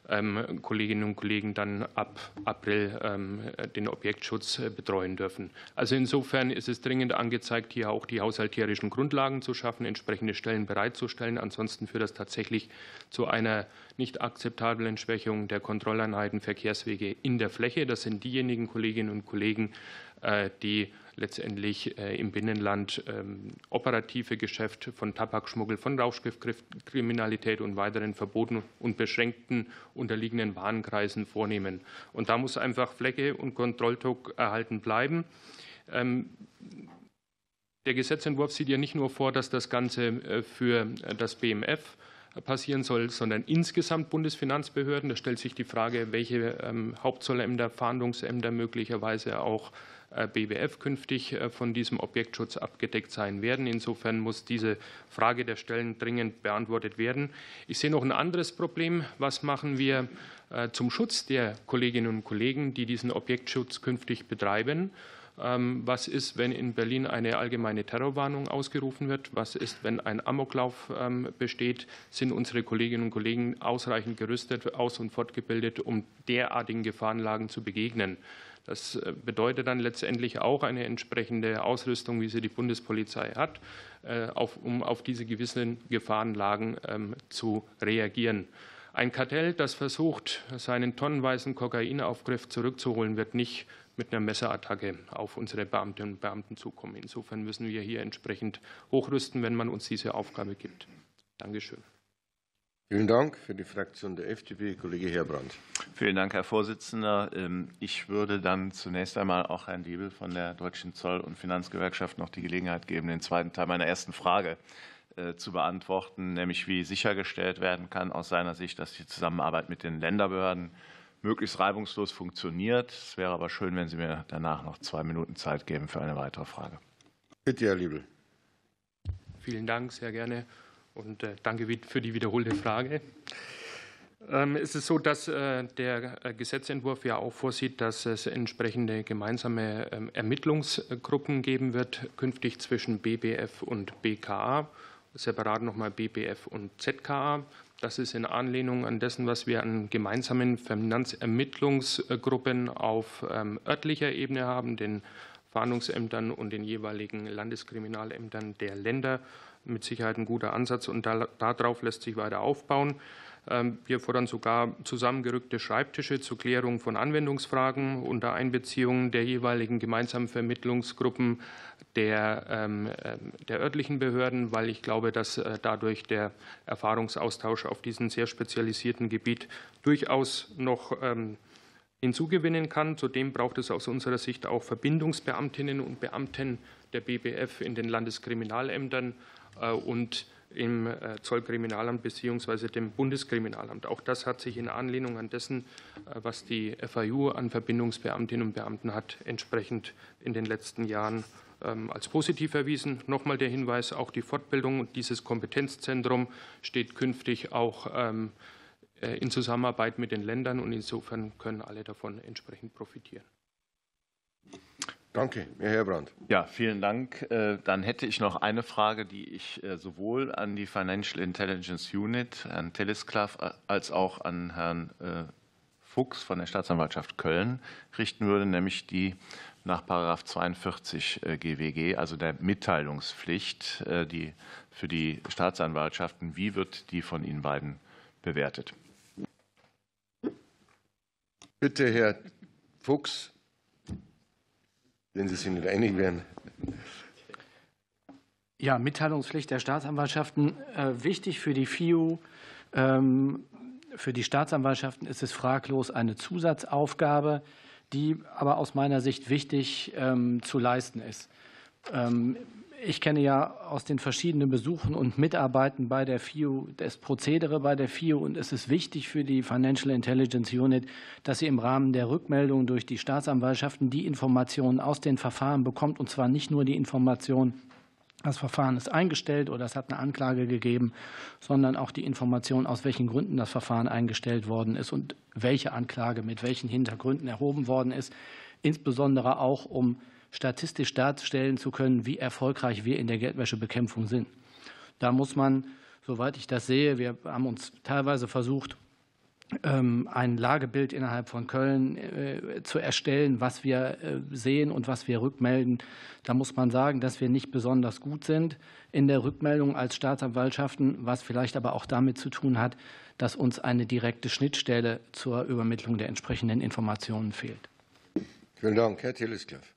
ähm, Kolleginnen und Kollegen dann ab April ähm, den Objektschutz äh, betreuen dürfen. Also insofern ist es dringend angezeigt, hier auch die haushalterischen Grundlagen zu schaffen, entsprechende Stellen bereitzustellen. Ansonsten führt das tatsächlich zu einer nicht akzeptablen Schwächung der Kontrolleinheiten Verkehrswege in der Fläche. Das sind diejenigen Kolleginnen und Kollegen, äh, die letztendlich äh, im Binnenland ähm, operative Geschäft von Tabakschmuggel, von Rauschgiftkriminalität und weiteren verboten und beschränkten unterliegenden Warenkreisen vornehmen. Und da muss einfach Fläche und Kontrolldruck erhalten bleiben. Ähm, der Gesetzentwurf sieht ja nicht nur vor, dass das Ganze äh, für das BMF passieren soll, sondern insgesamt Bundesfinanzbehörden. Da stellt sich die Frage, welche ähm, Hauptzollämter, Fahndungsämter möglicherweise auch äh, BWF künftig äh, von diesem Objektschutz abgedeckt sein werden. Insofern muss diese Frage der Stellen dringend beantwortet werden. Ich sehe noch ein anderes Problem. Was machen wir äh, zum Schutz der Kolleginnen und Kollegen, die diesen Objektschutz künftig betreiben? Ähm, was ist, wenn in Berlin eine allgemeine Terrorwarnung ausgerufen wird? Was ist, wenn ein Amoklauf ähm, besteht? Sind unsere Kolleginnen und Kollegen ausreichend gerüstet, aus- und fortgebildet, um derartigen Gefahrenlagen zu begegnen? Das äh, bedeutet dann letztendlich auch eine entsprechende Ausrüstung, wie sie die Bundespolizei hat, äh, um auf diese gewissen Gefahrenlagen ähm, zu reagieren. Ein Kartell, das versucht, seinen tonnenweisen Kokainaufgriff zurückzuholen, wird nicht mit einer Messerattacke auf unsere Beamtinnen und Beamten zukommen. Insofern müssen wir hier entsprechend hochrüsten, wenn man uns diese Aufgabe gibt. Dankeschön. Vielen Dank. Für die Fraktion der FDP, Kollege Heerbrand. Vielen Dank, Herr Vorsitzender. Ähm, ich würde dann zunächst einmal auch Herrn Diebel von der Deutschen Zoll- und Finanzgewerkschaft noch die Gelegenheit geben, den zweiten Teil meiner ersten Frage zu beantworten, nämlich wie sichergestellt werden kann aus seiner Sicht, dass die Zusammenarbeit mit den Länderbehörden möglichst reibungslos funktioniert. Es wäre aber schön, wenn Sie mir danach noch zwei Minuten Zeit geben für eine weitere Frage. Bitte, Herr Liebel. Vielen Dank, sehr gerne. Und äh, danke für die wiederholte Frage. Ähm, es ist so, dass äh, der äh, Gesetzentwurf ja auch vorsieht, dass es entsprechende gemeinsame ähm, Ermittlungsgruppen geben wird, künftig zwischen BBF und BKA, separat nochmal BBF und ZKA. Das ist in Anlehnung an dessen, was wir an gemeinsamen Finanzermittlungsgruppen auf ähm, örtlicher Ebene haben, den Fahndungsämtern und den jeweiligen Landeskriminalämtern der Länder. Mit Sicherheit ein guter Ansatz und darauf lässt sich weiter aufbauen. Ähm, wir fordern sogar zusammengerückte Schreibtische zur Klärung von Anwendungsfragen unter Einbeziehung der jeweiligen gemeinsamen Vermittlungsgruppen der, ähm, ähm, der örtlichen Behörden, weil ich glaube, dass äh, dadurch der Erfahrungsaustausch auf diesem sehr spezialisierten Gebiet durchaus noch hinzugewinnen kann. Zudem braucht es aus unserer Sicht auch Verbindungsbeamtinnen und Beamten der BBF in den Landeskriminalämtern und im äh, Zollkriminalamt bzw. dem Bundeskriminalamt. Auch das hat sich in Anlehnung an dessen, äh, was die FAU an Verbindungsbeamtinnen und Beamten hat, entsprechend in den letzten Jahren ähm, als positiv erwiesen. Nochmal der Hinweis, auch die Fortbildung dieses Kompetenzzentrum steht künftig auch ähm, äh, in Zusammenarbeit mit den Ländern und insofern können alle davon entsprechend profitieren. Danke, Herr Heerbrand. Ja, vielen Dank. Äh, dann hätte ich noch eine Frage, die ich äh, sowohl an die Financial Intelligence Unit, Herrn Telesklav, äh, als auch an Herrn Fuchs von der Staatsanwaltschaft Köln richten würde, nämlich die nach 42 GWG, also der Mitteilungspflicht die für die Staatsanwaltschaften. Wie wird die von Ihnen beiden bewertet? Bitte, Herr Fuchs wenn Sie sich nicht einig werden. Ja, Mitteilungspflicht der Staatsanwaltschaften. Äh, wichtig für die FIU, ähm, für die Staatsanwaltschaften ist es fraglos eine Zusatzaufgabe, die aber aus meiner Sicht wichtig ähm, zu leisten ist. Ich kenne ja aus den verschiedenen Besuchen und Mitarbeiten bei der FIU das Prozedere bei der FIU und es ist wichtig für die Financial Intelligence Unit, dass sie im Rahmen der Rückmeldung durch die Staatsanwaltschaften die Informationen aus den Verfahren bekommt und zwar nicht nur die Information, das Verfahren ist eingestellt oder es hat eine Anklage gegeben, sondern auch die Information, aus welchen Gründen das Verfahren eingestellt worden ist und welche Anklage mit welchen Hintergründen erhoben worden ist, insbesondere auch um statistisch darstellen zu können, wie erfolgreich wir in der Geldwäschebekämpfung sind. Da muss man, soweit ich das sehe, wir haben uns teilweise versucht, ähm, ein Lagebild innerhalb von Köln äh, zu erstellen, was wir äh, sehen und was wir rückmelden. Da muss man sagen, dass wir nicht besonders gut sind in der Rückmeldung als Staatsanwaltschaften, was vielleicht aber auch damit zu tun hat, dass uns eine direkte Schnittstelle zur Übermittlung der entsprechenden Informationen fehlt. Vielen Dank, Herr Telesklav.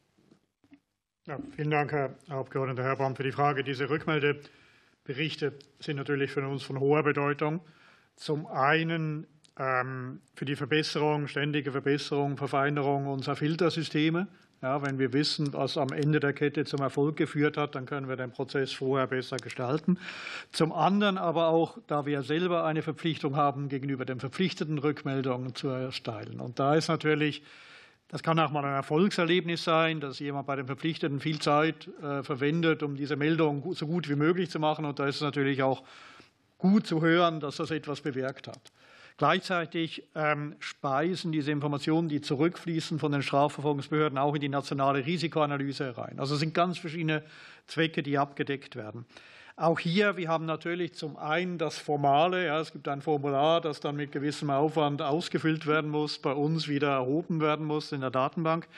Ja, vielen Dank, Herr Abgeordneter Herbrand, für die Frage. Diese Rückmeldeberichte sind natürlich für uns von hoher Bedeutung. Zum einen ähm, für die Verbesserung, ständige Verbesserung, Verfeinerung unserer Filtersysteme. Ja, wenn wir wissen, was am Ende der Kette zum Erfolg geführt hat, dann können wir den Prozess vorher besser gestalten. Zum anderen aber auch, da wir selber eine Verpflichtung haben, gegenüber den verpflichteten Rückmeldungen zu erstellen. Und da ist natürlich das kann auch mal ein Erfolgserlebnis sein, dass jemand bei den Verpflichteten viel Zeit äh, verwendet, um diese Meldung so gut wie möglich zu machen. Und da ist es natürlich auch gut zu hören, dass das etwas bewirkt hat. Gleichzeitig ähm, speisen diese Informationen, die zurückfließen von den Strafverfolgungsbehörden, auch in die nationale Risikoanalyse herein. Also es sind ganz verschiedene Zwecke, die abgedeckt werden. Auch hier, wir haben natürlich zum einen das Formale, ja, es gibt ein Formular, das dann mit gewissem Aufwand ausgefüllt werden muss, bei uns wieder erhoben werden muss in der Datenbank.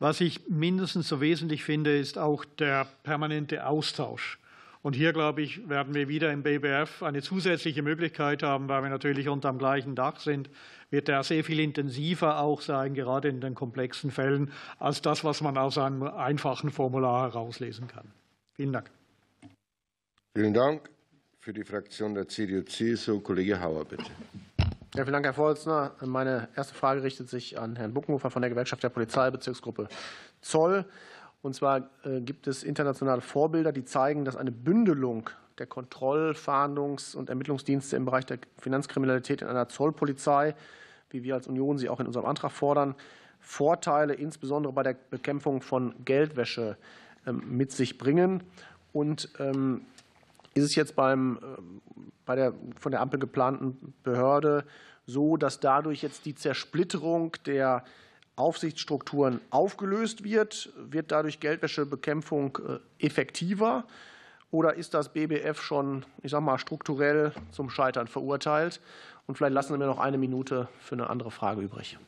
Was ich mindestens so wesentlich finde, ist auch der permanente Austausch. Und hier, glaube ich, werden wir wieder im BBF eine zusätzliche Möglichkeit haben, weil wir natürlich unter dem gleichen Dach sind, wird er sehr viel intensiver auch sein, gerade in den komplexen Fällen, als das, was man aus einem einfachen Formular herauslesen kann. Vielen Dank. Vielen Dank. Für die Fraktion der CDU-CSU, Kollege Hauer, bitte. Ja, vielen Dank, Herr Vorsitzender. Meine erste Frage richtet sich an Herrn Buckenhofer von der Gewerkschaft der Polizei, Bezirksgruppe Zoll. Und zwar äh, gibt es internationale Vorbilder, die zeigen, dass eine Bündelung der Kontroll-, Fahndungs- und Ermittlungsdienste im Bereich der Finanzkriminalität in einer Zollpolizei, wie wir als Union sie auch in unserem Antrag fordern, Vorteile insbesondere bei der Bekämpfung von Geldwäsche ähm, mit sich bringen. Und ähm, ist es jetzt beim, bei der von der Ampel geplanten Behörde so, dass dadurch jetzt die Zersplitterung der Aufsichtsstrukturen aufgelöst wird? Wird dadurch Geldwäschebekämpfung äh, effektiver? Oder ist das BBF schon, ich sag mal, strukturell zum Scheitern verurteilt? Und vielleicht lassen Sie mir noch eine Minute für eine andere Frage übrig.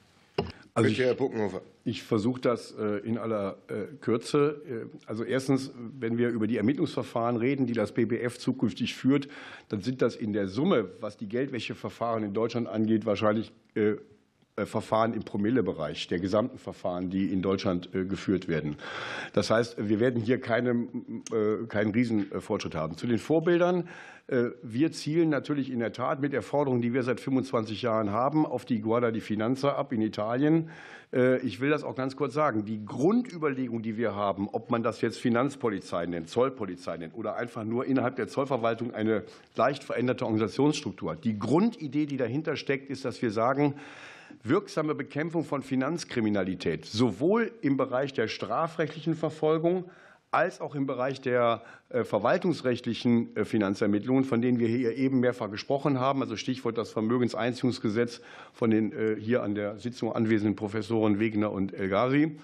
Also ich, Herr Buckenhofer. Ich versuche das äh, in aller äh, Kürze. Also erstens, wenn wir über die Ermittlungsverfahren reden, die das BBF zukünftig führt, dann sind das in der Summe, was die Geldwäscheverfahren in Deutschland angeht, wahrscheinlich äh, Verfahren im Promillebereich der gesamten Verfahren, die in Deutschland äh, geführt werden. Das heißt, wir werden hier äh, keinen Riesenfortschritt haben. Zu den Vorbildern. Wir zielen natürlich in der Tat mit der Forderung, die wir seit 25 Jahren haben, auf die Guarda di Finanza ab in Italien. Ich will das auch ganz kurz sagen. Die Grundüberlegung, die wir haben, ob man das jetzt Finanzpolizei nennt, Zollpolizei nennt oder einfach nur innerhalb der Zollverwaltung eine leicht veränderte Organisationsstruktur hat. Die Grundidee, die dahinter steckt, ist, dass wir sagen, wirksame Bekämpfung von Finanzkriminalität, sowohl im Bereich der strafrechtlichen Verfolgung als auch im Bereich der äh, verwaltungsrechtlichen äh, Finanzermittlungen, von denen wir hier eben mehrfach gesprochen haben, also Stichwort das Vermögenseinziehungsgesetz von den äh, hier an der Sitzung anwesenden Professoren Wegner und Elgari,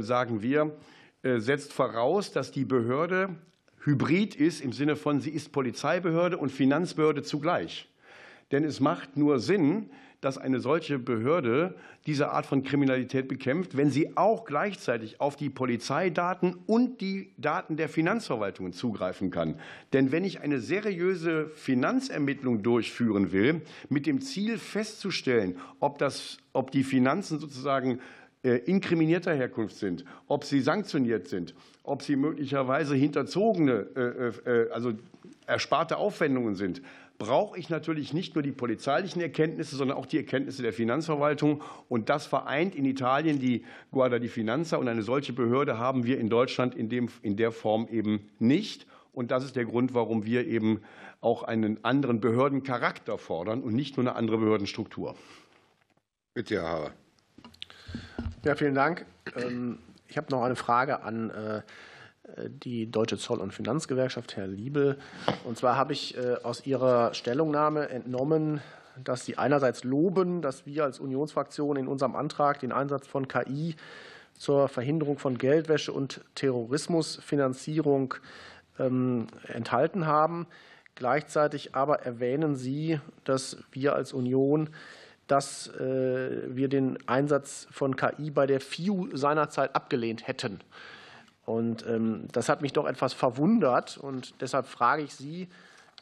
sagen wir, setzt voraus, dass die Behörde hybrid ist im Sinne von, sie ist Polizeibehörde und Finanzbehörde zugleich. Denn es macht nur Sinn, dass eine solche Behörde diese Art von Kriminalität bekämpft, wenn sie auch gleichzeitig auf die Polizeidaten und die Daten der Finanzverwaltungen zugreifen kann. Denn wenn ich eine seriöse Finanzermittlung durchführen will, mit dem Ziel festzustellen, ob, das, ob die Finanzen sozusagen äh, inkriminierter Herkunft sind, ob sie sanktioniert sind, ob sie möglicherweise hinterzogene, äh, äh, also ersparte Aufwendungen sind, brauche ich natürlich nicht nur die polizeilichen Erkenntnisse, sondern auch die Erkenntnisse der Finanzverwaltung. Und das vereint in Italien die Guarda di Finanza. Und eine solche Behörde haben wir in Deutschland in, dem, in der Form eben nicht. Und das ist der Grund, warum wir eben auch einen anderen Behördencharakter fordern und nicht nur eine andere Behördenstruktur. Bitte, Herr Haber. Ja, vielen Dank. Ähm, ich habe noch eine Frage an äh, die Deutsche Zoll- und Finanzgewerkschaft, Herr Liebel. Und zwar habe ich äh, aus Ihrer Stellungnahme entnommen, dass Sie einerseits loben, dass wir als Unionsfraktion in unserem Antrag den Einsatz von KI zur Verhinderung von Geldwäsche und Terrorismusfinanzierung ähm, enthalten haben. Gleichzeitig aber erwähnen Sie, dass wir als Union dass äh, wir den Einsatz von KI bei der FIU seinerzeit abgelehnt hätten. Und ähm, das hat mich doch etwas verwundert. Und deshalb frage ich Sie,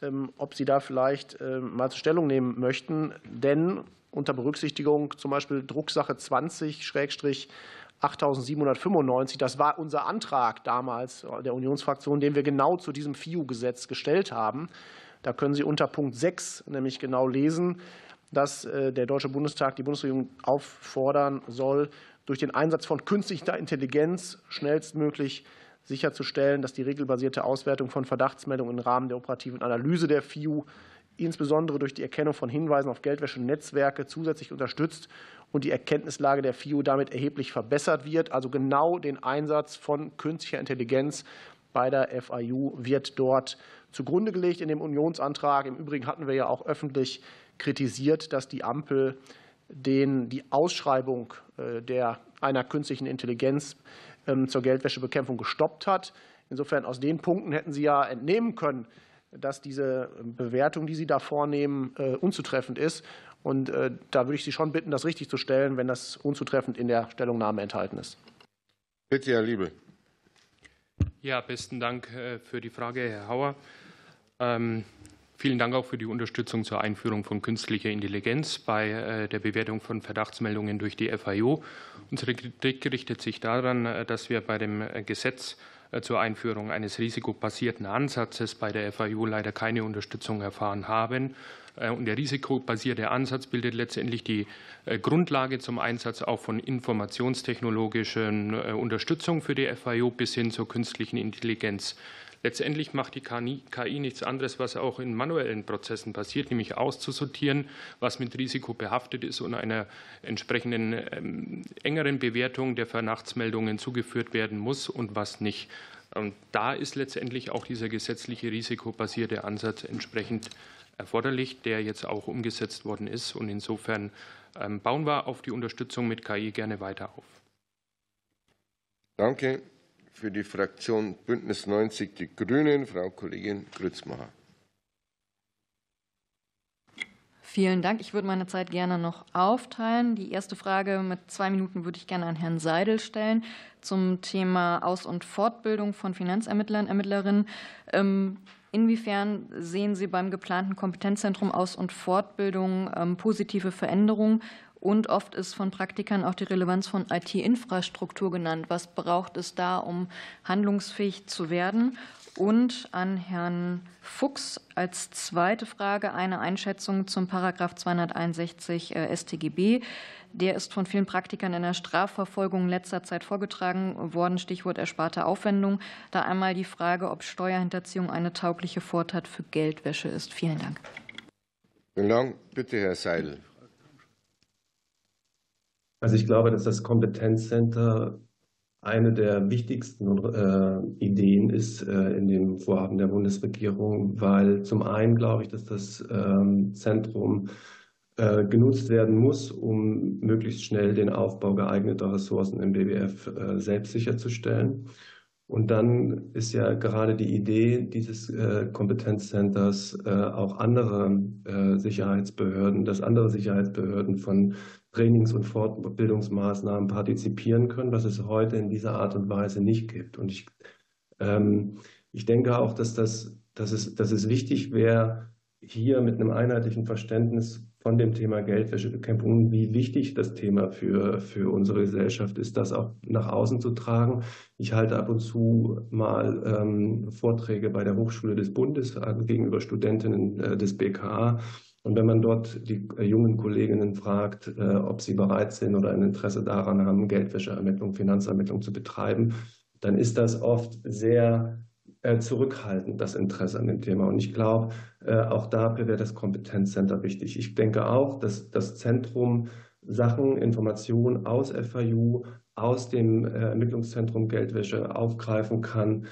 ähm, ob Sie da vielleicht ähm, mal zur Stellung nehmen möchten. Denn unter Berücksichtigung zum Beispiel Drucksache 20-8795, das war unser Antrag damals der Unionsfraktion, den wir genau zu diesem FIU-Gesetz gestellt haben. Da können Sie unter Punkt 6 nämlich genau lesen, dass äh, der Deutsche Bundestag die Bundesregierung auffordern soll, durch den Einsatz von künstlicher Intelligenz schnellstmöglich sicherzustellen, dass die regelbasierte Auswertung von Verdachtsmeldungen im Rahmen der operativen Analyse der FIU insbesondere durch die Erkennung von Hinweisen auf Geldwäschenetzwerke zusätzlich unterstützt und die Erkenntnislage der FIU damit erheblich verbessert wird. Also genau den Einsatz von künstlicher Intelligenz bei der FIU wird dort zugrunde gelegt in dem Unionsantrag. Im Übrigen hatten wir ja auch öffentlich kritisiert, dass die Ampel den die Ausschreibung äh, der, einer künstlichen Intelligenz ähm, zur Geldwäschebekämpfung gestoppt hat. Insofern aus den Punkten hätten Sie ja entnehmen können, dass diese Bewertung, die Sie da vornehmen, äh, unzutreffend ist. Und äh, da würde ich Sie schon bitten, das richtig zu stellen, wenn das unzutreffend in der Stellungnahme enthalten ist. Bitte, Herr Liebe. Ja, besten Dank für die Frage, Herr Hauer. Vielen Dank auch für die Unterstützung zur Einführung von künstlicher Intelligenz bei äh, der Bewertung von Verdachtsmeldungen durch die FIO. Unsere Kritik richtet sich daran, äh, dass wir bei dem äh, Gesetz zur Einführung eines risikobasierten Ansatzes bei der FIU leider keine Unterstützung erfahren haben. Und der risikobasierte Ansatz bildet letztendlich die Grundlage zum Einsatz auch von informationstechnologischen Unterstützung für die FIU bis hin zur künstlichen Intelligenz. Letztendlich macht die KI nichts anderes, was auch in manuellen Prozessen passiert, nämlich auszusortieren, was mit Risiko behaftet ist und einer entsprechenden ähm, engeren Bewertung der Vernachtsmeldungen zugeführt werden muss und was nicht. Und da ist letztendlich auch dieser gesetzliche risikobasierte Ansatz entsprechend erforderlich, der jetzt auch umgesetzt worden ist. Und insofern ähm, bauen wir auf die Unterstützung mit KI gerne weiter auf. Danke. Für die Fraktion Bündnis 90 Die Grünen, Frau Kollegin Grützmacher. Vielen Dank. Ich würde meine Zeit gerne noch aufteilen. Die erste Frage mit zwei Minuten würde ich gerne an Herrn Seidel stellen zum Thema Aus- und Fortbildung von Finanzermittlern, Ermittlerinnen. Ähm, inwiefern sehen Sie beim geplanten Kompetenzzentrum Aus- und Fortbildung ähm, positive Veränderungen und oft ist von Praktikern auch die Relevanz von IT-Infrastruktur genannt. Was braucht es da, um handlungsfähig zu werden? Und an Herrn Fuchs als zweite Frage eine Einschätzung zum Paragraph 261 äh, StGB. Der ist von vielen Praktikern in der Strafverfolgung in letzter Zeit vorgetragen worden. Stichwort ersparte Aufwendung. Da einmal die Frage, ob Steuerhinterziehung eine taugliche Vortat für Geldwäsche ist. Vielen Dank. Vielen Dank. Bitte, Herr Seidel. Also ich glaube, dass das Kompetenzcenter eine der wichtigsten äh, Ideen ist äh, in dem Vorhaben der Bundesregierung, weil zum einen glaube ich, dass das ähm, Zentrum äh, genutzt werden muss, um möglichst schnell den Aufbau geeigneter Ressourcen im BWF äh, selbst sicherzustellen. Und dann ist ja gerade die Idee dieses äh, Kompetenzcenters äh, auch andere äh, Sicherheitsbehörden, dass andere Sicherheitsbehörden von Trainings- und Fortbildungsmaßnahmen partizipieren können, was es heute in dieser Art und Weise nicht gibt. Und ich, ähm, ich denke auch, dass, das, dass, es, dass es wichtig wäre, hier mit einem einheitlichen Verständnis von dem Thema Geldwäschebekämpfung, wie wichtig das Thema für, für unsere Gesellschaft ist, das auch nach außen zu tragen. Ich halte ab und zu mal ähm, Vorträge bei der Hochschule des Bundes gegenüber Studentinnen äh, des BKA. Und wenn man dort die äh, jungen Kolleginnen fragt, äh, ob sie bereit sind oder ein Interesse daran haben, Geldwäscheermittlung, Finanzermittlung zu betreiben, dann ist das oft sehr äh, zurückhaltend, das Interesse an dem Thema. Und ich glaube, auch dafür wäre das Kompetenzcenter wichtig. Ich denke auch, dass das Zentrum Sachen, Informationen aus FAU, aus dem Ermittlungszentrum Geldwäsche aufgreifen kann,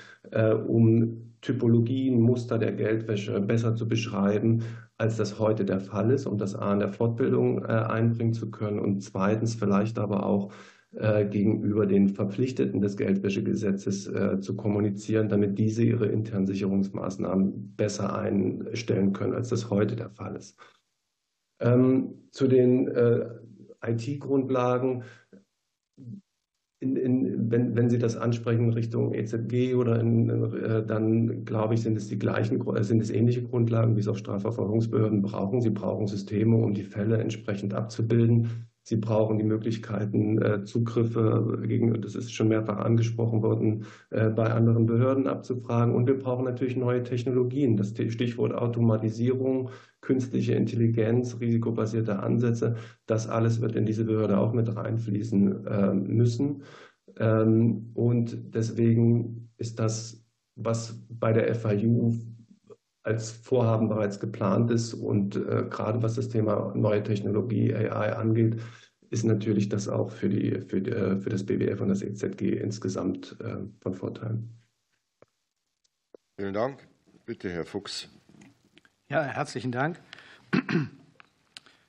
um Typologien, Muster der Geldwäsche besser zu beschreiben, als das heute der Fall ist, um das A in der Fortbildung einbringen zu können und zweitens vielleicht aber auch äh, gegenüber den Verpflichteten des Geldwäschegesetzes äh, zu kommunizieren, damit diese ihre internen Sicherungsmaßnahmen besser einstellen können, als das heute der Fall ist. Ähm, zu den äh, IT-Grundlagen. In, in, wenn, wenn, Sie das ansprechen Richtung EZG oder in, dann glaube ich, sind es die gleichen, sind es ähnliche Grundlagen, wie es auch Strafverfolgungsbehörden brauchen. Sie brauchen Systeme, um die Fälle entsprechend abzubilden. Sie brauchen die Möglichkeiten, äh, Zugriffe gegen, das ist schon mehrfach angesprochen worden, äh, bei anderen Behörden abzufragen. Und wir brauchen natürlich neue Technologien. Das Stichwort Automatisierung, künstliche Intelligenz, risikobasierte Ansätze, das alles wird in diese Behörde auch mit reinfließen äh, müssen. Ähm, und deswegen ist das, was bei der FIU als Vorhaben bereits geplant ist. Und äh, gerade was das Thema neue Technologie, AI angeht, ist natürlich das auch für, die, für, die, äh, für das BWF und das EZG insgesamt äh, von Vorteil. Vielen Dank. Bitte, Herr Fuchs. Ja, herzlichen Dank.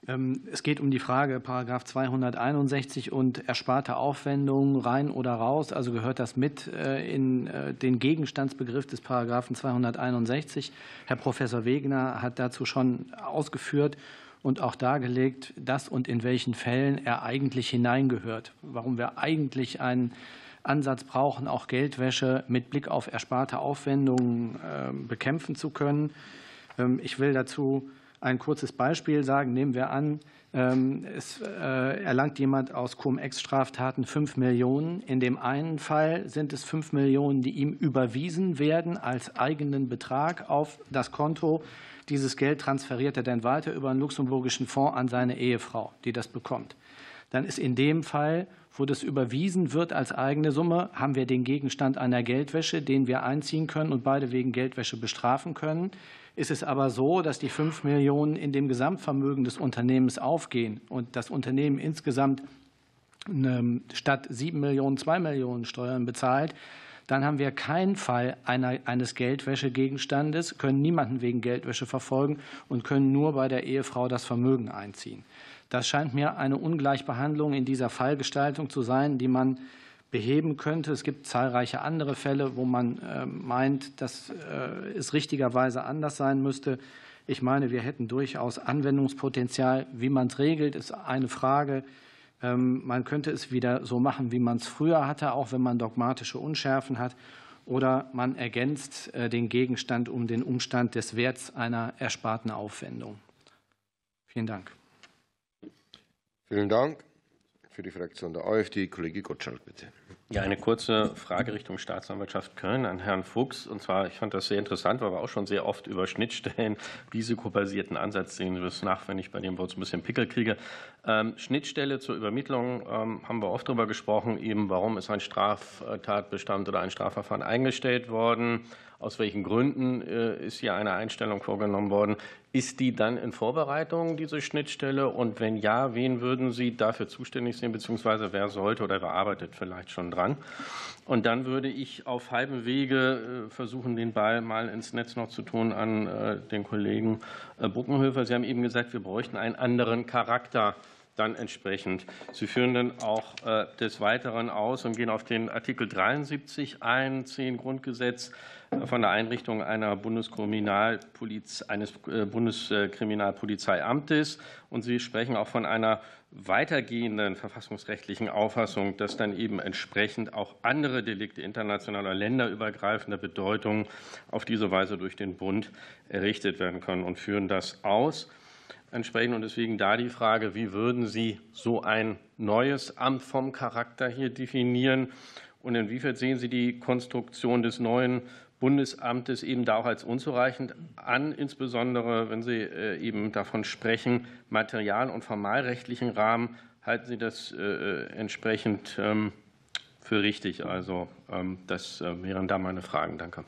Ähm, es geht um die Frage, Paragraph 261 und ersparte Aufwendungen rein oder raus. Also gehört das mit äh, in äh, den Gegenstandsbegriff des Paragraphen 261. Herr Professor Wegner hat dazu schon ausgeführt und auch dargelegt, dass und in welchen Fällen er eigentlich hineingehört. Warum wir eigentlich einen Ansatz brauchen, auch Geldwäsche mit Blick auf ersparte Aufwendungen ähm, bekämpfen zu können. Ähm, ich will dazu ein kurzes Beispiel sagen. Nehmen wir an, ähm, es äh, erlangt jemand aus Cum-Ex-Straftaten 5 Millionen. In dem einen Fall sind es 5 Millionen, die ihm überwiesen werden als eigenen Betrag auf das Konto. Dieses Geld transferiert er dann weiter über einen luxemburgischen Fonds an seine Ehefrau, die das bekommt. dann ist in dem Fall, wo das überwiesen wird als eigene Summe, haben wir den Gegenstand einer Geldwäsche, den wir einziehen können und beide wegen Geldwäsche bestrafen können. Ist es aber so, dass die 5 Millionen in dem Gesamtvermögen des Unternehmens aufgehen und das Unternehmen insgesamt statt 7 Millionen 2 Millionen Steuern bezahlt, dann haben wir keinen Fall einer, eines Geldwäschegegenstandes, können niemanden wegen Geldwäsche verfolgen und können nur bei der Ehefrau das Vermögen einziehen. Das scheint mir eine Ungleichbehandlung in dieser Fallgestaltung zu sein, die man beheben könnte. Es gibt zahlreiche andere Fälle, wo man äh, meint, dass äh, es richtigerweise anders sein müsste. Ich meine, wir hätten durchaus Anwendungspotenzial. Wie man es regelt, ist eine Frage. Ähm, man könnte es wieder so machen, wie man es früher hatte, auch wenn man dogmatische Unschärfen hat. Oder man ergänzt äh, den Gegenstand um den Umstand des Werts einer ersparten Aufwendung. Vielen Dank. Vielen Dank. Für die Fraktion der AfD, Kollege Gottschalk, bitte. Ja, eine kurze Frage Richtung Staatsanwaltschaft Köln an Herrn Fuchs. Und zwar, ich fand das sehr interessant, weil wir auch schon sehr oft über Schnittstellen, risikobasierten Ansatz sehen. Wir es nach, wenn ich bei dem Wort so ein bisschen Pickel kriege. Ähm, Schnittstelle zur Übermittlung ähm, haben wir oft darüber gesprochen, eben warum ist ein Straftatbestand oder ein Strafverfahren eingestellt worden aus welchen Gründen äh, ist hier eine Einstellung vorgenommen worden? Ist die dann in Vorbereitung, diese Schnittstelle? Und wenn ja, wen würden Sie dafür zuständig sehen, beziehungsweise wer sollte oder wer arbeitet vielleicht schon dran? Und dann würde ich auf halbem Wege äh, versuchen, den Ball mal ins Netz noch zu tun an äh, den Kollegen Buckenhöfer. Sie haben eben gesagt, wir bräuchten einen anderen Charakter dann entsprechend. Sie führen dann auch des Weiteren aus und gehen auf den Artikel 73 ein, 10 Grundgesetz von der Einrichtung einer Bundeskriminalpoliz eines äh, Bundeskriminalpolizeiamtes. Und Sie sprechen auch von einer weitergehenden verfassungsrechtlichen Auffassung, dass dann eben entsprechend auch andere Delikte internationaler länderübergreifender Bedeutung auf diese Weise durch den Bund errichtet werden können und führen das aus. Entsprechend und deswegen da die Frage, wie würden Sie so ein neues Amt vom Charakter hier definieren und inwiefern sehen Sie die Konstruktion des neuen Bundesamtes eben da auch als unzureichend an, insbesondere wenn Sie äh, eben davon sprechen, material- und formalrechtlichen Rahmen. Halten Sie das äh, äh, entsprechend ähm, für richtig? Also, ähm, das wären da meine Fragen. Danke.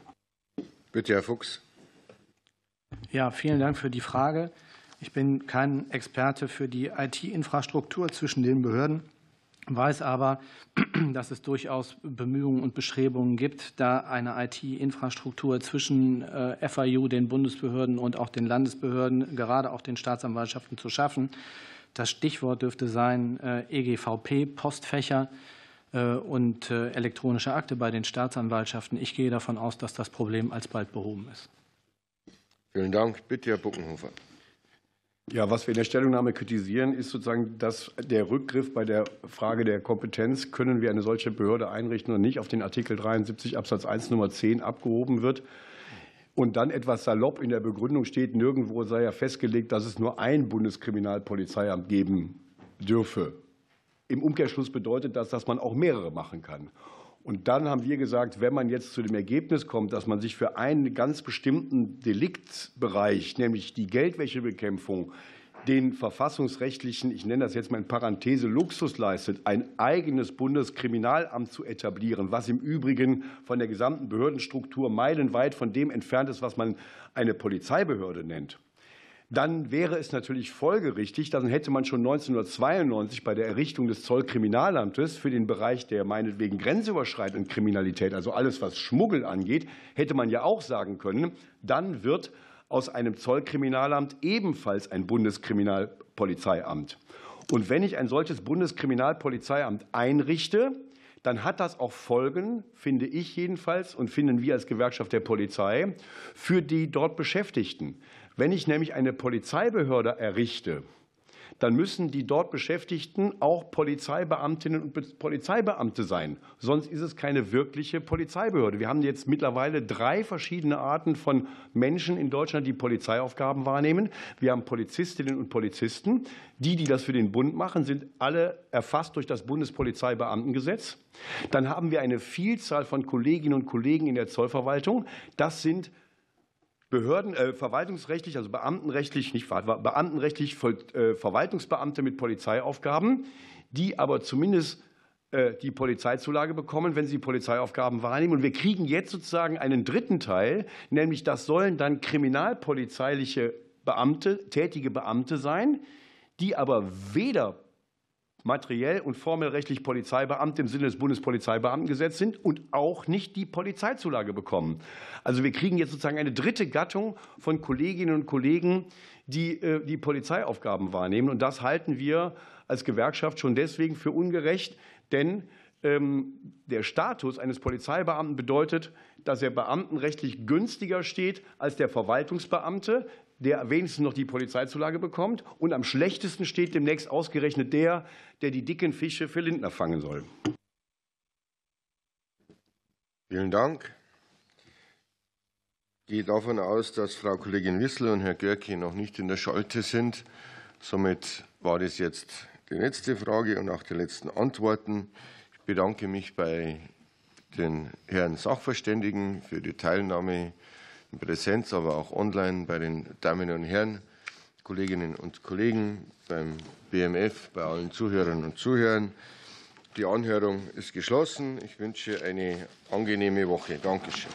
Bitte, Herr Fuchs. Ja, vielen Dank für die Frage. Ich bin kein Experte für die IT-Infrastruktur zwischen den Behörden weiß aber, dass es durchaus Bemühungen und Bestrebungen gibt, da eine IT-Infrastruktur zwischen äh, FIU, den Bundesbehörden und auch den Landesbehörden, gerade auch den Staatsanwaltschaften zu schaffen. Das Stichwort dürfte sein äh, EGVP, Postfächer äh, und elektronische Akte bei den Staatsanwaltschaften. Ich gehe davon aus, dass das Problem alsbald behoben ist. Vielen Dank. Bitte, Herr Buckenhofer. Ja, was wir in der Stellungnahme kritisieren, ist sozusagen, dass der Rückgriff bei der Frage der Kompetenz, können wir eine solche Behörde einrichten oder nicht, auf den Artikel 73 Absatz 1 Nummer 10 abgehoben wird. Und dann etwas salopp in der Begründung steht, nirgendwo sei ja festgelegt, dass es nur ein Bundeskriminalpolizeiamt geben dürfe. Im Umkehrschluss bedeutet das, dass man auch mehrere machen kann. Und dann haben wir gesagt, wenn man jetzt zu dem Ergebnis kommt, dass man sich für einen ganz bestimmten Deliktbereich, nämlich die Geldwäschebekämpfung, den verfassungsrechtlichen, ich nenne das jetzt mal in Parenthese, Luxus leistet, ein eigenes Bundeskriminalamt zu etablieren, was im Übrigen von der gesamten Behördenstruktur meilenweit von dem entfernt ist, was man eine Polizeibehörde nennt dann wäre es natürlich folgerichtig, dann hätte man schon 1992 bei der Errichtung des Zollkriminalamtes für den Bereich der meinetwegen grenzüberschreitenden Kriminalität, also alles, was Schmuggel angeht, hätte man ja auch sagen können, dann wird aus einem Zollkriminalamt ebenfalls ein Bundeskriminalpolizeiamt. Und wenn ich ein solches Bundeskriminalpolizeiamt einrichte, dann hat das auch Folgen, finde ich jedenfalls und finden wir als Gewerkschaft der Polizei, für die dort Beschäftigten. Wenn ich nämlich eine Polizeibehörde errichte, dann müssen die dort Beschäftigten auch Polizeibeamtinnen und Polizeibeamte sein. Sonst ist es keine wirkliche Polizeibehörde. Wir haben jetzt mittlerweile drei verschiedene Arten von Menschen in Deutschland, die Polizeiaufgaben wahrnehmen. Wir haben Polizistinnen und Polizisten. Die, die das für den Bund machen, sind alle erfasst durch das Bundespolizeibeamtengesetz. Dann haben wir eine Vielzahl von Kolleginnen und Kollegen in der Zollverwaltung. Das sind Behörden, äh, verwaltungsrechtlich, also beamtenrechtlich, nicht beamtenrechtlich, äh, Verwaltungsbeamte mit Polizeiaufgaben, die aber zumindest äh, die Polizeizulage bekommen, wenn sie Polizeiaufgaben wahrnehmen. Und wir kriegen jetzt sozusagen einen dritten Teil, nämlich das sollen dann kriminalpolizeiliche Beamte, tätige Beamte sein, die aber weder materiell und formell rechtlich Polizeibeamte im Sinne des Bundespolizeibeamtengesetzes sind und auch nicht die Polizeizulage bekommen. Also wir kriegen jetzt sozusagen eine dritte Gattung von Kolleginnen und Kollegen, die äh, die Polizeiaufgaben wahrnehmen. Und das halten wir als Gewerkschaft schon deswegen für ungerecht, denn ähm, der Status eines Polizeibeamten bedeutet, dass er beamtenrechtlich günstiger steht als der Verwaltungsbeamte, der wenigstens noch die Polizeizulage bekommt. Und am schlechtesten steht demnächst ausgerechnet der, der die dicken Fische für Lindner fangen soll. Vielen Dank. Ich gehe davon aus, dass Frau Kollegin Wissler und Herr Görke noch nicht in der Schalte sind. Somit war das jetzt die letzte Frage und auch die letzten Antworten. Ich bedanke mich bei den Herren Sachverständigen für die Teilnahme in Präsenz, aber auch online bei den Damen und Herren, Kolleginnen und Kollegen, beim BMF, bei allen Zuhörern und Zuhörern. Die Anhörung ist geschlossen. Ich wünsche eine angenehme Woche. Dankeschön.